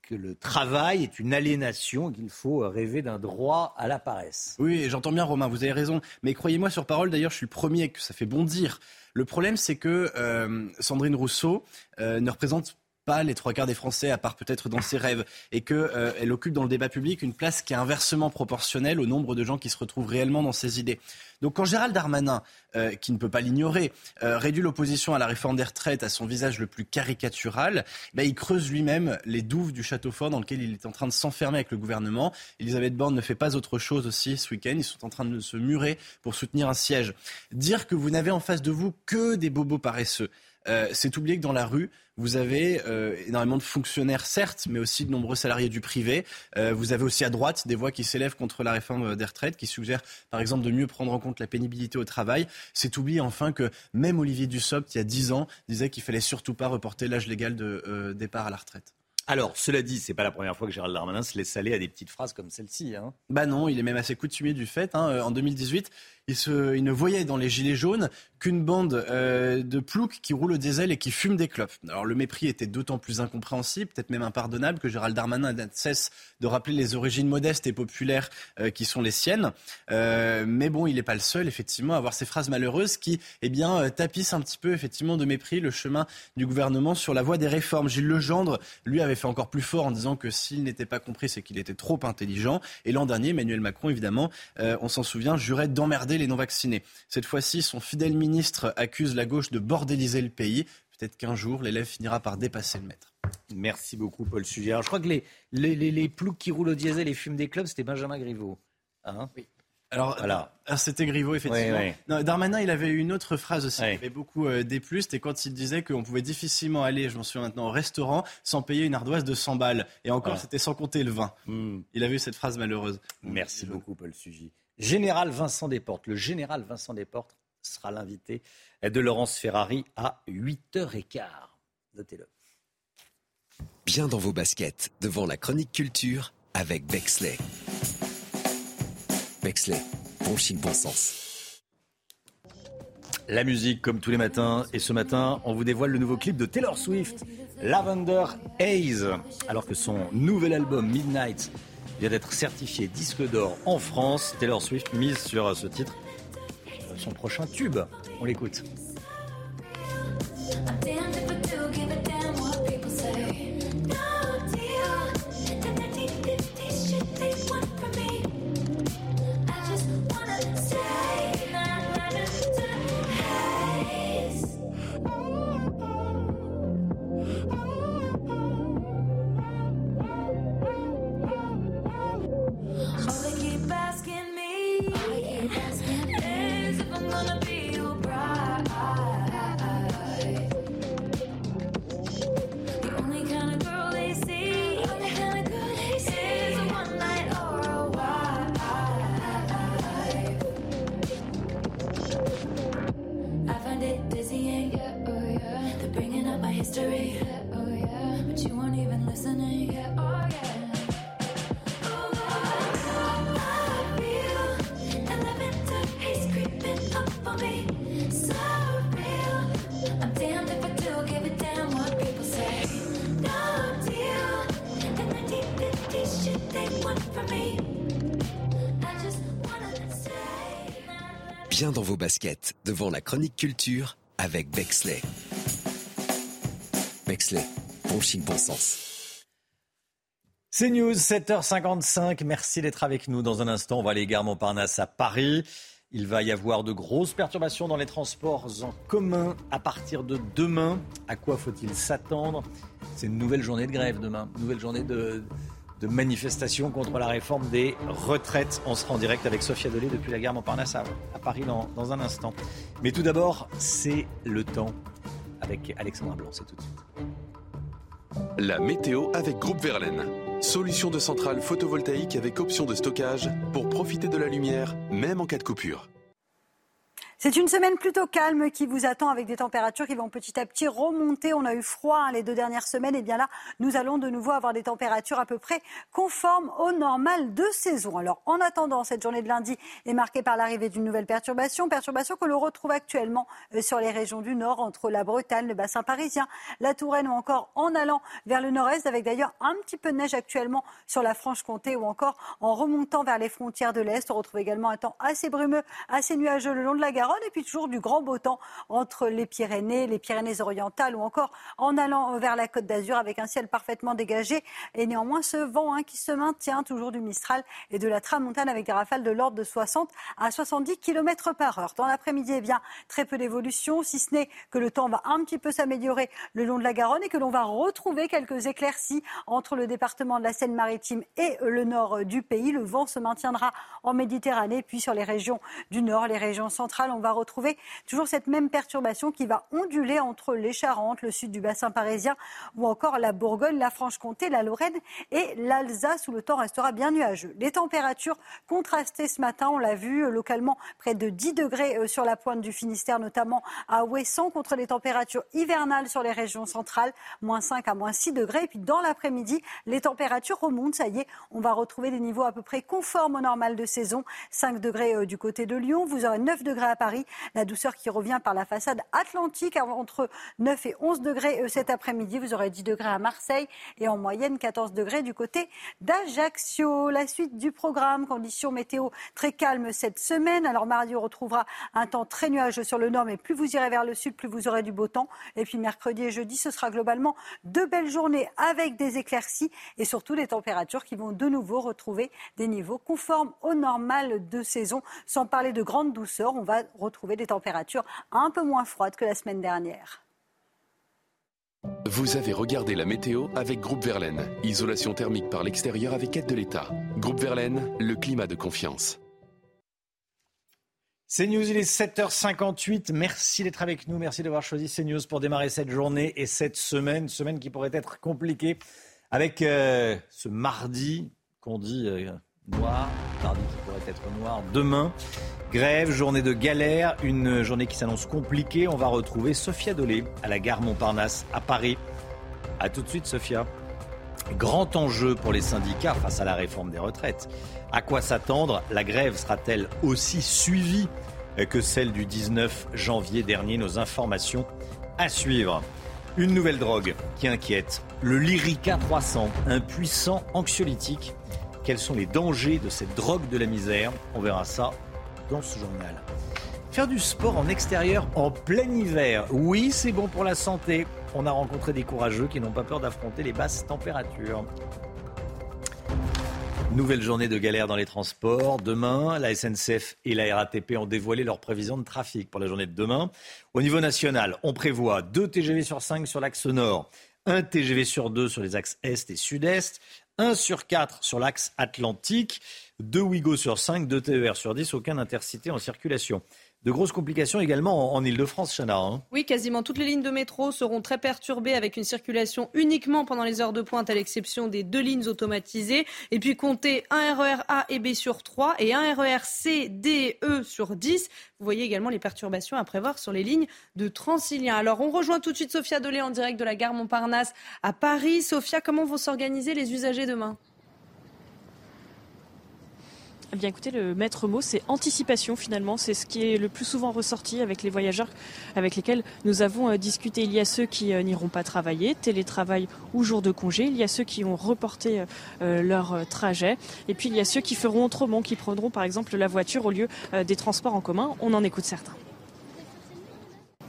que le travail est une aliénation, qu'il faut rêver d'un droit à la paresse. Oui, j'entends bien Romain, vous avez raison. Mais croyez-moi sur parole, d'ailleurs, je suis le premier que ça fait bondir. Le problème, c'est que euh, Sandrine Rousseau euh, ne représente les trois quarts des Français, à part peut-être dans ses rêves, et qu'elle euh, occupe dans le débat public une place qui est inversement proportionnelle au nombre de gens qui se retrouvent réellement dans ses idées. Donc quand Gérald Darmanin, euh, qui ne peut pas l'ignorer, euh, réduit l'opposition à la réforme des retraites à son visage le plus caricatural, ben, il creuse lui-même les douves du château fort dans lequel il est en train de s'enfermer avec le gouvernement. Elisabeth Borne ne fait pas autre chose aussi ce week-end. Ils sont en train de se murer pour soutenir un siège. Dire que vous n'avez en face de vous que des bobos paresseux. Euh, c'est oublier que dans la rue, vous avez euh, énormément de fonctionnaires, certes, mais aussi de nombreux salariés du privé. Euh, vous avez aussi à droite des voix qui s'élèvent contre la réforme des retraites, qui suggèrent, par exemple, de mieux prendre en compte la pénibilité au travail. C'est oublier enfin que même Olivier Dussopt, il y a dix ans, disait qu'il fallait surtout pas reporter l'âge légal de départ à la retraite. Alors, cela dit, c'est pas la première fois que Gérald Darmanin se laisse aller à des petites phrases comme celle-ci. Hein. Bah non, il est même assez coutumier du fait. Hein. En 2018, il, ne voyait dans les Gilets jaunes qu'une bande euh, de ploucs qui roulent au diesel et qui fument des clopes. Alors le mépris était d'autant plus incompréhensible, peut-être même impardonnable, que Gérald Darmanin ne cesse de rappeler les origines modestes et populaires euh, qui sont les siennes. Euh, mais bon, il n'est pas le seul, effectivement, à avoir ces phrases malheureuses qui, eh bien, tapissent un petit peu, effectivement, de mépris le chemin du gouvernement sur la voie des réformes. Gilles Legendre, lui, avait fait encore plus fort en disant que s'il n'était pas compris, c'est qu'il était trop intelligent. Et l'an dernier, Emmanuel Macron, évidemment, on s'en souvient, jurait d'emmerder les non-vaccinés. Cette fois-ci, son fidèle ministre accuse la gauche de bordéliser le pays. Peut-être qu'un jour, l'élève finira par dépasser le maître. Merci beaucoup, Paul Sujet. Alors, je crois que les, les, les, ploucs qui roulent au diesel et fument des clubs, c'était Benjamin Griveaux. Hein? Oui. Alors, voilà. Ah, c'était Griveaux, effectivement. Darmanin, il avait une autre phrase aussi qui avait beaucoup euh, déplu. C'était quand il disait qu'on pouvait difficilement aller, je m'en souviens maintenant, au restaurant sans payer une ardoise de 100 balles. Et encore, c'était sans compter le vin. Hmm. Il avait eu cette phrase malheureuse. Merci beaucoup, Paul Sugy. Général Vincent Desportes. Le général Vincent Desportes sera l'invité de Laurence Ferrari à 8h15. Notez-le. Bien dans vos baskets, devant la chronique culture avec Bexley. Bexley, bon chic, bon sens. La musique, comme tous les matins, et ce matin, on vous dévoile le nouveau clip de Taylor Swift, Lavender Haze, alors que son nouvel album Midnight vient d'être certifié disque d'or en France. Taylor Swift mise sur ce titre, son prochain tube. On l'écoute. Devant la chronique culture avec Bexley. Bexley, bon chic, bon sens. C'est News, 7h55. Merci d'être avec nous. Dans un instant, on va aller gare Montparnasse à Paris. Il va y avoir de grosses perturbations dans les transports en commun à partir de demain. À quoi faut-il s'attendre? C'est une nouvelle journée de grève demain, nouvelle journée de, de manifestation contre la réforme des retraites. On sera en direct avec Sophia Dolé depuis la gare Montparnasse à, Paris dans, dans un instant. Mais tout d'abord, c'est le temps avec Alexandra Blanc. C'est tout de suite. La météo avec Groupe Verlaine. Solution de centrale photovoltaïque avec option de stockage pour profiter de la lumière, même en cas de coupure. C'est une semaine plutôt calme qui vous attend avec des températures qui vont petit à petit remonter. On a eu froid hein, les deux dernières semaines. Et bien là, nous allons de nouveau avoir des températures à peu près conformes au normal de saison. Alors, en attendant, cette journée de lundi est marquée par l'arrivée d'une nouvelle perturbation. Perturbation que l'on retrouve actuellement euh, sur les régions du nord, entre la Bretagne, le bassin parisien, la Touraine ou encore en allant vers le nord-est, avec d'ailleurs un petit peu de neige actuellement sur la Franche-Comté ou encore en remontant vers les frontières de l'Est. On retrouve également un temps assez brumeux, assez nuageux le long de la Garonne et puis toujours du grand beau temps entre les Pyrénées, les Pyrénées-Orientales ou encore en allant vers la Côte d'Azur avec un ciel parfaitement dégagé et néanmoins ce vent hein, qui se maintient toujours du Mistral et de la Tramontane avec des rafales de l'ordre de 60 à 70 km par heure. Dans l'après-midi, eh bien, très peu d'évolution, si ce n'est que le temps va un petit peu s'améliorer le long de la Garonne et que l'on va retrouver quelques éclaircies entre le département de la Seine-Maritime et le nord du pays. Le vent se maintiendra en Méditerranée, puis sur les régions du nord, les régions centrales, va retrouver toujours cette même perturbation qui va onduler entre les Charentes, le sud du bassin parisien ou encore la Bourgogne, la Franche-Comté, la Lorraine et l'Alsace où le temps restera bien nuageux. Les températures contrastées ce matin, on l'a vu euh, localement près de 10 degrés euh, sur la pointe du Finistère, notamment à Ouessant, contre les températures hivernales sur les régions centrales, moins 5 à moins 6 degrés. Et puis dans l'après-midi, les températures remontent. Ça y est, on va retrouver des niveaux à peu près conformes au normal de saison. 5 degrés euh, du côté de Lyon, vous aurez 9 degrés à Paris, la douceur qui revient par la façade atlantique entre 9 et 11 degrés cet après-midi. Vous aurez 10 degrés à Marseille et en moyenne 14 degrés du côté d'Ajaccio. La suite du programme, conditions météo très calmes cette semaine. Alors mardi, on retrouvera un temps très nuageux sur le nord, mais plus vous irez vers le sud, plus vous aurez du beau temps. Et puis mercredi et jeudi, ce sera globalement deux belles journées avec des éclaircies et surtout des températures qui vont de nouveau retrouver des niveaux conformes au normal de saison. Sans parler de grande douceur, on va retrouver des températures un peu moins froides que la semaine dernière. Vous avez regardé la météo avec Groupe Verlaine. Isolation thermique par l'extérieur avec aide de l'État. Groupe Verlaine, le climat de confiance. CNews, il est 7h58. Merci d'être avec nous. Merci d'avoir choisi CNews pour démarrer cette journée et cette semaine. Semaine qui pourrait être compliquée avec euh, ce mardi qu'on dit euh, noir, mardi qui pourrait être noir demain. Grève, journée de galère, une journée qui s'annonce compliquée. On va retrouver Sophia Dolé à la gare Montparnasse à Paris. A tout de suite, Sophia. Grand enjeu pour les syndicats face à la réforme des retraites. À quoi s'attendre? La grève sera-t-elle aussi suivie que celle du 19 janvier dernier? Nos informations à suivre. Une nouvelle drogue qui inquiète, le Lyrica 300, un puissant anxiolytique. Quels sont les dangers de cette drogue de la misère On verra ça dans ce journal. Faire du sport en extérieur en plein hiver, oui, c'est bon pour la santé. On a rencontré des courageux qui n'ont pas peur d'affronter les basses températures. Nouvelle journée de galère dans les transports. Demain, la SNCF et la RATP ont dévoilé leurs prévisions de trafic pour la journée de demain. Au niveau national, on prévoit 2 TGV sur 5 sur l'axe nord, 1 TGV sur 2 sur les axes est et sud-est, 1 sur 4 sur l'axe atlantique, 2 Ouigo sur 5, 2 TER sur 10, aucun intercité en circulation. De grosses complications également en, Ile-de-France, Chana. Hein. Oui, quasiment toutes les lignes de métro seront très perturbées avec une circulation uniquement pendant les heures de pointe, à l'exception des deux lignes automatisées. Et puis comptez un RER e A et B sur 3 et un RER e C, D, E sur 10. Vous voyez également les perturbations à prévoir sur les lignes de Transilien. Alors on rejoint tout de suite Sophia Dolé en direct de la gare Montparnasse à Paris. Sophia, comment vont s'organiser les usagers demain? Eh bien écoutez, le maître mot, c'est anticipation finalement. C'est ce qui est le plus souvent ressorti avec les voyageurs avec lesquels nous avons euh, discuté. Il y a ceux qui euh, n'iront pas travailler, télétravail ou jour de congé. Il y a ceux qui ont reporté euh, leur trajet. Et puis il y a ceux qui feront autrement, qui prendront par exemple la voiture au lieu des transports en commun. On en écoute certains.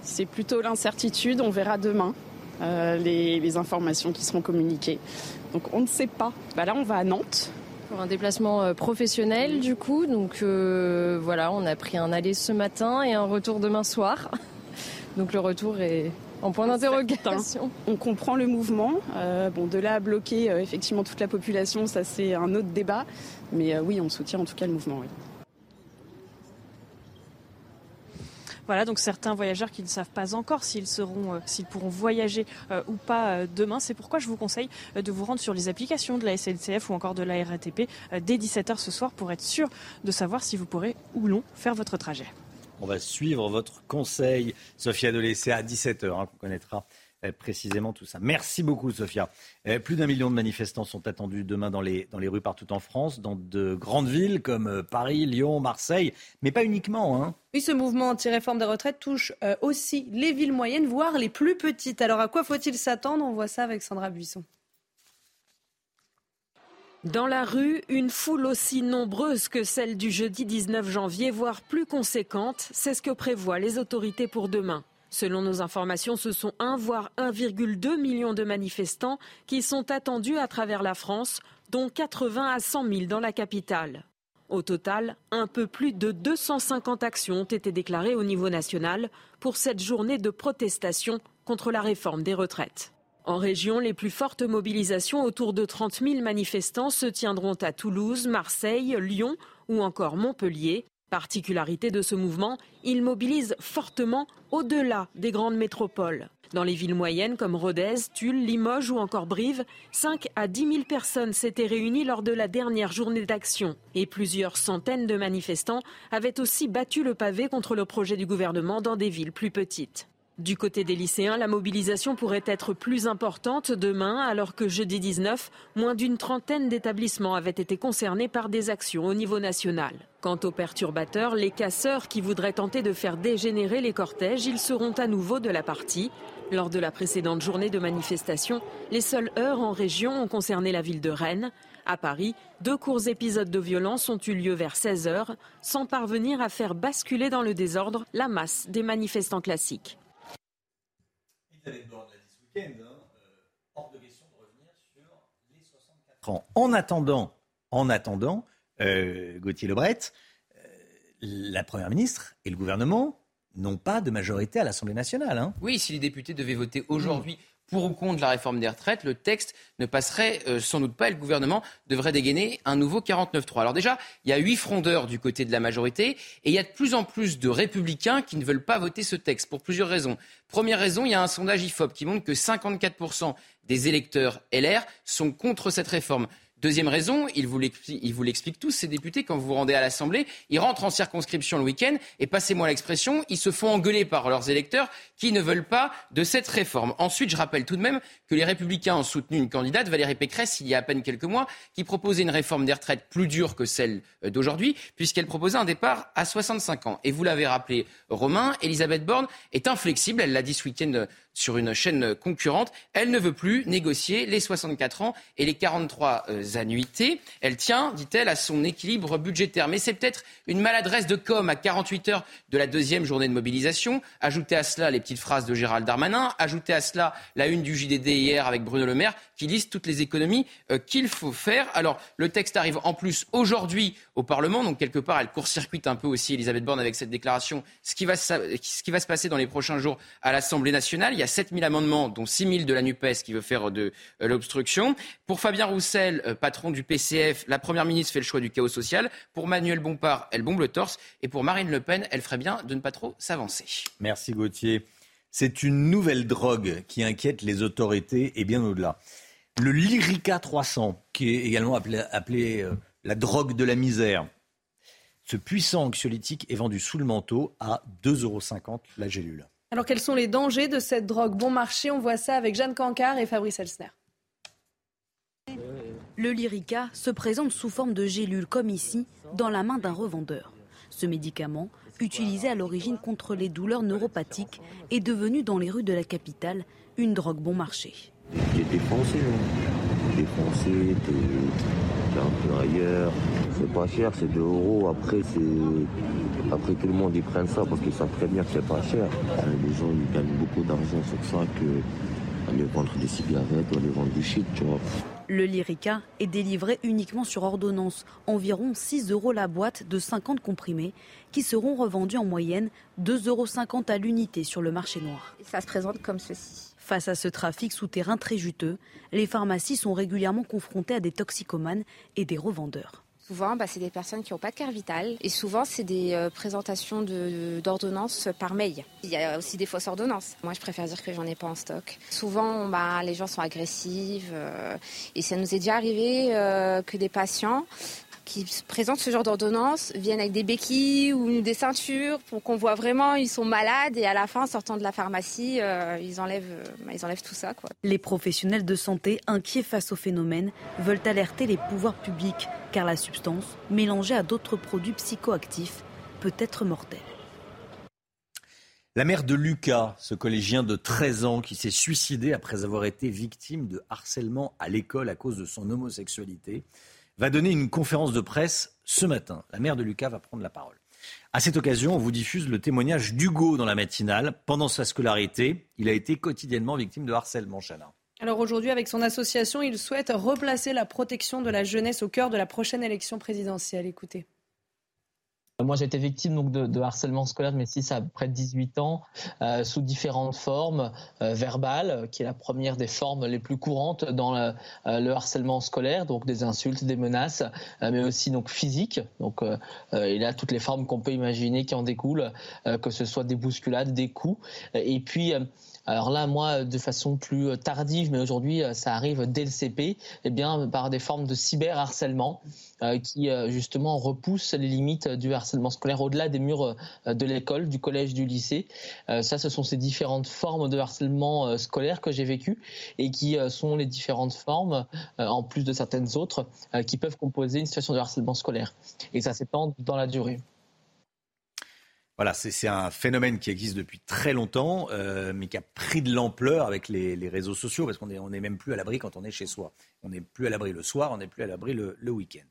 C'est plutôt l'incertitude. On verra demain. les, les, informations qui seront communiquées. Donc on ne sait pas. Bah là, on va à Nantes. Pour un déplacement euh, professionnel, du coup. Donc euh, voilà, on a pris un aller ce matin et un retour demain soir. Donc le retour est en point d'interrogation. On comprend le mouvement. Euh, bon, de là à bloquer effectivement toute la population, ça c'est un autre débat. Mais oui, on soutient en tout cas le mouvement. Oui. Voilà, donc certains voyageurs qui ne savent pas encore s'ils euh, pourront voyager euh, ou pas euh, demain. C'est pourquoi je vous conseille de vous rendre sur les applications de la SNCF ou encore de la RATP dès 17h ce soir pour être sûr de savoir si vous pourrez ou non faire votre trajet. On va suivre votre conseil, Sophia Delessé, à 17h, hein, qu'on connaîtra précisément tout ça. Merci beaucoup, Sophia. Euh, plus d'un million de manifestants sont attendus demain dans les, dans les rues partout en France, dans de grandes villes comme euh, Paris, Lyon, Marseille, mais pas uniquement. Hein. Oui, ce mouvement anti-réforme des retraites touche aussi les villes moyennes, voire les plus petites. Alors à quoi faut-il s'attendre? On voit ça avec Sandra Buisson. Dans la rue, une foule aussi nombreuse que celle du jeudi 19 janvier, voire plus conséquente, c'est ce que prévoient les autorités pour demain. Selon nos informations, ce sont 1 voire 1,2 million de manifestants qui sont attendus à travers la France, dont 80 à 100 000 dans la capitale. Au total, un peu plus de 250 actions ont été déclarées au niveau national pour cette journée de protestation contre la réforme des retraites. En région, les plus fortes mobilisations, autour de 30 000 manifestants, se tiendront à Toulouse, Marseille, Lyon ou encore Montpellier. Particularité de ce mouvement, il mobilise fortement au-delà des grandes métropoles. Dans les villes moyennes comme Rodez, Tulle, Limoges ou encore Brive, 5 à 10 000 personnes s'étaient réunies lors de la dernière journée d'action. Et plusieurs centaines de manifestants avaient aussi battu le pavé contre le projet du gouvernement dans des villes plus petites. Du côté des lycéens, la mobilisation pourrait être plus importante demain, alors que jeudi 19, moins d'une trentaine d'établissements avaient été concernés par des actions au niveau national. Quant aux perturbateurs, les casseurs qui voudraient tenter de faire dégénérer les cortèges, ils seront à nouveau de la partie. Lors de la précédente journée de manifestation, les seules heures en région ont concerné la ville de Rennes. À Paris, deux courts épisodes de violence ont eu lieu vers 16 heures, sans parvenir à faire basculer dans le désordre la masse des manifestants classiques. Hein, euh, en attendant, en attendant, euh, Gauthier Lebret, euh, la Première ministre et le gouvernement n'ont pas de majorité à l'Assemblée nationale. Hein. Oui, si les députés devaient voter aujourd'hui pour ou contre la réforme des retraites, le texte ne passerait euh, sans doute pas et le gouvernement devrait dégainer un nouveau 49-3. Alors déjà, il y a huit frondeurs du côté de la majorité et il y a de plus en plus de républicains qui ne veulent pas voter ce texte pour plusieurs raisons. Première raison, il y a un sondage IFOP qui montre que 54% des électeurs LR sont contre cette réforme. Deuxième raison, il vous l'explique tous, ces députés, quand vous vous rendez à l'Assemblée, ils rentrent en circonscription le week-end et, passez-moi l'expression, ils se font engueuler par leurs électeurs qui ne veulent pas de cette réforme. Ensuite, je rappelle tout de même que les Républicains ont soutenu une candidate, Valérie Pécresse, il y a à peine quelques mois, qui proposait une réforme des retraites plus dure que celle euh, d'aujourd'hui, puisqu'elle proposait un départ à 65 ans. Et vous l'avez rappelé, Romain, Elisabeth Borne est inflexible, elle l'a dit ce week-end sur une chaîne concurrente. Elle ne veut plus négocier les 64 ans et les 43 euh, annuités. Elle tient, dit-elle, à son équilibre budgétaire. Mais c'est peut-être une maladresse de com à 48 heures de la deuxième journée de mobilisation. Ajoutez à cela les petites phrases de Gérald Darmanin. Ajoutez à cela la une du JDD hier avec Bruno Le Maire qui liste toutes les économies euh, qu'il faut faire. Alors, le texte arrive en plus aujourd'hui au Parlement. Donc, quelque part, elle court-circuite un peu aussi Elisabeth Borne avec cette déclaration. Ce qui va, ce qui va se passer dans les prochains jours à l'Assemblée nationale y a 7000 amendements, dont 6000 de la NUPES qui veut faire de euh, l'obstruction. Pour Fabien Roussel, euh, patron du PCF, la Première ministre fait le choix du chaos social. Pour Manuel Bompard, elle bombe le torse. Et pour Marine Le Pen, elle ferait bien de ne pas trop s'avancer. Merci Gauthier. C'est une nouvelle drogue qui inquiète les autorités et bien au-delà. Le Lyrica 300, qui est également appelé, euh, la drogue de la misère. Ce puissant anxiolytique est vendu sous le manteau à 2,50 euros la gélule. Alors quels sont les dangers de cette drogue? Bon marché On voit ça avec Jeanne Cancard et Fabrice Elsner. Le Lyrica se présente sous forme de gélule comme ici, dans la main d'un revendeur. Ce médicament, utilisé à l'origine contre les douleurs neuropathiques, est devenu dans les rues de la capitale une drogue bon marché. J'ai défoncé, hein. défoncé, t'es un peu ailleurs. C'est pas cher, c'est 2 euros. Après, c'est après tout le monde ils prennent ça parce qu'ils savent très bien que c'est pas cher. Euh, les gens ils gagnent beaucoup d'argent sur ça que aller vendre des cigarettes ou aller vendre du shit, tu vois. Le Lyrica est délivré uniquement sur ordonnance, environ 6 euros la boîte de 50 comprimés, qui seront revendus en moyenne 2,50 euros à l'unité sur le marché noir. Ça se présente comme ceci. Face à ce trafic souterrain très juteux, les pharmacies sont régulièrement confrontées à des toxicomanes et des revendeurs. Souvent, bah, c'est des personnes qui n'ont pas de carte vitale et souvent, c'est des euh, présentations d'ordonnances par mail. Il y a aussi des fausses ordonnances. Moi, je préfère dire que j'en ai pas en stock. Souvent, bah, les gens sont agressifs euh, et ça nous est déjà arrivé euh, que des patients qui présentent ce genre d'ordonnance viennent avec des béquilles ou des ceintures pour qu'on voit vraiment ils sont malades et à la fin, sortant de la pharmacie, euh, ils, enlèvent, euh, bah, ils enlèvent tout ça. Quoi. Les professionnels de santé, inquiets face au phénomène, veulent alerter les pouvoirs publics car la substance, mélangée à d'autres produits psychoactifs, peut être mortelle. La mère de Lucas, ce collégien de 13 ans qui s'est suicidé après avoir été victime de harcèlement à l'école à cause de son homosexualité, va donner une conférence de presse ce matin. La mère de Lucas va prendre la parole. À cette occasion, on vous diffuse le témoignage d'Hugo dans la matinale. Pendant sa scolarité, il a été quotidiennement victime de harcèlement, Chana. Alors aujourd'hui, avec son association, il souhaite replacer la protection de la jeunesse au cœur de la prochaine élection présidentielle. Écoutez. Moi, j'ai été victime donc de, harcèlement scolaire de mes 6 à près de 18 ans, euh, sous différentes formes euh, verbales, qui est la première des formes les plus courantes dans le, euh, harcèlement scolaire, donc des insultes, des menaces, mais aussi donc physiques. Donc, il a toutes les formes qu'on peut imaginer qui en découlent, que ce soit des bousculades, des coups, et puis alors là, moi, de façon plus tardive, mais aujourd'hui, ça arrive dès le CP, eh bien, par des formes de cyberharcèlement euh, qui euh, justement repoussent les limites du harcèlement scolaire au-delà des murs euh, de l'école, du collège, du lycée. ça, ce sont ces différentes formes de harcèlement scolaire que j'ai vécu et qui sont les différentes formes, en plus de certaines autres, qui peuvent composer une situation de harcèlement scolaire. Et ça s'étend dans la durée. Voilà, c'est un phénomène qui existe depuis très longtemps, euh, mais qui a pris de l'ampleur avec les, réseaux sociaux, parce qu'on n'est on même plus à l'abri quand on est chez soi. On n'est plus à l'abri le soir, on n'est plus à l'abri le, le week-end.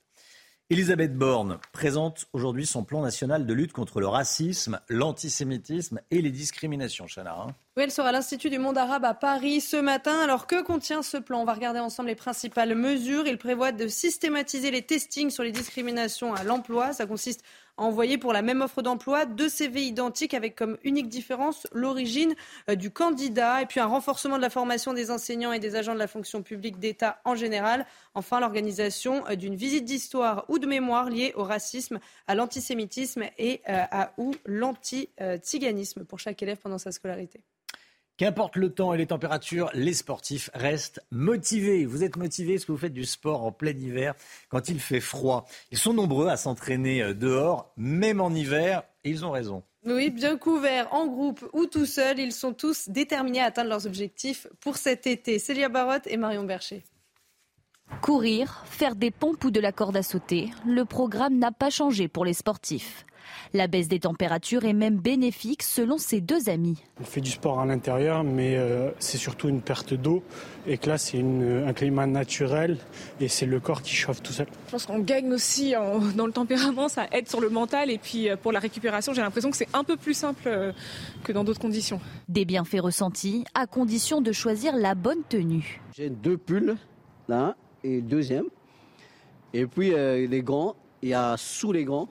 Elisabeth Borne présente aujourd'hui son plan national de lutte contre le racisme, l'antisémitisme et les discriminations. Chana. Hein. oui, elle sera à l'Institut du monde arabe à Paris ce matin. Alors que contient ce plan? On va regarder ensemble les principales mesures. Il prévoit de systématiser les testings sur les discriminations à l'emploi. Ça consiste envoyé pour la même offre d'emploi deux CV identiques avec comme unique différence l'origine euh, du candidat et puis un renforcement de la formation des enseignants et des agents de la fonction publique d'État en général. Enfin, l'organisation euh, d'une visite d'histoire ou de mémoire liée au racisme, à l'antisémitisme et euh, à ou l'anti-tiganisme pour chaque élève pendant sa scolarité. Qu'importe le temps et les températures, les sportifs restent motivés. Vous êtes motivés Est-ce que vous faites du sport en plein hiver quand il fait froid Ils sont nombreux à s'entraîner euh, dehors, même en hiver, et ils ont raison. Oui, bien couverts, en groupe ou tout seuls, ils sont tous déterminés à atteindre leurs objectifs pour cet été. Célia Barotte et Marion Bercher. Courir, faire des pompes ou de la corde à sauter, le programme n'a pas changé pour les sportifs. La baisse des températures est même bénéfique selon ses deux amis. On fait du sport à l'intérieur, mais euh, c'est surtout une perte d'eau. Et que là, c'est un climat naturel et c'est le corps qui chauffe tout seul. Je pense qu'on gagne aussi dans le tempérament, ça aide sur le mental. Et puis euh, pour la récupération, j'ai l'impression que c'est un peu plus simple euh, que dans d'autres conditions. Des bienfaits ressentis à condition de choisir la bonne tenue. J'ai deux pulls, là, et deuxième. Et puis les gants, il y a sous les gants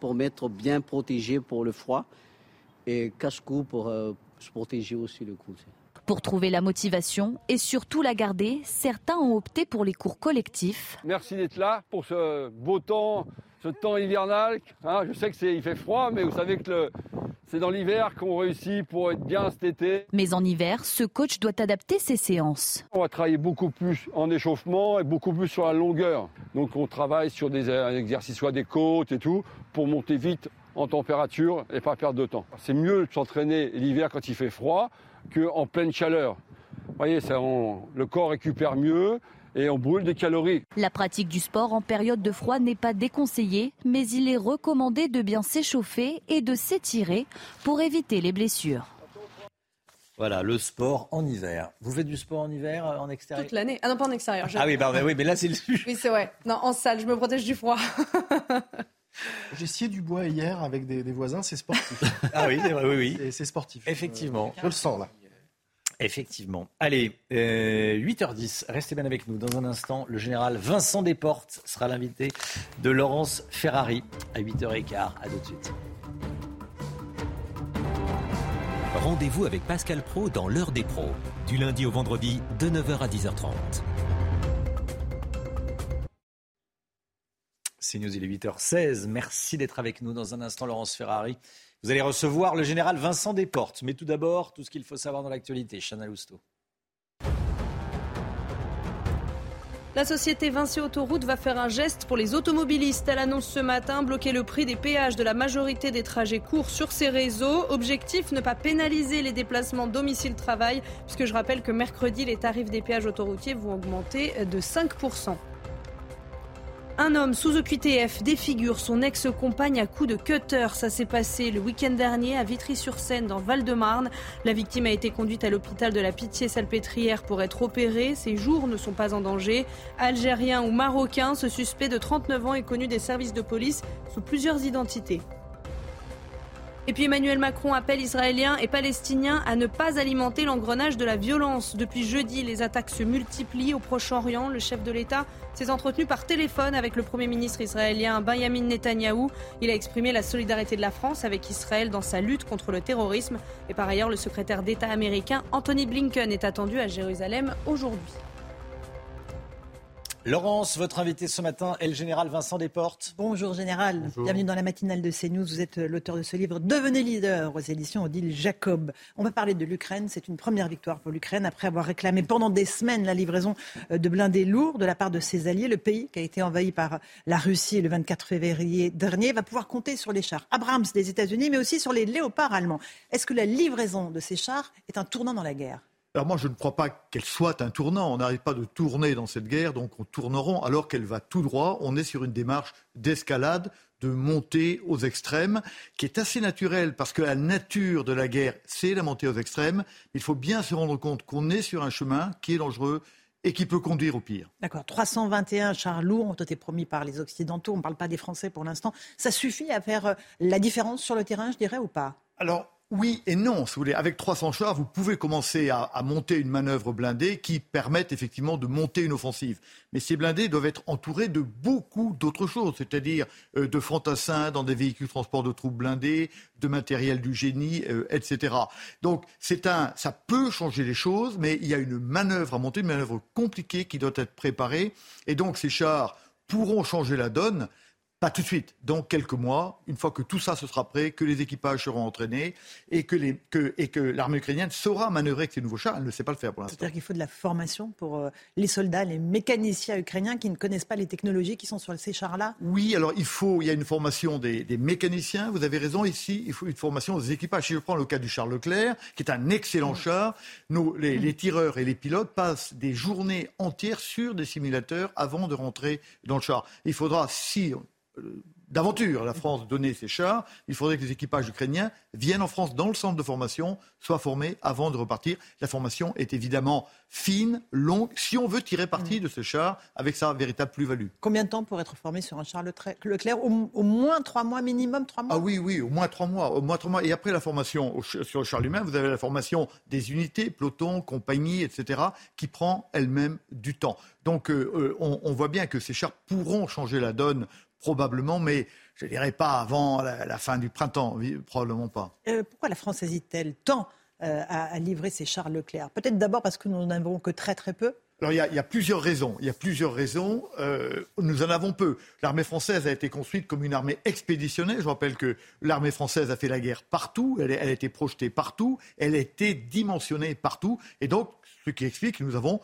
pour mettre bien protégé pour le froid et cache-cou pour, euh, Se protéger aussi le coup. Pour trouver la motivation et surtout la garder, certains ont opté pour les cours collectifs. Merci d'être là pour ce beau temps, ce temps hivernal. Hein, je sais qu'il fait froid, mais vous savez que c'est dans l'hiver qu'on réussit pour être bien cet été. Mais en hiver, ce coach doit adapter ses séances. On va travailler beaucoup plus en échauffement et beaucoup plus sur la longueur. Donc on travaille sur des exercices, soit des côtes et tout, pour monter vite en température et pas perdre de temps. C'est mieux de s'entraîner l'hiver quand il fait froid qu'en pleine chaleur. Vous voyez, ça, le corps récupère mieux et on brûle des calories. La pratique du sport en période de froid n'est pas déconseillée, mais il est recommandé de bien s'échauffer et de s'étirer pour éviter les blessures. Voilà, le sport en hiver. Vous faites du sport en hiver, euh, en extérieur? Toute l'année. Ah non, pas en extérieur. Ah oui, bah, oui, mais là c'est le sujet. Oui, c'est vrai. Non, en salle, je me protège du froid. J'ai scié du bois hier avec des, voisins, c'est sportif. ah oui, c'est vrai, oui, oui. C'est sportif. Effectivement. je le sens là. Effectivement. Allez, 8h10, euh, restez bien avec nous. Dans un instant, le général Vincent Desportes sera l'invité de Laurence Ferrari à 8h15. À tout de suite. Rendez-vous avec Pascal Pro dans l'heure des pros, du lundi au vendredi de 9h à 10h30. C'est News, il est 8h16. Merci d'être avec nous. Dans un instant, Laurence Ferrari. Vous allez recevoir le général Vincent Desportes. Mais tout d'abord, tout ce qu'il faut savoir dans l'actualité. Chana Lousteau. La société Vinci Autoroute va faire un geste pour les automobilistes. Elle annonce ce matin bloquer le prix des péages de la majorité des trajets courts sur ses réseaux. Objectif, ne pas pénaliser les déplacements domicile-travail, puisque je rappelle que mercredi, les tarifs des péages autoroutiers vont augmenter de 5%. Un homme sous OQTF défigure son ex-compagne à coups de cutter. Ça s'est passé le week-end dernier à Vitry-sur-Seine, dans Val-de-Marne. La victime a été conduite à l'hôpital de la Pitié-Salpêtrière pour être opérée. Ses jours ne sont pas en danger. Algérien ou marocain, ce suspect de 39 ans est connu des services de police sous plusieurs identités. Et puis Emmanuel Macron appelle Israéliens et Palestiniens à ne pas alimenter l'engrenage de la violence. Depuis jeudi, les attaques se multiplient au Proche-Orient. Le chef de l'État s'est entretenu par téléphone avec le Premier ministre israélien Benjamin Netanyahou. Il a exprimé la solidarité de la France avec Israël dans sa lutte contre le terrorisme. Et par ailleurs, le secrétaire d'État américain Anthony Blinken est attendu à Jérusalem aujourd'hui. Laurence, votre invité ce matin est le général Vincent Desportes. Bonjour général, bienvenue dans la matinale de CNews. Vous êtes l'auteur de ce livre Devenez leader aux éditions Odile Jacob. On va parler de l'Ukraine. C'est une première victoire pour l'Ukraine après avoir réclamé pendant des semaines la livraison euh, de blindés lourds de la part de ses alliés. Le pays qui a été envahi par la Russie le 24 février dernier va pouvoir compter sur les chars Abrams des États-Unis mais aussi sur les léopards allemands. Est-ce que la livraison de ces chars est un tournant dans la guerre? Alors moi, je ne crois pas qu'elle soit un tournant. On n'arrive pas de tourner dans cette guerre, donc on tourneront alors qu'elle va tout droit. On est sur une démarche d'escalade, de montée aux extrêmes, qui est assez naturelle parce que la nature de la guerre, c'est la montée aux extrêmes. Il faut bien se rendre compte qu'on est sur un chemin qui est dangereux et qui peut conduire au pire. D'accord. 321 chars lourds ont été promis par les Occidentaux. On ne parle pas des Français pour l'instant. Ça suffit à faire la différence sur le terrain, je dirais, ou pas? Alors, oui et non, si vous voulez. Avec 300 chars, vous pouvez commencer à, monter une manœuvre blindée qui permette effectivement de monter une offensive. Mais ces blindés doivent être entourés de beaucoup d'autres choses, c'est-à-dire euh, de fantassins dans des véhicules transport de troupes blindés, de matériel du génie, euh, etc. Donc c'est un, ça peut changer les choses, mais il y a une manœuvre à monter, une manœuvre compliquée qui doit être préparée. Et donc ces chars pourront changer la donne. Pas tout de suite, dans quelques mois, une fois que tout ça se sera prêt, que les équipages seront entraînés et que, l'armée ukrainienne saura manœuvrer avec ces nouveaux chars. Elle ne sait pas le faire pour l'instant. C'est-à-dire qu'il faut de la formation pour euh, les soldats, les mécaniciens ukrainiens qui ne connaissent pas les technologies qui sont sur ces chars-là Oui, alors il faut, il y a une formation des, mécaniciens, vous avez raison, ici, il faut une formation des équipages. Si je prends le cas du char Leclerc, qui est un excellent char, les, les tireurs et les pilotes passent des journées entières sur des simulateurs avant de rentrer dans le char. Il faudra, si d'aventure la France donner ses chars, il faudrait que les équipages ukrainiens viennent en France dans le centre de formation, soient formés avant de repartir. La formation est évidemment fine, longue, si on veut tirer parti mm. de ce char avec sa véritable plus-value. Combien de temps pour être formé sur un char Leclerc au, moins trois mois minimum, trois mois? Ah oui, oui, au moins trois mois, au moins trois mois. Et après la formation sur le char lui-même, vous avez la formation des unités, pelotons, compagnies, etc., qui prend elle-même du temps. Donc euh, euh, on, on voit bien que ces chars pourront changer la donne probablement, mais je ne dirais pas avant la, fin du printemps, probablement pas. Euh, pourquoi la France hésite-t-elle tant euh, à, à livrer ces chars Leclerc? Peut-être d'abord parce que nous n'en avons que très très peu? Alors il y, a, il y, a, plusieurs raisons. Il y a plusieurs raisons. Euh, nous en avons peu. L'armée française a été construite comme une armée expéditionnelle. Je rappelle que l'armée française a fait la guerre partout. Elle, elle, a été projetée partout. Elle a été dimensionnée partout. Et donc, ce qui explique que nous avons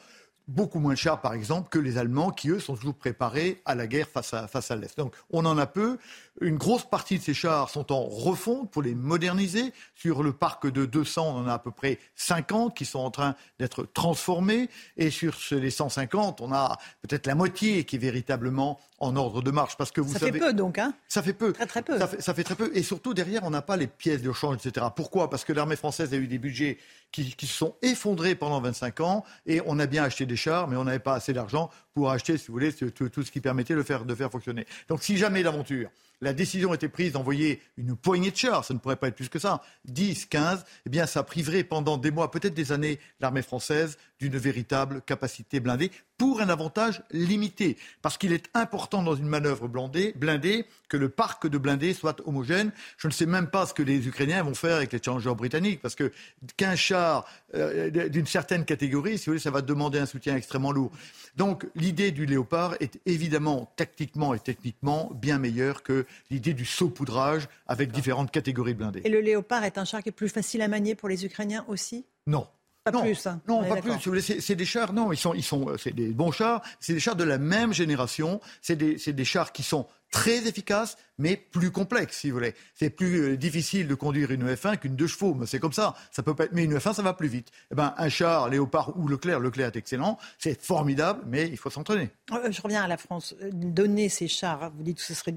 beaucoup moins chars, par exemple, que les Allemands, qui, eux, sont toujours préparés à la guerre face à, face à l'Est. Donc, on en a peu. Une grosse partie de ces chars sont en refonte pour les moderniser. Sur le parc de 200, on en a à peu près 50 qui sont en train d'être transformés. Et sur les 150, on a peut-être la moitié qui est véritablement en ordre de marche. Parce que vous ça savez, fait peu donc, hein Ça fait peu. Très très peu. Ça fait, ça fait très peu. Et surtout, derrière, on n'a pas les pièces de rechange, etc. Pourquoi? Parce que l'armée française a eu des budgets qui, qui, se sont effondrés pendant 25 ans et on a bien acheté des chars, mais on n'avait pas assez d'argent pour acheter, si vous voulez, tout, tout, ce qui permettait de faire, de faire fonctionner. Donc si jamais l'aventure la décision était prise d'envoyer une poignée de chars, ça ne pourrait pas être plus que ça, 10, 15, eh bien ça priverait pendant des mois, peut-être des années, l'armée française d'une véritable capacité blindée pour un avantage limité. Parce qu'il est important dans une manœuvre blindée, blindée que le parc de blindés soit homogène. Je ne sais même pas ce que les Ukrainiens vont faire avec les challengers britanniques, parce que qu'un char euh, d'une certaine catégorie, si vous voulez, ça va demander un soutien extrêmement lourd. Donc l'idée du léopard est évidemment tactiquement et techniquement bien meilleure que l'idée du saupoudrage avec différentes catégories blindées. Et le léopard est un char qui est plus facile à manier pour les Ukrainiens aussi? Non. Pas non, plus. Hein. Non, pas plus. C'est des chars. Non, ils sont, ils sont, c'est des bons chars. C'est des chars de la même génération. C'est des, des, chars qui sont très efficaces, mais plus complexes, si vous voulez. C'est plus euh, difficile de conduire une F1 qu'une deux chevaux. Mais c'est comme ça. Ça peut pas être. Mais une F1, ça va plus vite. Eh ben, un char Léopard ou Leclerc, Leclerc est excellent. C'est formidable, mais il faut s'entraîner. Euh, je reviens à la France. Donner ces chars, vous dites que ce serait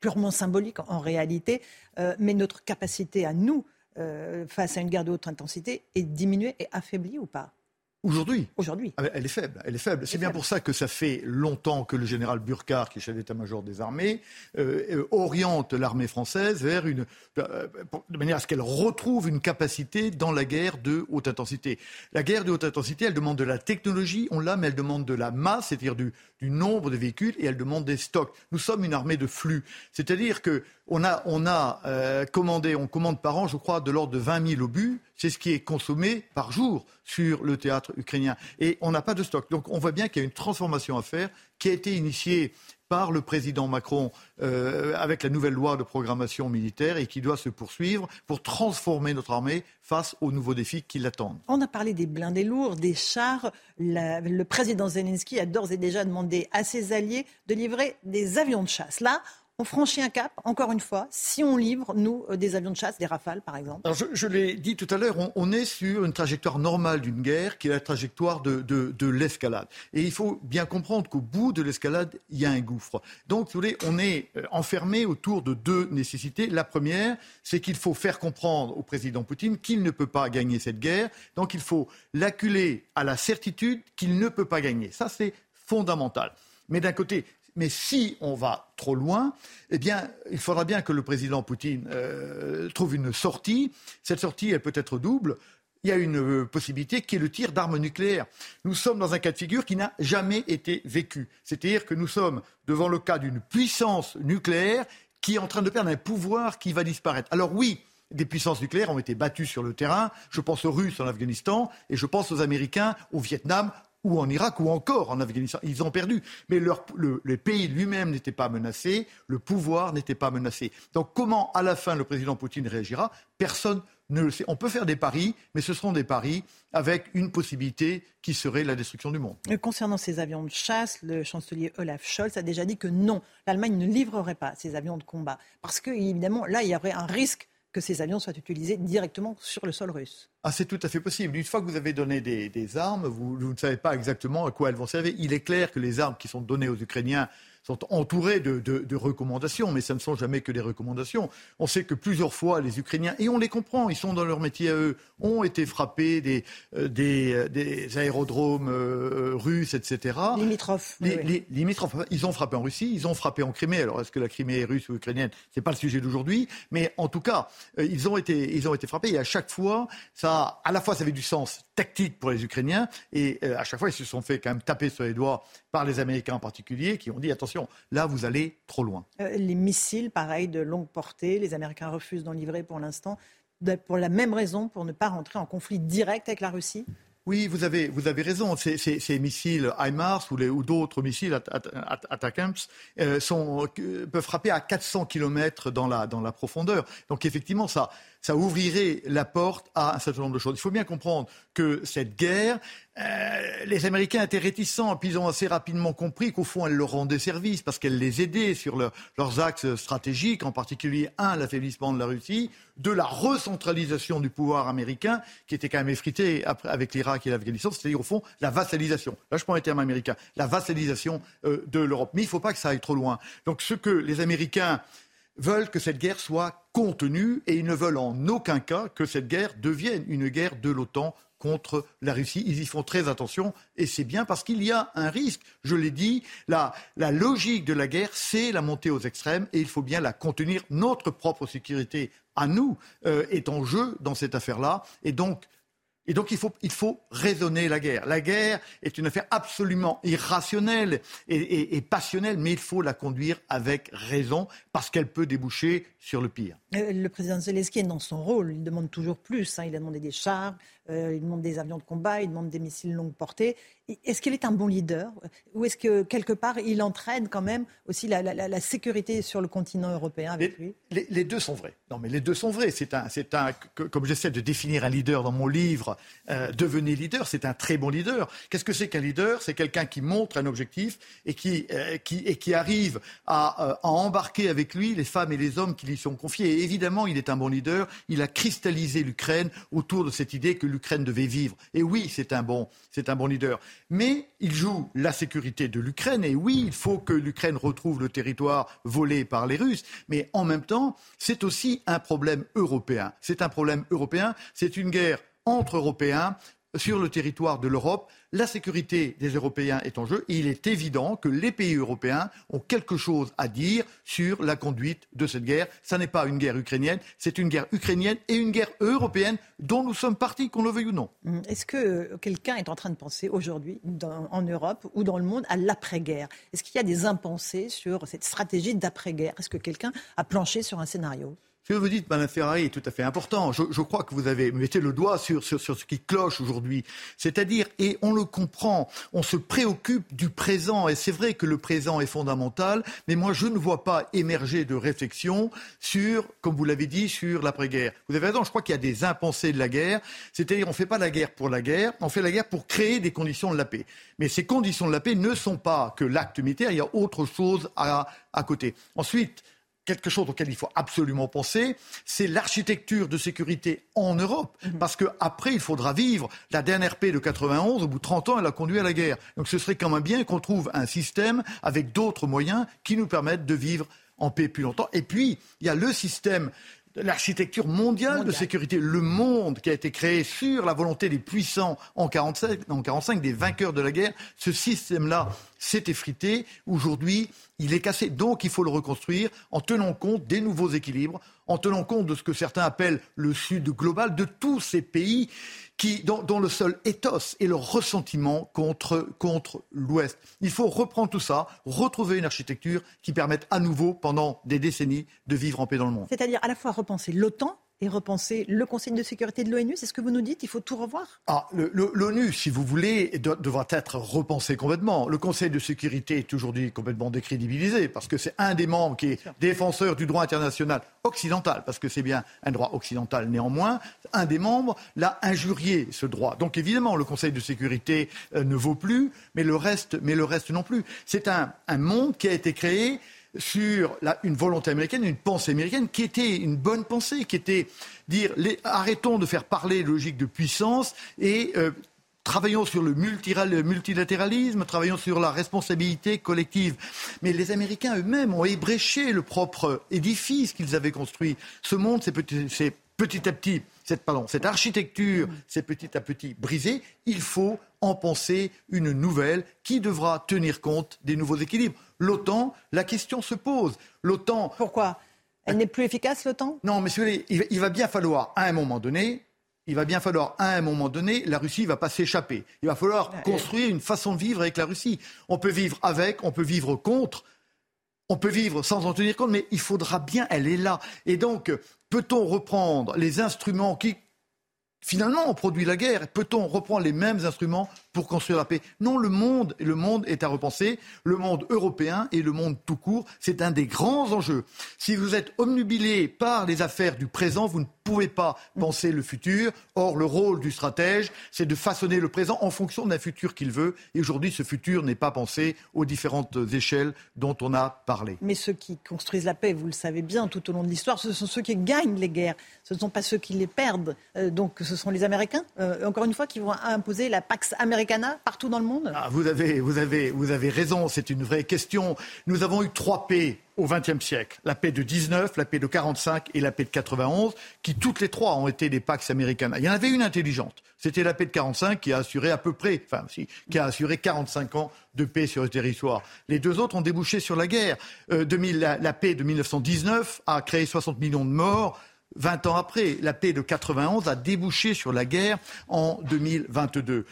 purement symbolique en réalité, euh, mais notre capacité à nous euh, face à une guerre de haute intensité est diminuée et affaiblie ou pas? Aujourd'hui? Aujourd'hui. Ah, elle est faible. Elle est faible. C'est bien pour ça que ça fait longtemps que le général Burkhardt, qui est chef d'état-major des armées, euh, oriente l'armée française vers une, euh, de manière à ce qu'elle retrouve une capacité dans la guerre de haute intensité. La guerre de haute intensité, elle demande de la technologie, on l'a, mais elle demande de la masse, c'est-à-dire du, du nombre de véhicules, et elle demande des stocks. Nous sommes une armée de flux. C'est-à-dire que on a, euh, commandé, on commande par an, je crois, de l'ordre de 20 000 obus. C'est ce qui est consommé par jour sur le théâtre ukrainien. Et on n'a pas de stock. Donc on voit bien qu'il y a une transformation à faire qui a été initiée par le président Macron euh, avec la nouvelle loi de programmation militaire et qui doit se poursuivre pour transformer notre armée face aux nouveaux défis qui l'attendent. On a parlé des blindés lourds, des chars. Le président Zelensky a d'ores et déjà demandé à ses alliés de livrer des avions de chasse. Là, on franchit un cap, encore une fois, si on livre, nous, euh, des avions de chasse, des rafales, par exemple je, l'ai dit tout à l'heure, on, est sur une trajectoire normale d'une guerre, qui est la trajectoire de, de, de l'escalade. Et il faut bien comprendre qu'au bout de l'escalade, il y a un gouffre. Donc, vous on est euh, enfermé autour de deux nécessités. La première, c'est qu'il faut faire comprendre au président Poutine qu'il ne peut pas gagner cette guerre. Donc, il faut l'acculer à la certitude qu'il ne peut pas gagner. Ça, c'est fondamental. Mais d'un côté, mais si on va trop loin, eh bien, il faudra bien que le président Poutine euh, trouve une sortie. Cette sortie, elle peut être double. Il y a une euh, possibilité qui est le tir d'armes nucléaires. Nous sommes dans un cas de figure qui n'a jamais été vécu. C'est-à-dire que nous sommes devant le cas d'une puissance nucléaire qui est en train de perdre un pouvoir qui va disparaître. Alors oui, des puissances nucléaires ont été battues sur le terrain. Je pense aux Russes en Afghanistan et je pense aux Américains au Vietnam ou en Irak ou encore en Afghanistan. Ils ont perdu. Mais le, pays lui-même n'était pas menacé, le pouvoir n'était pas menacé. Donc comment, à la fin, le président Poutine réagira? Personne ne le sait. On peut faire des paris, mais ce seront des paris avec une possibilité qui serait la destruction du monde. Concernant ces avions de chasse, le chancelier Olaf Scholz a déjà dit que non, l'Allemagne ne livrerait pas ces avions de combat. Parce que, évidemment, là, il y aurait un risque que ces avions soient utilisés directement sur le sol russe. Ah, c'est tout à fait possible. Une fois que vous avez donné des, armes, vous, ne savez pas exactement à quoi elles vont servir. Il est clair que les armes qui sont données aux Ukrainiens sont entourés de, de, de, recommandations, mais ça ne sont jamais que des recommandations. On sait que plusieurs fois, les Ukrainiens, et on les comprend, ils sont dans leur métier à eux, ont été frappés des, euh, des, euh, des, aérodromes euh, russes, etc. Limitrophes. Les, oui. les, limitrophes. Ils ont frappé en Russie, ils ont frappé en Crimée. Alors, est-ce que la Crimée est russe ou ukrainienne C'est pas le sujet d'aujourd'hui, mais en tout cas, euh, ils, ont été, ils ont été frappés, et à chaque fois, ça, à la fois, ça avait du sens tactique pour les Ukrainiens, et euh, à chaque fois, ils se sont fait quand même taper sur les doigts par les Américains en particulier, qui ont dit attention, là, vous allez trop loin. Euh, les missiles, pareil, de longue portée, les Américains refusent d'en livrer pour l'instant. pour la même raison, pour ne pas rentrer en conflit direct avec la Russie oui, vous avez, vous avez raison. Ces, ces, ces missiles HIMARS ou, ou d'autres missiles Atacams euh, sont, peuvent frapper à 400 km dans la, dans la profondeur. Donc effectivement, ça, ça ouvrirait la porte à un certain nombre de choses. Il faut bien comprendre que cette guerre, euh, les Américains étaient réticents, puis ils ont assez rapidement compris qu'au fond, elle leur rendait service parce qu'elle les aidait sur leurs axes stratégiques, en particulier, un, l'affaiblissement de la Russie, deux, la recentralisation du pouvoir américain, qui était quand même effrité après, avec l'Irak et l'Afghanistan, c'est-à-dire, au fond, la vassalisation. Là, je prends un terme américain, la vassalisation euh, de l'Europe. Mais il ne faut pas que ça aille trop loin. Donc, ce que les Américains veulent que cette guerre soit contenue et ils ne veulent en aucun cas que cette guerre devienne une guerre de l'OTAN contre la Russie. Ils y font très attention et c'est bien parce qu'il y a un risque. Je l'ai dit, la, logique de la guerre, c'est la montée aux extrêmes et il faut bien la contenir. Notre propre sécurité à nous euh, est en jeu dans cette affaire-là et donc et donc il faut, il faut raisonner la guerre. La guerre est une affaire absolument irrationnelle et, passionnelle, mais il faut la conduire avec raison parce qu'elle peut déboucher sur le pire. Euh, le président Zelensky est dans son rôle, il demande toujours plus. Hein. Il a demandé des chars, euh, il demande des avions de combat, il demande des missiles longue portée. Est-ce qu'il est un bon leader Ou est-ce que quelque part il entraîne quand même aussi la, sécurité sur le continent européen avec lui? les, deux sont vrais. Non, mais les deux sont vrais. C'est un, c'est un, comme j'essaie de définir un leader dans mon livre, euh, devenez leader. C'est un très bon leader. Qu'est-ce que c'est qu'un leader? C'est quelqu'un qui montre un objectif et qui, euh, qui, et qui arrive à, euh, à, embarquer avec lui les femmes et les hommes qui lui sont confiés. Et évidemment, il est un bon leader. Il a cristallisé l'Ukraine autour de cette idée que l'Ukraine devait vivre. Et oui, c'est un bon, c'est un bon leader mais il joue la sécurité de l'Ukraine. Et oui, il faut que l'Ukraine retrouve le territoire volé par les Russes. Mais en même temps, c'est aussi un problème européen. C'est un problème européen. C'est une guerre entre Européens sur le territoire de l'Europe. La sécurité des Européens est en jeu et il est évident que les pays européens ont quelque chose à dire sur la conduite de cette guerre. Ce n'est pas une guerre ukrainienne, c'est une guerre ukrainienne et une guerre européenne dont nous sommes partis, qu'on le veuille ou non. Hum, est-ce que quelqu'un est en train de penser aujourd'hui en Europe ou dans le monde à l'après-guerre? Est-ce qu'il y a des impensés sur cette stratégie d'après-guerre? Est-ce que quelqu'un a planché sur un scénario? Ce que vous dites, Mme Ferrari, est tout à fait important. Je, je crois que vous avez mettez le doigt sur, sur, sur ce qui cloche aujourd'hui. C'est-à-dire, et on le comprend, on se préoccupe du présent. Et c'est vrai que le présent est fondamental, mais moi, je ne vois pas émerger de réflexion sur, comme vous l'avez dit, sur l'après-guerre. Vous avez raison, je crois qu'il y a des impensés de la guerre. C'est-à-dire, on ne fait pas la guerre pour la guerre, on fait la guerre pour créer des conditions de la paix. Mais ces conditions de la paix ne sont pas que l'acte militaire, il y a autre chose à, à côté. Ensuite, quelque chose auquel il faut absolument penser, c'est l'architecture de sécurité en Europe. Mhm. Parce qu'après, il faudra vivre. La dernière paix de 91, au bout de 30 ans, elle a conduit à la guerre. Donc ce serait quand même bien qu'on trouve un système avec d'autres moyens qui nous permettent de vivre en paix plus longtemps. Et puis, il y a le système l'architecture mondiale de sécurité, le monde qui a été créé sur la volonté des puissants en 45, en 45 des vainqueurs de la guerre, ce système-là s'est effrité. Aujourd'hui, il est cassé. Donc, il faut le reconstruire en tenant compte des nouveaux équilibres, en tenant compte de ce que certains appellent le Sud global, de tous ces pays qui, dont, le seul éthos est le ressentiment contre, contre l'Ouest. Il faut reprendre tout ça, retrouver une architecture qui permette à nouveau, pendant des décennies, de vivre en paix dans le monde. C'est-à-dire à la fois repenser l'OTAN et repenser le Conseil de sécurité de l'ONU C'est ce que vous nous dites Il faut tout revoir? Ah, L'ONU, si vous voulez, devra être repensé complètement. Le Conseil de sécurité est aujourd'hui complètement décrédibilisé parce que c'est un des membres qui est défenseur du droit international occidental, parce que c'est bien un droit occidental néanmoins. Un des membres l'a injurié, ce droit. Donc évidemment, le Conseil de sécurité euh, ne vaut plus, mais le reste, mais le reste non plus. C'est un, un monde qui a été créé sur une volonté américaine, une pensée américaine qui était une bonne pensée, qui était dire arrêtons de faire parler logique de puissance et euh, travaillons sur le multilatéralisme, travaillons sur la responsabilité collective. Mais les Américains eux-mêmes ont ébréché le propre édifice qu'ils avaient construit. Ce monde, c'est petit, à petit, cette, pardon, cette architecture, c'est petit à petit brisé. Il faut en penser une nouvelle qui devra tenir compte des nouveaux équilibres l'OTAN, la question se pose. L'OTAN. Pourquoi? Elle n'est plus efficace, l'OTAN? Non, mais il, va bien falloir, à un moment donné, il va bien falloir, à un moment donné, la Russie ne va pas s'échapper. Il va falloir construire une façon de vivre avec la Russie. On peut vivre avec, on peut vivre contre. on peut vivre sans en tenir compte, mais il faudra bien, elle est là. Et donc, peut-on reprendre les instruments qui, finalement, ont produit la guerre Peut-on reprendre les mêmes instruments pour construire la paix? Non, le monde, le monde est à repenser. Le monde européen et le monde tout court, c'est un des grands enjeux. Si vous êtes omnubilé par les affaires du présent, vous ne pouvez pas penser le futur. Or, le rôle du stratège, c'est de façonner le présent en fonction d'un futur qu'il veut. Et aujourd'hui, ce futur n'est pas pensé aux différentes échelles dont on a parlé. Mais ceux qui construisent la paix, vous le savez bien, tout au long de l'histoire, ce sont ceux qui gagnent les guerres. Ce ne sont pas ceux qui les perdent. Euh, donc, ce sont les Américains, euh, encore une fois, qui vont imposer la Pax Americana partout dans le monde? Ah, vous, avez, vous, avez, vous avez raison, c'est une vraie question. Nous avons eu trois paix au XXe siècle. La paix de 19, la paix de 45 et la paix de 91, qui toutes les trois ont été des Pax américaines. Il y en avait une intelligente. C'était la paix de 45 qui a assuré à peu près, enfin, qui a assuré 45 ans de paix sur le territoire. Les deux autres ont débouché sur la guerre. Euh, la, la paix de 1919 a créé 60 millions de morts. 20 ans après, la paix de 91 a débouché sur la guerre en 2022.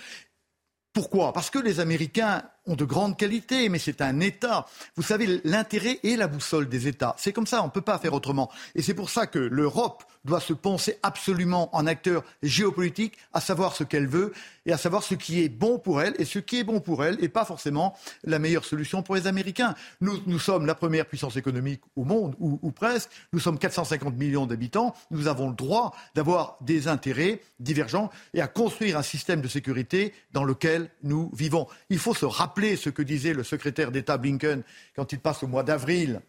Pourquoi? Parce que les Américains ont de grandes qualités, mais c'est un État. Vous savez, l'intérêt est la boussole des États. C'est comme ça, on ne peut pas faire autrement. Et c'est pour ça que l'Europe doit se penser absolument en acteur géopolitique, à savoir ce qu'elle veut et à savoir ce qui est bon pour elle. Et ce qui est bon pour elle n'est pas forcément la meilleure solution pour les Américains. Nous, nous sommes la première puissance économique au monde, ou, ou presque. Nous sommes 450 millions d'habitants. Nous avons le droit d'avoir des intérêts divergents et à construire un système de sécurité dans lequel nous vivons. Il faut se rappeler rappeler ce que disait le secrétaire d'État Blinken quand il passe au mois d'avril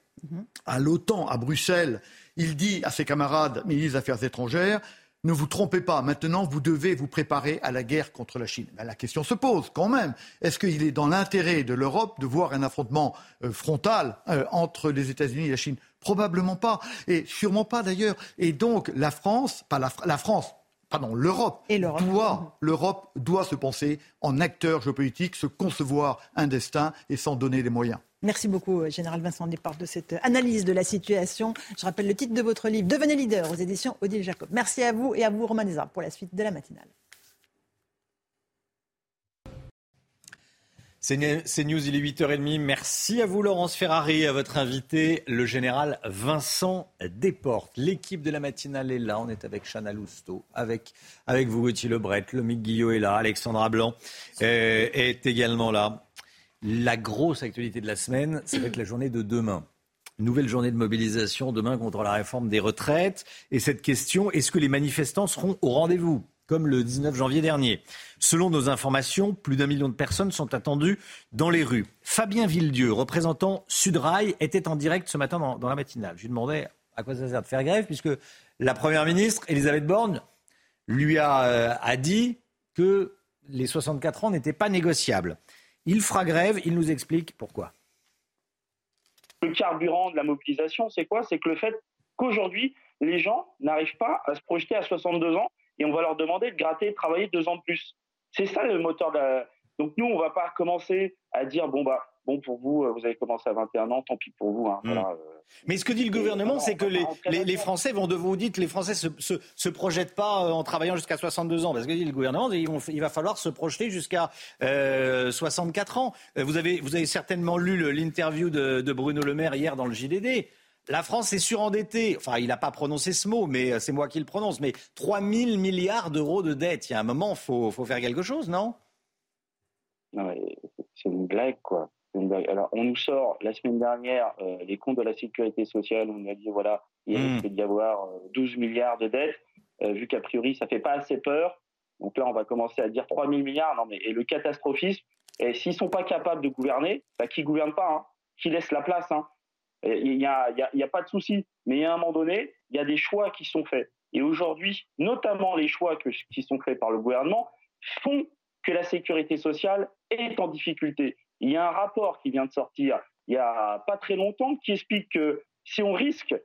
à l'OTAN, à Bruxelles. Il dit à ses camarades ministres des Affaires étrangères ne vous trompez pas, maintenant vous devez vous préparer à la guerre contre la Chine. Ben, la question se pose quand même. Est-ce qu'il est dans l'intérêt de l'Europe de voir un affrontement euh, frontal euh, entre les États-Unis et la Chine? Probablement pas. Et sûrement pas d'ailleurs. Et donc la France, pas la, la France, pardon, l'Europe doit, l'Europe doit se penser en acteur géopolitique, se concevoir un destin et s'en donner les moyens. Merci beaucoup, euh, Général Vincent Desport, de cette analyse de la situation. Je rappelle le titre de votre livre, Devenez leader, aux éditions Odile Jacob. Merci à vous et à vous, Romain Desarmes, pour la suite de la matinale. C'est News, il est 8h30. Merci à vous, Laurence Ferrari, à votre invité, le général Vincent Desportes. L'équipe de la matinale est là. On est avec Chana Lousteau, avec, avec vous, Gauthier Lebret. Lomique Guillot est là. Alexandra Blanc euh, est, également là. La grosse actualité de la semaine, ça va être la journée de demain. Nouvelle journée de mobilisation demain contre la réforme des retraites. Et cette question, est-ce que les manifestants seront au rendez-vous? Comme le 19 janvier dernier. Selon nos informations, plus d'un million de personnes sont attendues dans les rues. Fabien Villedieu, représentant Sudrail, était en direct ce matin dans, la matinale. Je lui demandais à quoi ça sert de faire grève, puisque la Première ministre, Elisabeth Borne, lui a, euh, a dit que les 64 ans n'étaient pas négociables. Il fera grève, il nous explique pourquoi. Le carburant de la mobilisation, c'est quoi? C'est que le fait qu'aujourd'hui, les gens n'arrivent pas à se projeter à 62 ans et on va leur demander de gratter, de travailler deux ans de plus. C'est ça le moteur de la... Donc nous, on va pas commencer à dire bon bah bon pour vous, euh, vous avez commencé à 21 ans, tant pis pour vous. Hein, hmm. euh. Mais ce que dit le gouvernement, c'est que les, les, Français vont de vous dites les Français se, se, se projettent pas euh, en travaillant jusqu'à 62 ans, parce que dit le gouvernement, il va falloir se projeter jusqu'à euh, 64 ans. Vous avez vous avez certainement lu l'interview de, de Bruno Le Maire hier dans le JDD. La France est surendettée. Enfin, il n'a pas prononcé ce mot, mais euh, c'est moi qui le prononce. Mais 3 000 milliards d'euros de dette. Il y a un moment, il faut, faire quelque chose, non? Non, c'est une blague, quoi. Alors, on nous sort la semaine dernière euh, les comptes de la sécurité sociale. On nous a dit, voilà, il hmm. risque d'y avoir 12 euh, milliards de dettes. vu qu'a priori, ça fait pas assez peur. Donc là, on va commencer à dire 3 000 milliards. Non, mais et le catastrophisme, et s'ils sont pas capables de gouverner, bah, qui gouverne pas, hein, qui laisse la place. Hein? Il n'y a, pas de souci. Mais à un moment donné, il y a des choix qui sont faits. Et aujourd'hui, notamment les choix qui sont faits par le gouvernement, font que la sécurité sociale est en difficulté. Il y a un rapport qui vient de sortir il n'y a pas très longtemps qui explique que si on risque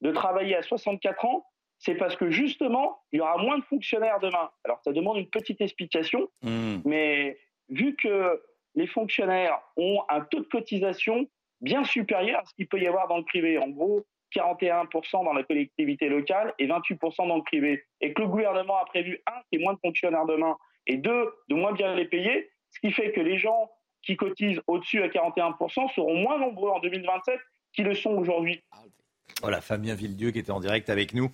de travailler à 64 ans, c'est parce que justement, il y aura moins de fonctionnaires demain. Alors ça demande une petite explication, mmh. mais vu que les fonctionnaires ont un taux de cotisation bien supérieur à ce qu'il peut y avoir dans le privé. En gros, 41% dans la collectivité locale et 28% dans le privé. Et que le gouvernement a prévu, un, qu'il y ait moins de fonctionnaires demain, et deux, de moins bien les payer, ce qui fait que les gens qui cotisent au-dessus à 41% seront moins nombreux en 2027 qui le sont aujourd'hui. Voilà, Fabien Villedieu qui était en direct avec nous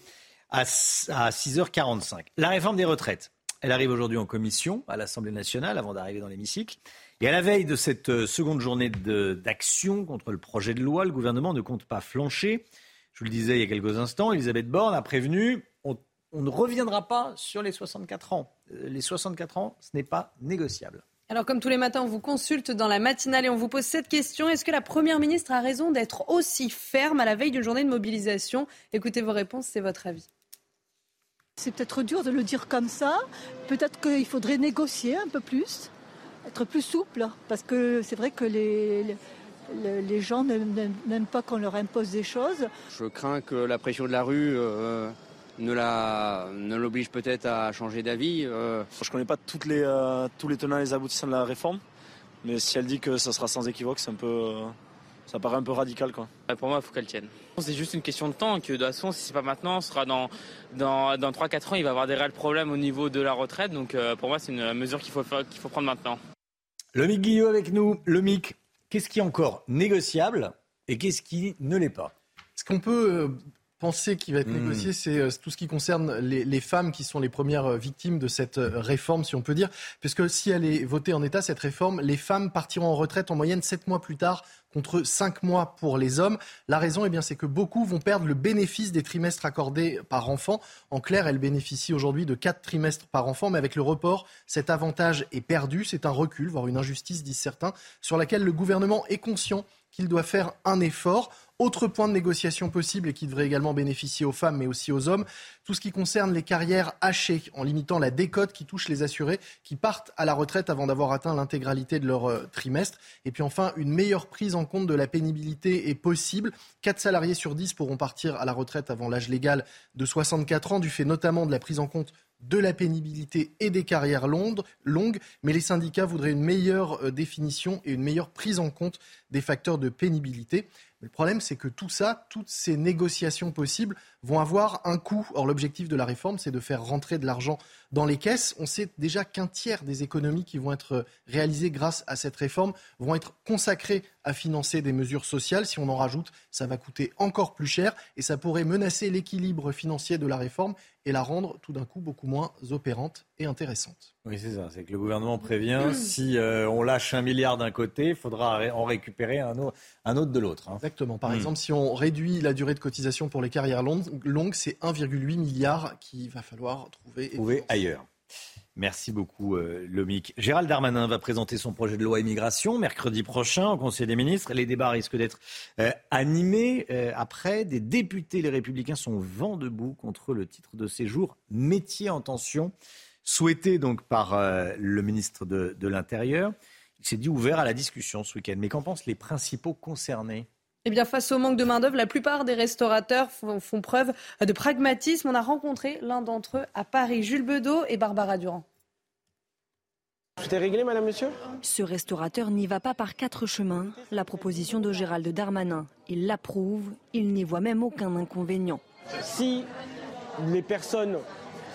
à 6h45. La réforme des retraites. Elle arrive aujourd'hui en commission à l'Assemblée nationale avant d'arriver dans l'hémicycle. Et à la veille de cette euh, seconde journée d'action contre le projet de loi, le gouvernement ne compte pas flancher. Je vous le disais il y a quelques instants, Elisabeth Borne a prévenu on, on ne reviendra pas sur les 64 ans. Euh, les 64 ans, ce n'est pas négociable. Alors, comme tous les matins, on vous consulte dans la matinale et on vous pose cette question. Est-ce que la Première ministre a raison d'être aussi ferme à la veille d'une journée de mobilisation? Écoutez vos réponses, c'est votre avis. C'est peut-être dur de le dire comme ça. Peut-être qu'il faudrait négocier un peu plus, être plus souple, parce que c'est vrai que les, les, gens n'aiment pas qu'on leur impose des choses. Je crains que la pression de la rue euh, ne la ne l'oblige peut-être à changer d'avis. Euh. Je ne connais pas toutes les, euh, tous les tenants et les aboutissants de la réforme, mais si elle dit que ça sera sans équivoque, c'est un peu, euh, ça paraît un peu radical. Quoi. Pour moi, il faut qu'elle tienne. C'est juste une question de temps, que de toute façon, si c'est pas maintenant, ce sera dans, dans, dans 3-4 ans, il va y avoir des réels problèmes au niveau de la retraite. Donc pour moi, c'est une mesure qu'il faut, qu'il faut prendre maintenant. Le Mick Guillot avec nous. Le Mick, qu'est-ce qui est encore négociable et qu'est-ce qui ne l'est pas? Ce qu'on peut pensée qui va être hmm. négociée, c'est euh, tout ce qui concerne les, femmes qui sont les premières euh, victimes de cette euh, réforme, si on peut dire. Puisque si elle est votée en état, cette réforme, les femmes partiront en retraite en moyenne 7 mois plus tard contre 5 mois pour les hommes. La raison, eh bien, c'est que beaucoup vont perdre le bénéfice des trimestres accordés par enfant. En clair, elles bénéficient aujourd'hui de 4 trimestres par enfant, mais avec le report, cet avantage est perdu. C'est un recul, voire une injustice, disent certains, sur laquelle le gouvernement est conscient qu'il doit faire un effort. Autre point de négociation possible et qui devrait également bénéficier aux femmes mais aussi aux hommes, tout ce qui concerne les carrières hachées en limitant la décote qui touche les assurés qui partent à la retraite avant d'avoir atteint l'intégralité de leur euh, trimestre. Et puis enfin, une meilleure prise en compte de la pénibilité est possible. Quatre salariés sur 10 pourront partir à la retraite avant l'âge légal de 64 ans du fait notamment de la prise en compte de la pénibilité et des carrières longues, mais les syndicats voudraient une meilleure euh, définition et une meilleure prise en compte des facteurs de pénibilité. Mais le problème, c'est que tout ça, toutes ces négociations possibles vont avoir un coût. Or, l'objectif de la réforme, c'est de faire rentrer de l'argent dans les caisses. On sait déjà qu'un tiers des économies qui vont être réalisées grâce à cette réforme vont être consacrées à financer des mesures sociales. Si on en rajoute, ça va coûter encore plus cher et ça pourrait menacer l'équilibre financier de la réforme et la rendre tout d'un coup beaucoup moins opérante et intéressante. Oui, c'est ça. C'est que le gouvernement prévient, si euh, on lâche un milliard d'un côté, il faudra en récupérer un, autre de l'autre. Hein. Exactement. Par hmm. exemple, si on réduit la durée de cotisation pour les carrières longues, c'est 1,8 milliard qu'il va falloir trouver. trouver ailleurs. Merci beaucoup, euh, Lomic. Gérald Darmanin va présenter son projet de loi immigration mercredi prochain au Conseil des ministres. Les débats risquent d'être euh, animés. Euh, après, des députés, les Républicains, sont vent debout contre le titre de séjour métier en tension, souhaité donc par le ministre de, de l'Intérieur. Il s'est dit ouvert à la discussion ce week-end. Mais qu'en pensent les principaux concernés? Eh bien, face au manque de main-d'œuvre, la plupart des restaurateurs font, preuve de pragmatisme. On a rencontré l'un d'entre eux à Paris, Jules Bedeau et Barbara Durand. Tout est réglé, madame, monsieur? Ce restaurateur n'y va pas par quatre chemins. La proposition de Gérald Darmanin, il l'approuve, il n'y voit même aucun inconvénient. Si les personnes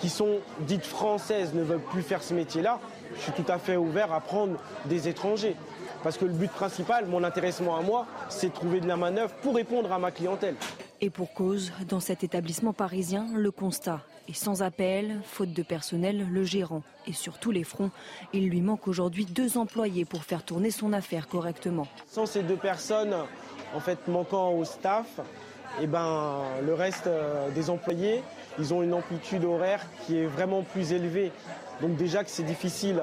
qui sont dites françaises ne veulent plus faire ce métier-là, je suis tout à fait ouvert à prendre des étrangers. Parce que le but principal, mon intéressement à moi, c'est de trouver de la manœuvre pour répondre à ma clientèle. Et pour cause, dans cet établissement parisien, le constat est sans appel, faute de personnel, le gérant et sur tous les fronts, il lui manque aujourd'hui deux employés pour faire tourner son affaire correctement. Sans ces deux personnes, en fait, manquant au staff, eh ben, le reste euh, des employés, ils ont une amplitude horaire qui est vraiment plus élevée. Donc déjà que c'est difficile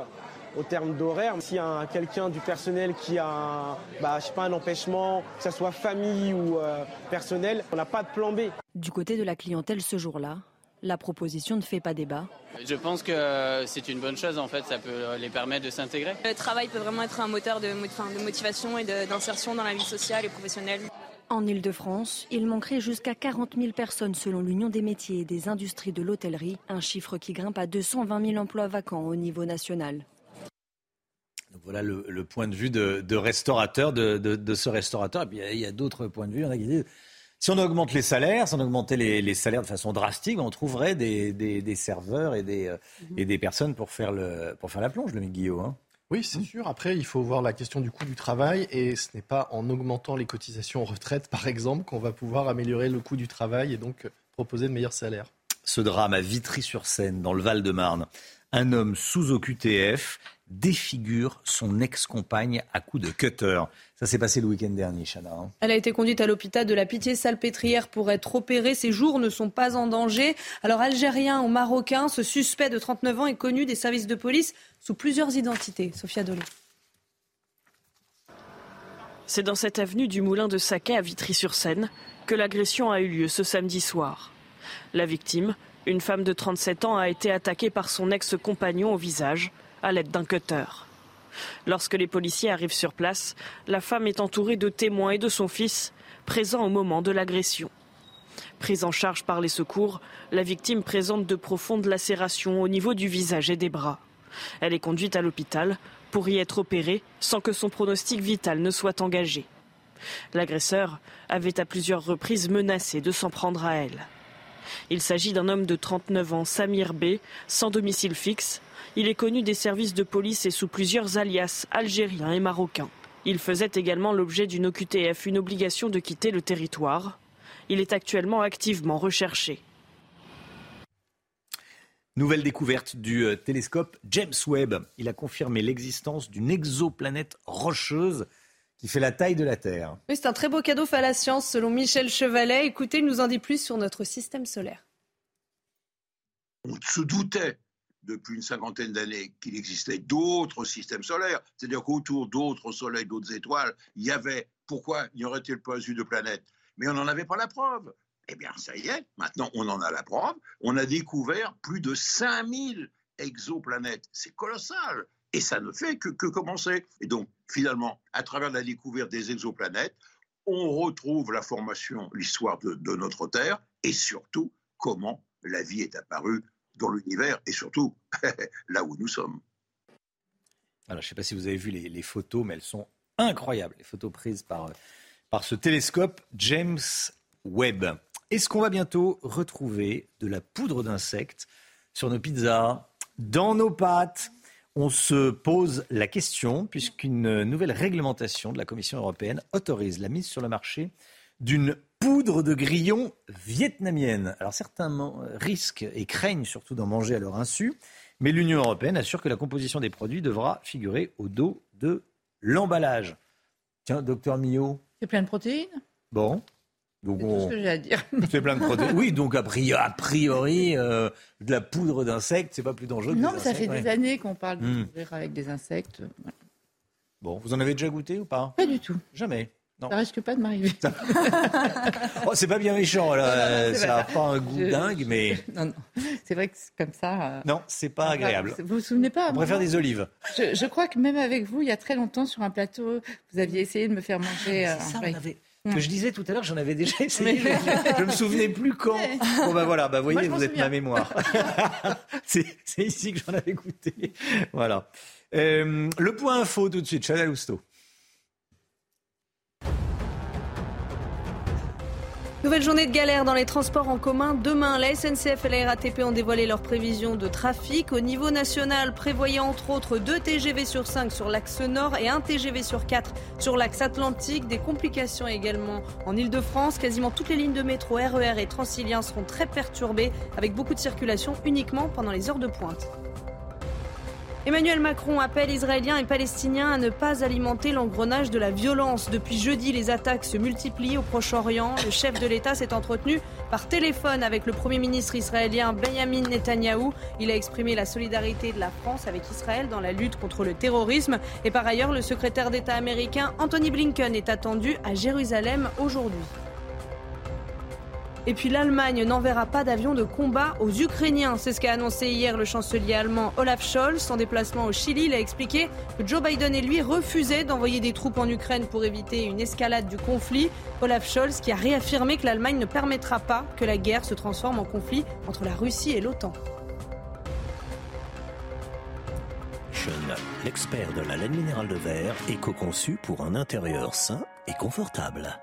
au terme d'horaire. S'il y a quelqu'un du personnel qui a un, bah, pas, un empêchement, que ce soit famille ou euh, personnel, on n'a pas de plan B. Du côté de la clientèle ce jour-là, la proposition ne fait pas débat. Je pense que c'est une bonne chose, en fait, ça peut les permettre de s'intégrer. Le travail peut vraiment être un moteur de, de motivation et d'insertion dans la vie sociale et professionnelle. En Ile-de-France, il manquerait jusqu'à 40 000 personnes selon l'Union des métiers et des industries de l'hôtellerie, un chiffre qui grimpe à 220 000 emplois vacants au niveau national voilà le, point de vue de, restaurateur, de, ce restaurateur. Et puis il y a, d'autres points de vue. Il y en a qui disent si on augmente les salaires, si on augmentait les, salaires de façon drastique, on trouverait des, serveurs et des, mhm. et des personnes pour faire, le, pour faire la plonge, le Guillaume. Hein. Oui, c'est sûr. Après, il faut voir la question du coût du travail et ce n'est pas en augmentant les cotisations en retraite, par exemple, qu'on va pouvoir améliorer le coût du travail et donc proposer de meilleurs salaires. Ce drame à Vitry-sur-Seine, dans le Val-de-Marne. Un homme sous OQTF défigure son ex-compagne à coups de cutter. Ça s'est passé le week-end dernier, Chana. Hein. Elle a été conduite à l'hôpital de la Pitié-Salpêtrière pour être opérée. Ses jours ne sont pas en danger. Alors, algérien ou marocain, ce suspect de 39 ans est connu des services de police sous plusieurs identités. Sophia Dolé. C'est dans cette avenue du Moulin de Saquet à Vitry-sur-Seine que l'agression a eu lieu ce samedi soir. La victime, une femme de 37 ans, a été attaquée par son ex-compagnon au visage à l'aide d'un cutter. Lorsque les policiers arrivent sur place, la femme est entourée de témoins et de son fils, présents au moment de l'agression. Prise en charge par les secours, la victime présente de profondes lacérations au niveau du visage et des bras. Elle est conduite à l'hôpital pour y être opérée sans que son pronostic vital ne soit engagé. L'agresseur avait à plusieurs reprises menacé de s'en prendre à elle. Il s'agit d'un homme de 39 ans, Samir B, sans domicile fixe, il est connu des services de police et sous plusieurs alias algériens et marocains. Il faisait également l'objet d'une OQTF, une obligation de quitter le territoire. Il est actuellement activement recherché. Nouvelle découverte du euh, télescope James Webb. Il a confirmé l'existence d'une exoplanète rocheuse qui fait la taille de la Terre. Oui, c'est un très beau cadeau fait à la science, selon Michel Chevalet. Écoutez, il nous en dit plus sur notre système solaire. On se doutait depuis une cinquantaine d'années qu'il existait d'autres systèmes solaires, c'est-à-dire qu'autour d'autres soleils, d'autres étoiles, il y avait, pourquoi n'y aurait-il pas eu de planètes Mais on n'en avait pas la preuve. Eh bien, ça y est, maintenant on en a la preuve. On a découvert plus de 5000 exoplanètes. C'est colossal. Et ça ne fait que, commencer. Et donc, finalement, à travers la découverte des exoplanètes, on retrouve la formation, l'histoire de, notre Terre et surtout comment la vie est apparue dans l'univers et surtout là où nous sommes. Alors, je ne sais pas si vous avez vu les, photos, mais elles sont incroyables, les photos prises par, par ce télescope James Webb. Est-ce qu'on va bientôt retrouver de la poudre d'insectes sur nos pizzas, dans nos pâtes? On se pose la question puisqu'une nouvelle réglementation de la Commission européenne autorise la mise sur le marché d'une poudre de grillon vietnamienne. Alors certains risquent et craignent surtout d'en manger à leur insu, mais l'Union européenne assure que la composition des produits devra figurer au dos de l'emballage. Tiens, docteur Millot. C'est plein de protéines? Bon. Donc tout ce que j'ai à dire. C'est plein de protéines. Oui, donc a priori, euh, de la poudre d'insectes, c'est pas plus dangereux. Non, mais ça fait des années qu'on parle de hmm. avec des insectes. Bon, vous en avez déjà goûté ou pas? Pas du tout. Jamais. Ça risque pas de m'arriver. oh, c'est pas bien méchant, là. ça n'a pas un goût dingue, mais. Non, non. C'est vrai que c'est comme ça. Euh, non, c'est pas agréable. Vous vous souvenez pas On préfère des olives. Je, crois que même avec vous, il y a très longtemps, sur un plateau, vous aviez essayé de me faire manger. Ah, ça, on avait... Que je disais tout à l'heure, j'en avais déjà essayé. je ne me souvenais plus quand. Bon, ben voilà, bah, voyez, vous êtes ma mémoire. c'est ici que j'en avais goûté. Voilà. Euh, le point info tout de suite, Chanel Housteau. Nouvelle journée de galère dans les transports en commun. Demain, la SNCF et la RATP ont dévoilé leurs prévisions de trafic. Au niveau national, prévoyant entre autres 2 TGV sur 5 sur l'axe nord et 1 TGV sur 4 sur l'axe atlantique. Des complications également en Ile-de-France. Quasiment toutes les lignes de métro, RER e et Transilien seront très perturbées avec beaucoup de circulation uniquement pendant les heures de pointe. Emmanuel Macron appelle Israéliens et Palestiniens à ne pas alimenter l'engrenage de la violence. Depuis jeudi, les attaques se multiplient au Proche-Orient. Le chef de l'État s'est entretenu par téléphone avec le Premier ministre israélien Benjamin Netanyahou. Il a exprimé la solidarité de la France avec Israël dans la lutte contre le terrorisme. Et par ailleurs, le secrétaire d'État américain Anthony Blinken est attendu à Jérusalem aujourd'hui. Et puis l'Allemagne n'enverra pas d'avions de combat aux Ukrainiens. C'est ce qu'a annoncé hier le chancelier allemand Olaf Scholz. En déplacement au Chili, il a expliqué que Joe Biden et lui refusaient d'envoyer des troupes en Ukraine pour éviter une escalade du conflit. Olaf Scholz qui a réaffirmé que l'Allemagne ne permettra pas que la guerre se transforme en conflit entre la Russie et l'OTAN. l'expert de la laine minérale de verre, éco-conçu pour un intérieur sain et confortable.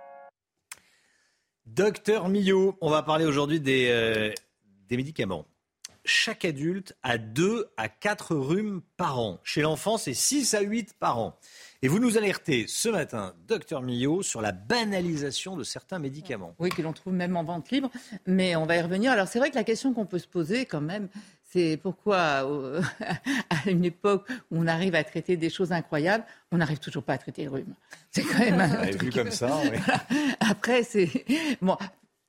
Docteur Millot, on va parler aujourd'hui des, euh, médicaments. chaque adulte a 2 à 4 rhumes par an. Chez l'enfant, c'est 6 à 8 par an. Et vous nous alertez ce matin, docteur Millot, sur la banalisation de certains médicaments. Oui, que l'on trouve même en vente libre, mais on va y revenir. Alors c'est vrai que la question qu'on peut se poser quand même, c'est pourquoi à une époque où on arrive à traiter des choses incroyables, on n'arrive toujours pas à traiter le rhume. C'est quand même un Vu comme ça, oui. Après, c'est bon.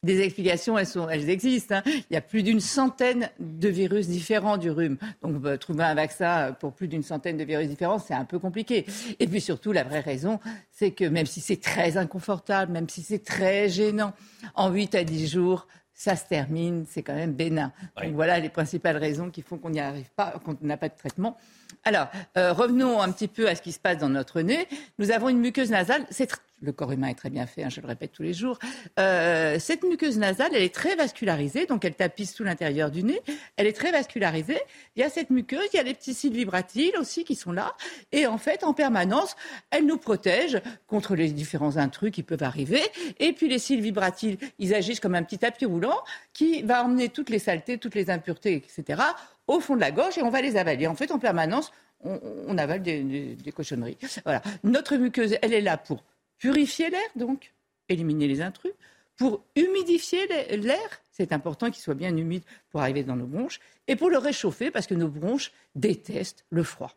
Des explications, elles, sont, elles existent. hein. Il y a plus d'une centaine de virus différents du rhume. Donc, euh, trouver un vaccin pour plus d'une centaine de virus différents, c'est un peu compliqué. Et puis surtout, la vraie raison, c'est que même si c'est très inconfortable, même si c'est très gênant, en 8 à 10 jours, ça se termine, c'est quand même bénin. Donc voilà les principales raisons qui font qu'on n'y arrive pas, qu'on n'a pas de traitement. Alors, euh, revenons un petit peu à ce qui se passe dans notre nez. Nous avons une muqueuse nasale. C'est le corps humain est très bien fait, hein, je le répète tous les jours. Euh, cette muqueuse nasale, elle est très vascularisée, donc elle tapisse tout l'intérieur du nez. Elle est très vascularisée. Il y a cette muqueuse, il y a les petits cils vibratiles aussi qui sont là. Et en fait, en permanence, elle nous protège contre les différents intrus qui peuvent arriver. Et puis les cils vibratiles, ils agissent comme un petit tapis roulant qui va emmener toutes les saletés, toutes les impuretés, etc., au fond de la gorge et on va les avaler. En fait, en permanence, on, avale des, cochonneries. Voilà. Notre muqueuse, elle est là pour purifier l'air, donc éliminer les intrus, pour humidifier l'air- c'est important qu'il soit bien humide pour arriver dans nos bronches, et pour le réchauffer, parce que nos bronches détestent le froid.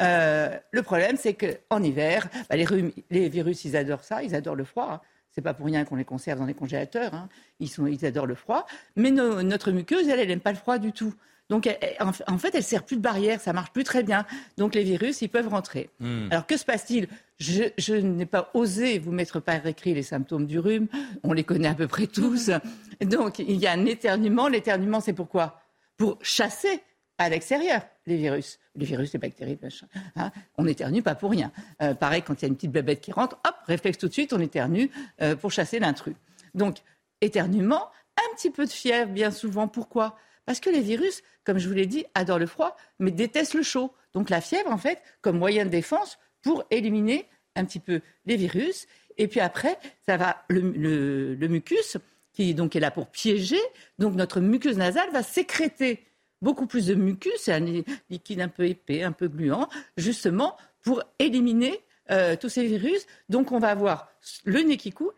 Euh, le problème, c'est qu'en hiver, bah, les, virus, ils adorent ça, ils adorent le froid. hein. C'est pas pour rien qu'on les conserve dans les congélateurs. hein. Ils, adorent le froid. Mais no- notre muqueuse, elle, elle n'aime pas le froid du tout. Donc, elle- en, fait, elle sert plus de barrière, ça marche plus très bien. Donc, les virus, ils peuvent rentrer. Hmm. Alors, que se passe-t-il? Je, je n'ai pas osé vous mettre par écrit les symptômes du rhume. On les connaît à peu près tous. Donc, il y a un éternuement. L'éternuement, c'est pourquoi Pour chasser à l'extérieur les virus. Les virus, les bactéries, le machin. hein. on n'éternue pas pour rien. Euh, pareil, quand il y a une petite bébête qui rentre, hop, réflexe tout de suite, on éternue euh, pour chasser l'intrus. Donc, éternuement, un petit peu de fièvre, bien souvent. Pourquoi? Parce que les virus, comme je vous l'ai dit, adorent le froid, mais détestent le chaud. Donc, la fièvre, en fait, comme moyen de défense pour éliminer un petit peu les virus. Et puis après, ça va le, mucus, qui donc est là pour piéger. Donc, notre muqueuse nasale va sécréter beaucoup plus de mucus, c'est un li- liquide un peu épais, un peu gluant, justement pour éliminer euh, tous ces virus. Donc on va avoir le nez qui coule,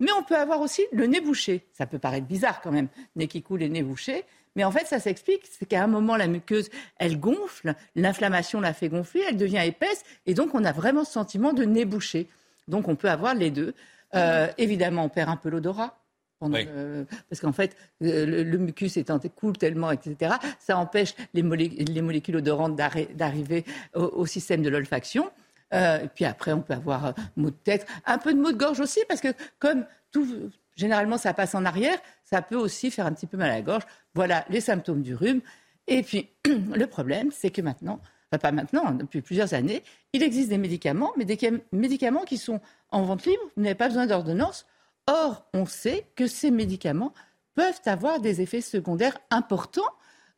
mais on peut avoir aussi le nez bouché. Ça peut paraître bizarre quand même, nez qui coule et nez bouché. Mais en fait, ça s'explique, c'est qu'à un moment, la muqueuse, elle gonfle, l'inflammation la fait gonfler, elle devient épaisse, et donc on a vraiment ce sentiment de nez bouché. Donc on peut avoir les deux. Euh, évidemment, on perd un peu l'odorat. pendant Oui. le- parce qu'en fait, euh, le, le mucus étant coule tellement, etc., ça empêche les, molé- les molécules odorantes d'arri- d'arriver au, au système de l'olfaction. Euh, et puis après, on peut avoir maux de tête, un peu de maux de gorge aussi, parce que comme tout, généralement, ça passe en arrière, ça peut aussi faire un petit peu mal à la gorge. Voilà les symptômes du rhume. Et puis, le problème, c'est que maintenant, enfin pas maintenant, depuis plusieurs années, il existe des médicaments, mais des cam- médicaments qui sont en vente libre, vous n'avez pas besoin d'ordonnance. Or, on sait que ces médicaments peuvent avoir des effets secondaires importants.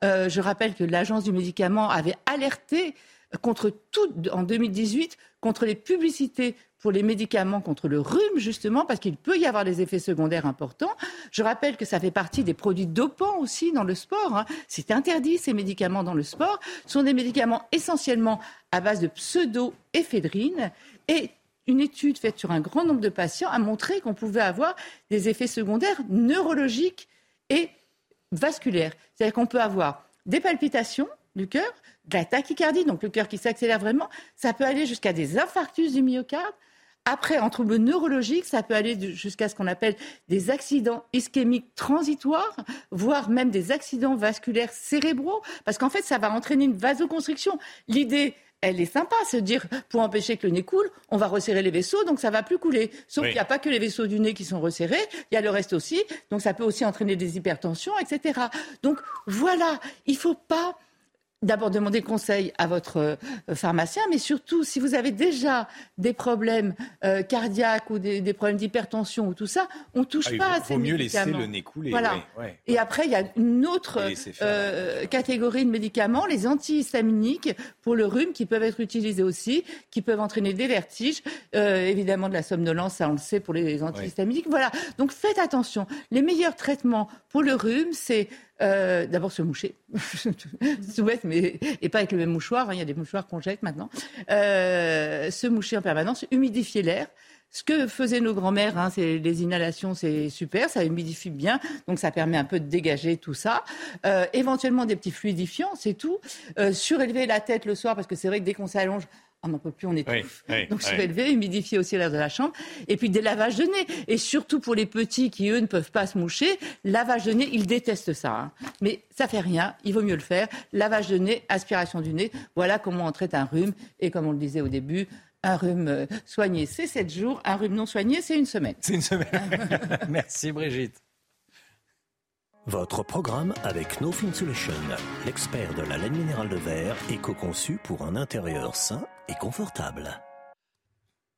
Euh, je rappelle que l'Agence du médicament avait alerté contre tout, en 2018 contre les publicités pour les médicaments contre le rhume, justement, parce qu'il peut y avoir des effets secondaires importants. Je rappelle que ça fait partie des produits dopants aussi dans le sport. hein. C'est interdit, ces médicaments dans le sport. Ce sont des médicaments essentiellement à base de pseudo-éphédrine. Et une étude faite sur un grand nombre de patients a montré qu'on pouvait avoir des effets secondaires neurologiques et vasculaires. C'est-à-dire qu'on peut avoir des palpitations du cœur, de la tachycardie, donc le cœur qui s'accélère vraiment. Ça peut aller jusqu'à des infarctus du myocarde. Après, en trouble neurologique, ça peut aller jusqu'à ce qu'on appelle des accidents ischémiques transitoires, voire même des accidents vasculaires cérébraux, parce qu'en fait, ça va entraîner une vasoconstriction. L'idée, elle est sympa, se dire, pour empêcher que le nez coule, on va resserrer les vaisseaux, donc ça va plus couler. Sauf Oui. qu'il n'y a pas que les vaisseaux du nez qui sont resserrés, il y a le reste aussi, donc ça peut aussi entraîner des hypertensions, etc. Donc voilà, il faut pas d'abord demander conseil à votre euh, pharmacien, mais surtout si vous avez déjà des problèmes euh, cardiaques ou des, des problèmes d'hypertension ou tout ça, on touche Ah, pas à ces vaut mieux laisser le nez couler, Voilà. ouais, ouais. Et après, il y a une autre euh, catégorie de médicaments, les antihistaminiques pour le rhume, qui peuvent être utilisés aussi, qui peuvent entraîner des vertiges, euh, évidemment de la somnolence, ça on le sait pour les antihistaminiques. Voilà. Donc faites attention. Les meilleurs traitements pour le rhume, c'est euh, d'abord se moucher, tout bête, mais et pas avec le même mouchoir. hein, Il y a des mouchoirs qu'on jette maintenant. Euh, se moucher en permanence, humidifier l'air. Ce que faisaient nos grands-mères, hein, c'est les inhalations, c'est super, ça humidifie bien, donc ça permet un peu de dégager tout ça. Euh, éventuellement des petits fluidifiants, c'est tout. Surélever la tête le soir, parce que c'est vrai que dès qu'on s'allonge, on n'en peut plus, on étouffe. Oui, oui, donc oui. surélever, humidifier aussi l'air de la chambre. Et puis des lavages de nez. Et surtout pour les petits qui, eux, ne peuvent pas se moucher, lavage de nez, ils détestent ça. hein. Mais ça fait rien, il vaut mieux le faire. Lavage de nez, aspiration du nez, voilà comment on traite un rhume. Et comme on le disait au début, un rhume euh, soigné, c'est 7 jours. Un rhume non soigné, c'est une semaine. C'est une semaine. Merci Brigitte. Votre programme avec No Fin Solution, l'expert de la laine minérale de verre, éco-conçu pour un intérieur sain et confortable.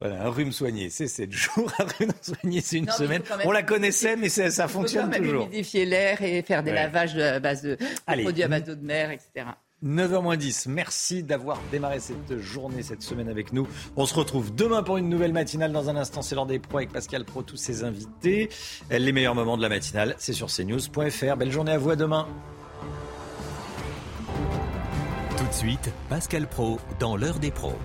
Voilà, un rhume soigné, c'est 7 jours. Un rhume non soigné, c'est une Non, semaine. On la connaissait, mais ça, fonctionne quand même toujours. humidifier l'air et faire des Ouais. lavages de- à base de, de produits à base d'eau de mer, etc. 9h10, merci d'avoir démarré cette journée, cette semaine avec nous. On se retrouve demain pour une nouvelle matinale. Dans un instant, c'est l'heure des pros avec Pascal Pro, tous ses invités. Les meilleurs moments de la matinale, c'est sur cnews.fr. Belle journée à vous, à demain. Tout de suite, Pascal Pro dans l'heure des pros.